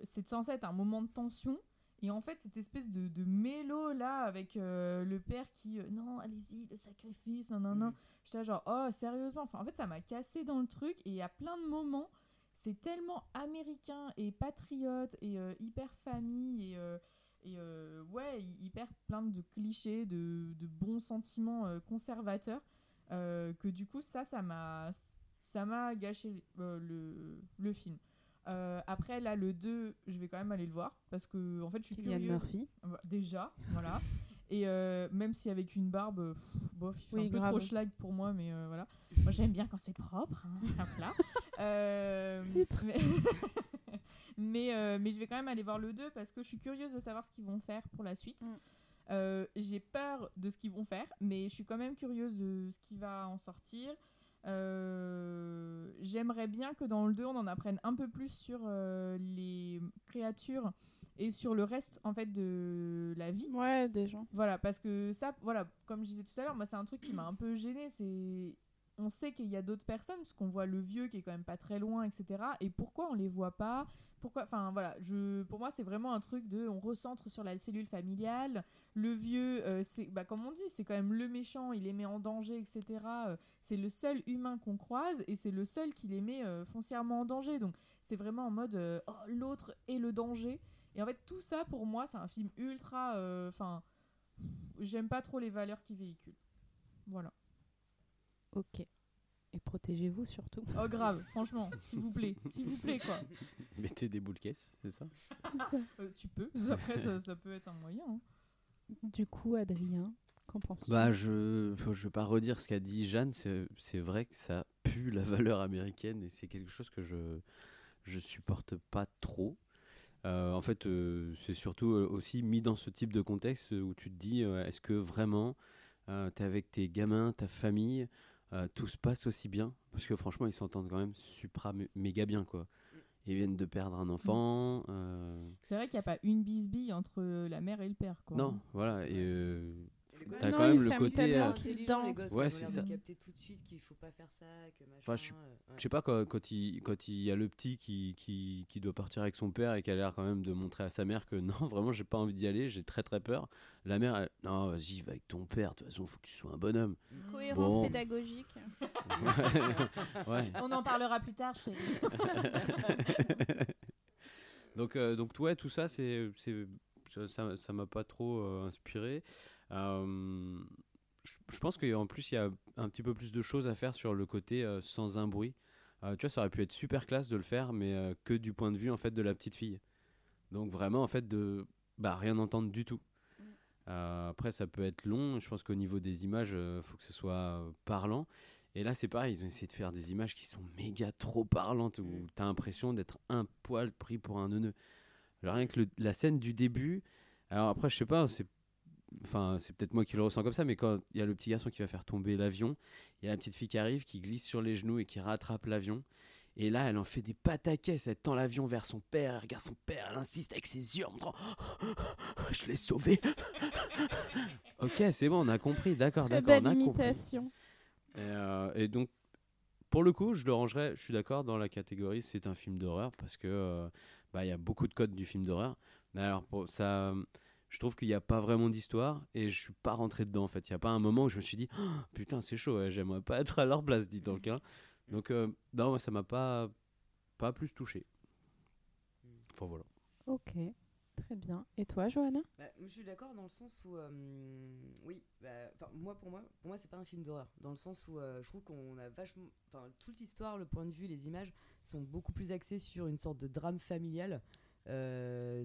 [SPEAKER 7] c'est censé être un moment de tension. Et en fait, cette espèce de, de mélo là avec euh, le père qui euh, non, allez-y, le sacrifice, non, non, non. J'étais là, genre, oh, sérieusement. Enfin, en fait, ça m'a cassé dans le truc. Et il y a plein de moments, c'est tellement américain et patriote et euh, hyper famille et, euh, et euh, ouais, hy- hyper plein de clichés, de, de bons sentiments euh, conservateurs. euh, que du coup, ça, ça m'a ça m'a gâché euh, le, le film. Euh, après, là, le 2, je vais quand même aller le voir parce que, en fait, je suis
[SPEAKER 1] Cillian
[SPEAKER 7] curieuse.
[SPEAKER 1] Murphy.
[SPEAKER 7] Bah, Déjà, voilà. Et euh, même si avec une barbe, pff, bof, il fait
[SPEAKER 1] Oui,
[SPEAKER 7] un peu
[SPEAKER 1] grave.
[SPEAKER 7] trop schlag pour moi, mais euh, voilà. Moi, j'aime bien quand c'est propre. Hein, hop là. Euh,
[SPEAKER 1] Titre.
[SPEAKER 7] mais, mais, euh, mais je vais quand même aller voir le 2 parce que je suis curieuse de savoir ce qu'ils vont faire pour la suite.
[SPEAKER 1] Mm.
[SPEAKER 7] Euh, J'ai peur de ce qu'ils vont faire, mais je suis quand même curieuse de ce qui va en sortir. Euh, J'aimerais bien que dans le 2, on en apprenne un peu plus sur euh, les créatures et sur le reste en fait de la vie.
[SPEAKER 1] Ouais, des gens.
[SPEAKER 7] Voilà, parce que ça, voilà, comme je disais tout à l'heure, moi c'est un truc qui m'a un peu gêné. C'est, on sait qu'il y a d'autres personnes, parce qu'on voit le vieux qui est quand même pas très loin, etc. Et pourquoi on les voit pas? Pourquoi Enfin voilà, je, pour moi c'est vraiment un truc de, on recentre sur la cellule familiale. Le vieux, euh, c'est, bah, comme on dit, c'est quand même le méchant, il les met en danger, etc. Euh, c'est le seul humain qu'on croise et c'est le seul qui les met euh, foncièrement en danger. Donc c'est vraiment en mode, oh, l'autre est le danger. Et en fait tout ça pour moi c'est un film ultra, enfin j'aime pas trop les valeurs qu'il véhicule. Voilà.
[SPEAKER 1] Ok. Et protégez-vous surtout.
[SPEAKER 7] Oh grave, franchement, s'il vous plaît, s'il vous plaît quoi.
[SPEAKER 6] Mettez des boules caisses, c'est ça?
[SPEAKER 7] Euh, tu peux, après ça, ça peut être un moyen. hein.
[SPEAKER 1] Du coup, Adrien, qu'en penses-tu?
[SPEAKER 6] Bah, je faut- je vais pas redire ce qu'a dit Jeanne. C'est c'est vrai que ça pue la valeur américaine et c'est quelque chose que je je supporte pas trop. Euh, en fait, euh, c'est surtout aussi mis dans ce type de contexte où tu te dis euh, est-ce que vraiment euh, t'es avec tes gamins, ta famille, euh, tout se passe aussi bien Parce que franchement, ils s'entendent quand même supra mé- méga bien quoi. Ils viennent de perdre un enfant. euh,
[SPEAKER 7] C'est vrai qu'il n'y a pas une bisbille entre la mère et le père quoi.
[SPEAKER 6] Non, voilà. Et euh, t'as
[SPEAKER 1] Non,
[SPEAKER 6] quand même le côté. euh, Ouais, c'est
[SPEAKER 8] l'air
[SPEAKER 6] ça.
[SPEAKER 8] de capter tout de suite qu'il faut pas faire ça, que machin.
[SPEAKER 6] Enfin, je-
[SPEAKER 8] euh, ouais.
[SPEAKER 6] Je sais pas, quand, quand, il, quand il y a le petit qui, qui, qui doit partir avec son père et qui a l'air quand même de montrer à sa mère que non, vraiment, j'ai pas envie d'y aller, j'ai très très peur. La mère, elle, non, vas-y, va avec ton père, de toute façon, faut que tu sois un bonhomme.
[SPEAKER 1] Cohérence
[SPEAKER 6] Bon.
[SPEAKER 1] pédagogique.
[SPEAKER 6] ouais.
[SPEAKER 7] On en parlera plus tard, chérie.
[SPEAKER 6] donc, euh, donc, ouais, tout ça, c'est, c'est, ça- ça ça m'a pas trop euh, inspiré. Euh, je, je pense qu'en plus, il y a un petit peu plus de choses à faire sur le côté euh, sans un bruit. Euh, tu vois, ça aurait pu être super classe de le faire, mais euh, que du point de vue en fait de la petite fille. Donc vraiment en fait de bah, rien entendre du tout. Euh, après, ça peut être long. Je pense qu'au niveau des images, il faut que ce soit parlant. Et là, c'est pareil. Ils ont essayé de faire des images qui sont méga trop parlantes où tu as l'impression d'être un poil pris pour un neuneu. Alors, rien que le- la scène du début. Alors après, je sais pas. C'est enfin, c'est peut-être moi qui le ressens comme ça, mais quand il y a le petit garçon qui va faire tomber l'avion, il y a la petite fille qui arrive, qui glisse sur les genoux et qui rattrape l'avion. Et là, elle en fait des pataquès. Elle tend l'avion vers son père. Elle regarde son père. Elle insiste avec ses yeux en montrant Je l'ai sauvé. ok, c'est bon, on a compris. D'accord, d'accord. on a compris.
[SPEAKER 1] imitation.
[SPEAKER 6] Et, euh, et donc, pour le coup, je le rangerais, je suis d'accord, dans la catégorie c'est un film d'horreur parce que euh, bah, il y a beaucoup de codes du film d'horreur. Mais alors, pour ça, je trouve qu'il n'y a pas vraiment d'histoire et je suis pas rentré dedans en fait. Il n'y a pas un moment où je me suis dit Oh, putain, c'est chaud, ouais, j'aimerais pas être à leur place, dit donc. hein. Donc, euh, non, ça m'a pas, pas plus touché. Enfin, voilà.
[SPEAKER 1] Ok, très bien. Et toi, Johanna?
[SPEAKER 8] Bah, je suis d'accord dans le sens où, euh, oui, bah, enfin, moi pour moi, pour moi c'est pas un film d'horreur, dans le sens où euh, je trouve qu'on a vachement, enfin toute l'histoire, le point de vue, les images sont beaucoup plus axées sur une sorte de drame familial,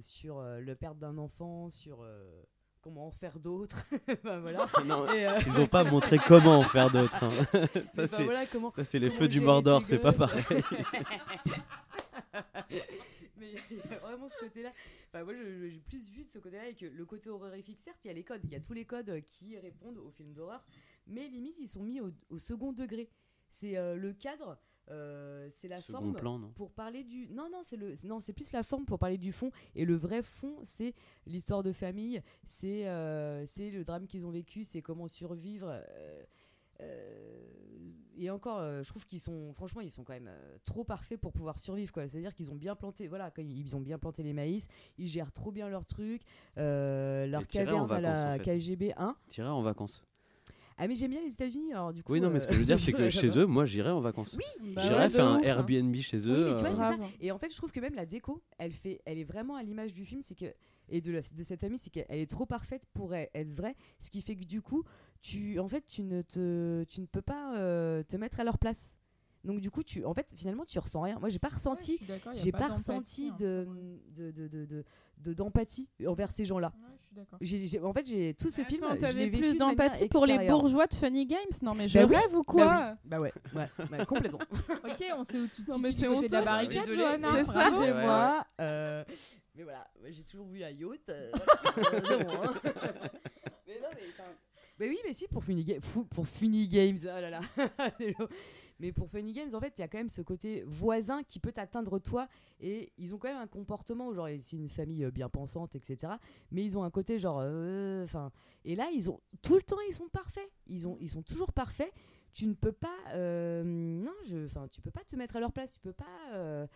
[SPEAKER 8] sur euh, le perte d'un enfant, sur euh, comment en faire d'autres, Bah, voilà.
[SPEAKER 6] Non,
[SPEAKER 8] Et, euh,
[SPEAKER 6] ils ont pas montré comment en faire d'autres. hein. ça,
[SPEAKER 8] bah,
[SPEAKER 6] c'est
[SPEAKER 8] voilà, comment,
[SPEAKER 6] les feux du Mordor, c'est pas pareil.
[SPEAKER 8] Mais il y a- il y, a vraiment ce côté-là. Enfin, moi, j'ai plus vu de ce côté-là avec le côté horrifique. Certes, il y a les codes, il y a tous les codes euh, qui répondent aux films d'horreur, mais limite, ils sont mis au, au second degré. C'est euh, le cadre, euh, c'est la
[SPEAKER 6] Second
[SPEAKER 8] forme.
[SPEAKER 6] plan, non
[SPEAKER 8] Pour parler du. Non, non, c'est le. Non, c'est plus la forme pour parler du fond. Et le vrai fond, c'est l'histoire de famille, c'est euh, c'est le drame qu'ils ont vécu, c'est comment survivre. euh, et encore, je trouve qu'ils sont, franchement, ils sont quand même trop parfaits pour pouvoir survivre, quoi. C'est-à-dire qu'ils ont bien planté, voilà, quand ils ont bien planté les maïs, ils gèrent trop bien leur truc, leur caverne à la
[SPEAKER 6] en fait.
[SPEAKER 8] KGB 1.
[SPEAKER 6] T'irais en vacances.
[SPEAKER 8] Ah, mais j'aime bien les États-Unis, alors du coup.
[SPEAKER 6] Oui, non, mais ce que je veux dire, c'est que chez eux, moi, j'irais en vacances.
[SPEAKER 8] Oui,
[SPEAKER 1] Bah
[SPEAKER 6] J'irais
[SPEAKER 1] ouais,
[SPEAKER 6] faire
[SPEAKER 1] de
[SPEAKER 6] un
[SPEAKER 1] ouf, hein.
[SPEAKER 6] Airbnb chez eux.
[SPEAKER 8] Oui, mais tu vois,
[SPEAKER 6] euh,
[SPEAKER 8] c'est ça.
[SPEAKER 1] Grave.
[SPEAKER 8] Et en fait, je trouve que même la déco, elle fait, elle est vraiment à l'image du film, c'est que et de, la- de cette famille, c'est qu'elle est trop parfaite pour e- être vraie, ce qui fait que du coup, tu, en fait, tu ne te, tu ne peux pas euh, te mettre à leur place. Donc du coup, tu, en fait, finalement, tu ressens rien. Moi, j'ai pas ressenti, j'ai pas, ressenti
[SPEAKER 7] hein,
[SPEAKER 8] de, de, de- de- d'empathie envers ces gens-là.
[SPEAKER 7] Ouais, je suis d'accord.
[SPEAKER 8] J'ai, j'ai- en fait, j'ai tout ce film,
[SPEAKER 1] Attends,
[SPEAKER 8] l'ai
[SPEAKER 1] t'avais plus d'empathie pour les bourgeois de Funny Games? Non, mais je
[SPEAKER 8] Bah oui,
[SPEAKER 1] rêve ou
[SPEAKER 8] Bah
[SPEAKER 1] quoi
[SPEAKER 8] oui, bah ouais, ouais, ouais, complètement.
[SPEAKER 7] Ok, on sait où tu te
[SPEAKER 1] Non,
[SPEAKER 7] situes
[SPEAKER 1] mais
[SPEAKER 7] du
[SPEAKER 1] c'est
[SPEAKER 7] côté de la barricade,
[SPEAKER 8] Désolée,
[SPEAKER 7] Johanna.
[SPEAKER 8] Excusez-moi. euh, mais voilà, j'ai toujours vu la yacht. euh, voilà, euh, bon, hein. mais non, mais mais oui, mais si, pour Funny, Games, oh là là. mais pour Funny Games, en fait, il y a quand même ce côté voisin qui peut t'atteindre toi. Et ils ont quand même un comportement, genre, c'est une famille euh, bien pensante, etc. Mais ils ont un côté, genre, euh, enfin. et là, ils ont, tout le temps, ils sont parfaits. Ils, ont, ils sont toujours parfaits. Tu ne peux pas, euh, non, je, enfin, tu peux pas te mettre à leur place. Tu peux pas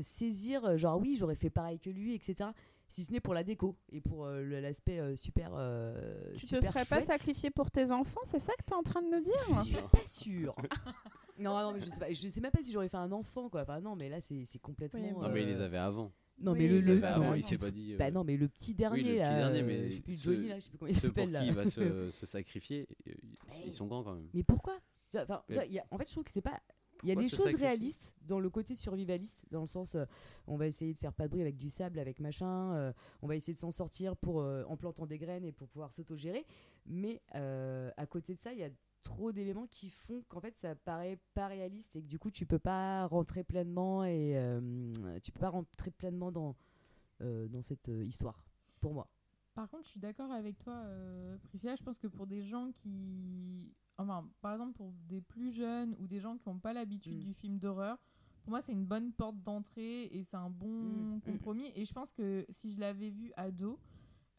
[SPEAKER 8] saisir, genre, oui, j'aurais fait pareil que lui, etc. Si ce n'est pour la déco et pour euh, l'aspect euh, super. euh,
[SPEAKER 1] Tu te
[SPEAKER 8] super
[SPEAKER 1] serais pas
[SPEAKER 8] chouette.
[SPEAKER 1] sacrifié pour tes enfants C'est ça que t'es en train de nous dire
[SPEAKER 8] Je suis pas sûre. non, non, mais je sais pas. Je sais même pas si j'aurais fait un enfant, quoi. Enfin, non, mais là, c'est complètement.
[SPEAKER 1] Oui,
[SPEAKER 6] Non, mais il les
[SPEAKER 8] euh,
[SPEAKER 6] avait avant.
[SPEAKER 8] Non,
[SPEAKER 1] Oui,
[SPEAKER 8] mais le. le non,
[SPEAKER 6] il s'est pas dit. euh,
[SPEAKER 8] Bah non, mais le petit dernier,
[SPEAKER 6] le petit
[SPEAKER 8] là.
[SPEAKER 6] dernier,
[SPEAKER 8] euh,
[SPEAKER 6] mais
[SPEAKER 8] je sais plus,
[SPEAKER 6] ceux-
[SPEAKER 8] Johnny, là, je sais plus comment il s'appelle là.
[SPEAKER 6] qui il va se, se sacrifier, euh, ils sont grands quand même.
[SPEAKER 8] Mais pourquoi? Tu enfin, tu vois, y a- En fait, je trouve que c'est pas. Il y a des
[SPEAKER 6] se
[SPEAKER 8] choses
[SPEAKER 6] sacrifier
[SPEAKER 8] réalistes dans le côté survivaliste, dans le sens, euh, on va essayer de faire pas de bruit avec du sable, avec machin, euh, on va essayer de s'en sortir pour, euh, en plantant des graines et pour pouvoir s'autogérer. Mais euh, à côté de ça, il y a trop d'éléments qui font qu'en fait ça paraît pas réaliste et que du coup tu peux pas rentrer pleinement et euh, tu peux pas rentrer pleinement dans, euh, dans cette euh, histoire, pour moi.
[SPEAKER 7] Par contre, je suis d'accord avec toi, euh, Priscilla. Je pense que pour des gens qui. Enfin, par exemple, pour des plus jeunes ou des gens qui n'ont pas l'habitude
[SPEAKER 8] Mm.
[SPEAKER 7] du film d'horreur, pour moi, c'est une bonne porte d'entrée et c'est un bon
[SPEAKER 8] Mm, mm.
[SPEAKER 7] compromis. Et je pense que si je l'avais vu ado,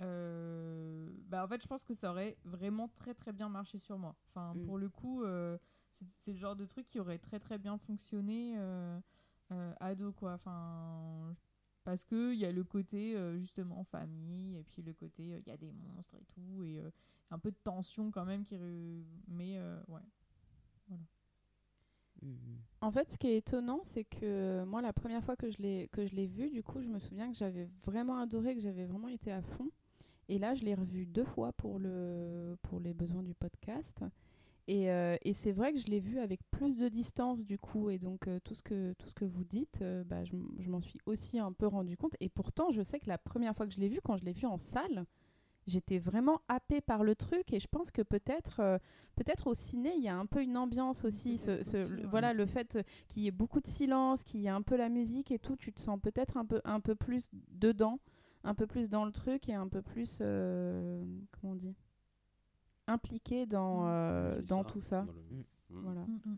[SPEAKER 7] euh, bah, en fait, je pense que ça aurait vraiment très très bien marché sur moi. Enfin,
[SPEAKER 8] Mm.
[SPEAKER 7] pour le coup, euh, c'est le genre de truc qui aurait très très bien fonctionné euh, euh, ado, quoi. Enfin, parce que il y a le côté euh, justement famille et puis le côté il y a des monstres et tout et un peu de tension quand même qui mais euh, ouais
[SPEAKER 1] En fait, ce qui est étonnant, c'est que euh, moi, la première fois que je l'ai que je l'ai vu, du coup, je me souviens que j'avais vraiment adoré, que j'avais vraiment été à fond. Et là, je l'ai revu deux fois pour le pour les besoins du podcast. Et, euh, et c'est vrai que je l'ai vu avec plus de distance du coup, et donc tout ce que tout ce que vous dites, bah, je, je m'en suis aussi un peu rendu compte. Et pourtant, je sais que la première fois que je l'ai vu, quand je l'ai vu en salle, j'étais vraiment happée par le truc. Et je pense que peut-être euh, peut-être au ciné, il y a un peu une ambiance aussi. Ce,
[SPEAKER 7] Peut-être
[SPEAKER 1] ce-
[SPEAKER 7] aussi,
[SPEAKER 1] le-
[SPEAKER 7] ouais.
[SPEAKER 1] Voilà, le fait qu'il y ait beaucoup de silence, qu'il y ait un peu la musique et tout, tu te sens peut-être un peu un peu plus dedans, un peu plus dans le truc et un peu plus euh, comment on dit impliqué dans euh, dans
[SPEAKER 6] l'histoire,
[SPEAKER 1] tout ça.
[SPEAKER 6] dans le- Mm.
[SPEAKER 1] Voilà.
[SPEAKER 7] Mm, mm.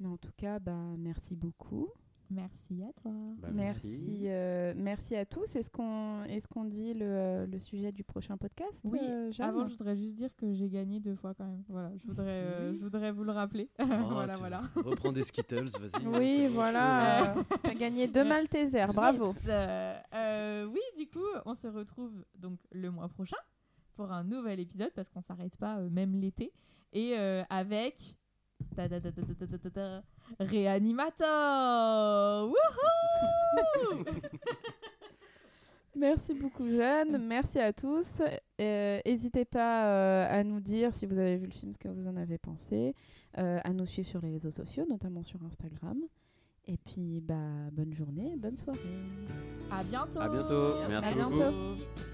[SPEAKER 1] Mais en tout cas, bah merci beaucoup.
[SPEAKER 7] Merci à toi
[SPEAKER 6] Bah,
[SPEAKER 1] merci, euh, merci à tous. Est-ce qu'on est-ce qu'on dit le, le sujet du prochain podcast
[SPEAKER 7] oui
[SPEAKER 1] euh,
[SPEAKER 7] avant je voudrais juste dire que j'ai gagné deux fois quand même voilà je voudrais euh, je voudrais vous le rappeler
[SPEAKER 6] Oh,
[SPEAKER 7] voilà voilà
[SPEAKER 6] Reprends des Skittles, vas-y.
[SPEAKER 1] Oui, voilà. euh, T'as gagné deux Maltesers, bravo.
[SPEAKER 7] Yes. Euh, euh, oui, du coup, on se retrouve donc le mois prochain pour un nouvel épisode parce qu'on s'arrête pas euh, même l'été et euh, avec ta ta ta ta ta ta ta ta Wouhou
[SPEAKER 1] Merci beaucoup, Jeanne. Merci à tous. Euh, N'hésitez pas euh, à nous dire si vous avez vu le film, ce que vous en avez pensé. Euh, à nous suivre sur les réseaux sociaux, notamment sur Instagram. Et puis, bah, bonne journée, bonne soirée.
[SPEAKER 7] À bientôt.
[SPEAKER 6] À bientôt. Merci
[SPEAKER 1] À
[SPEAKER 6] beaucoup.
[SPEAKER 1] bientôt.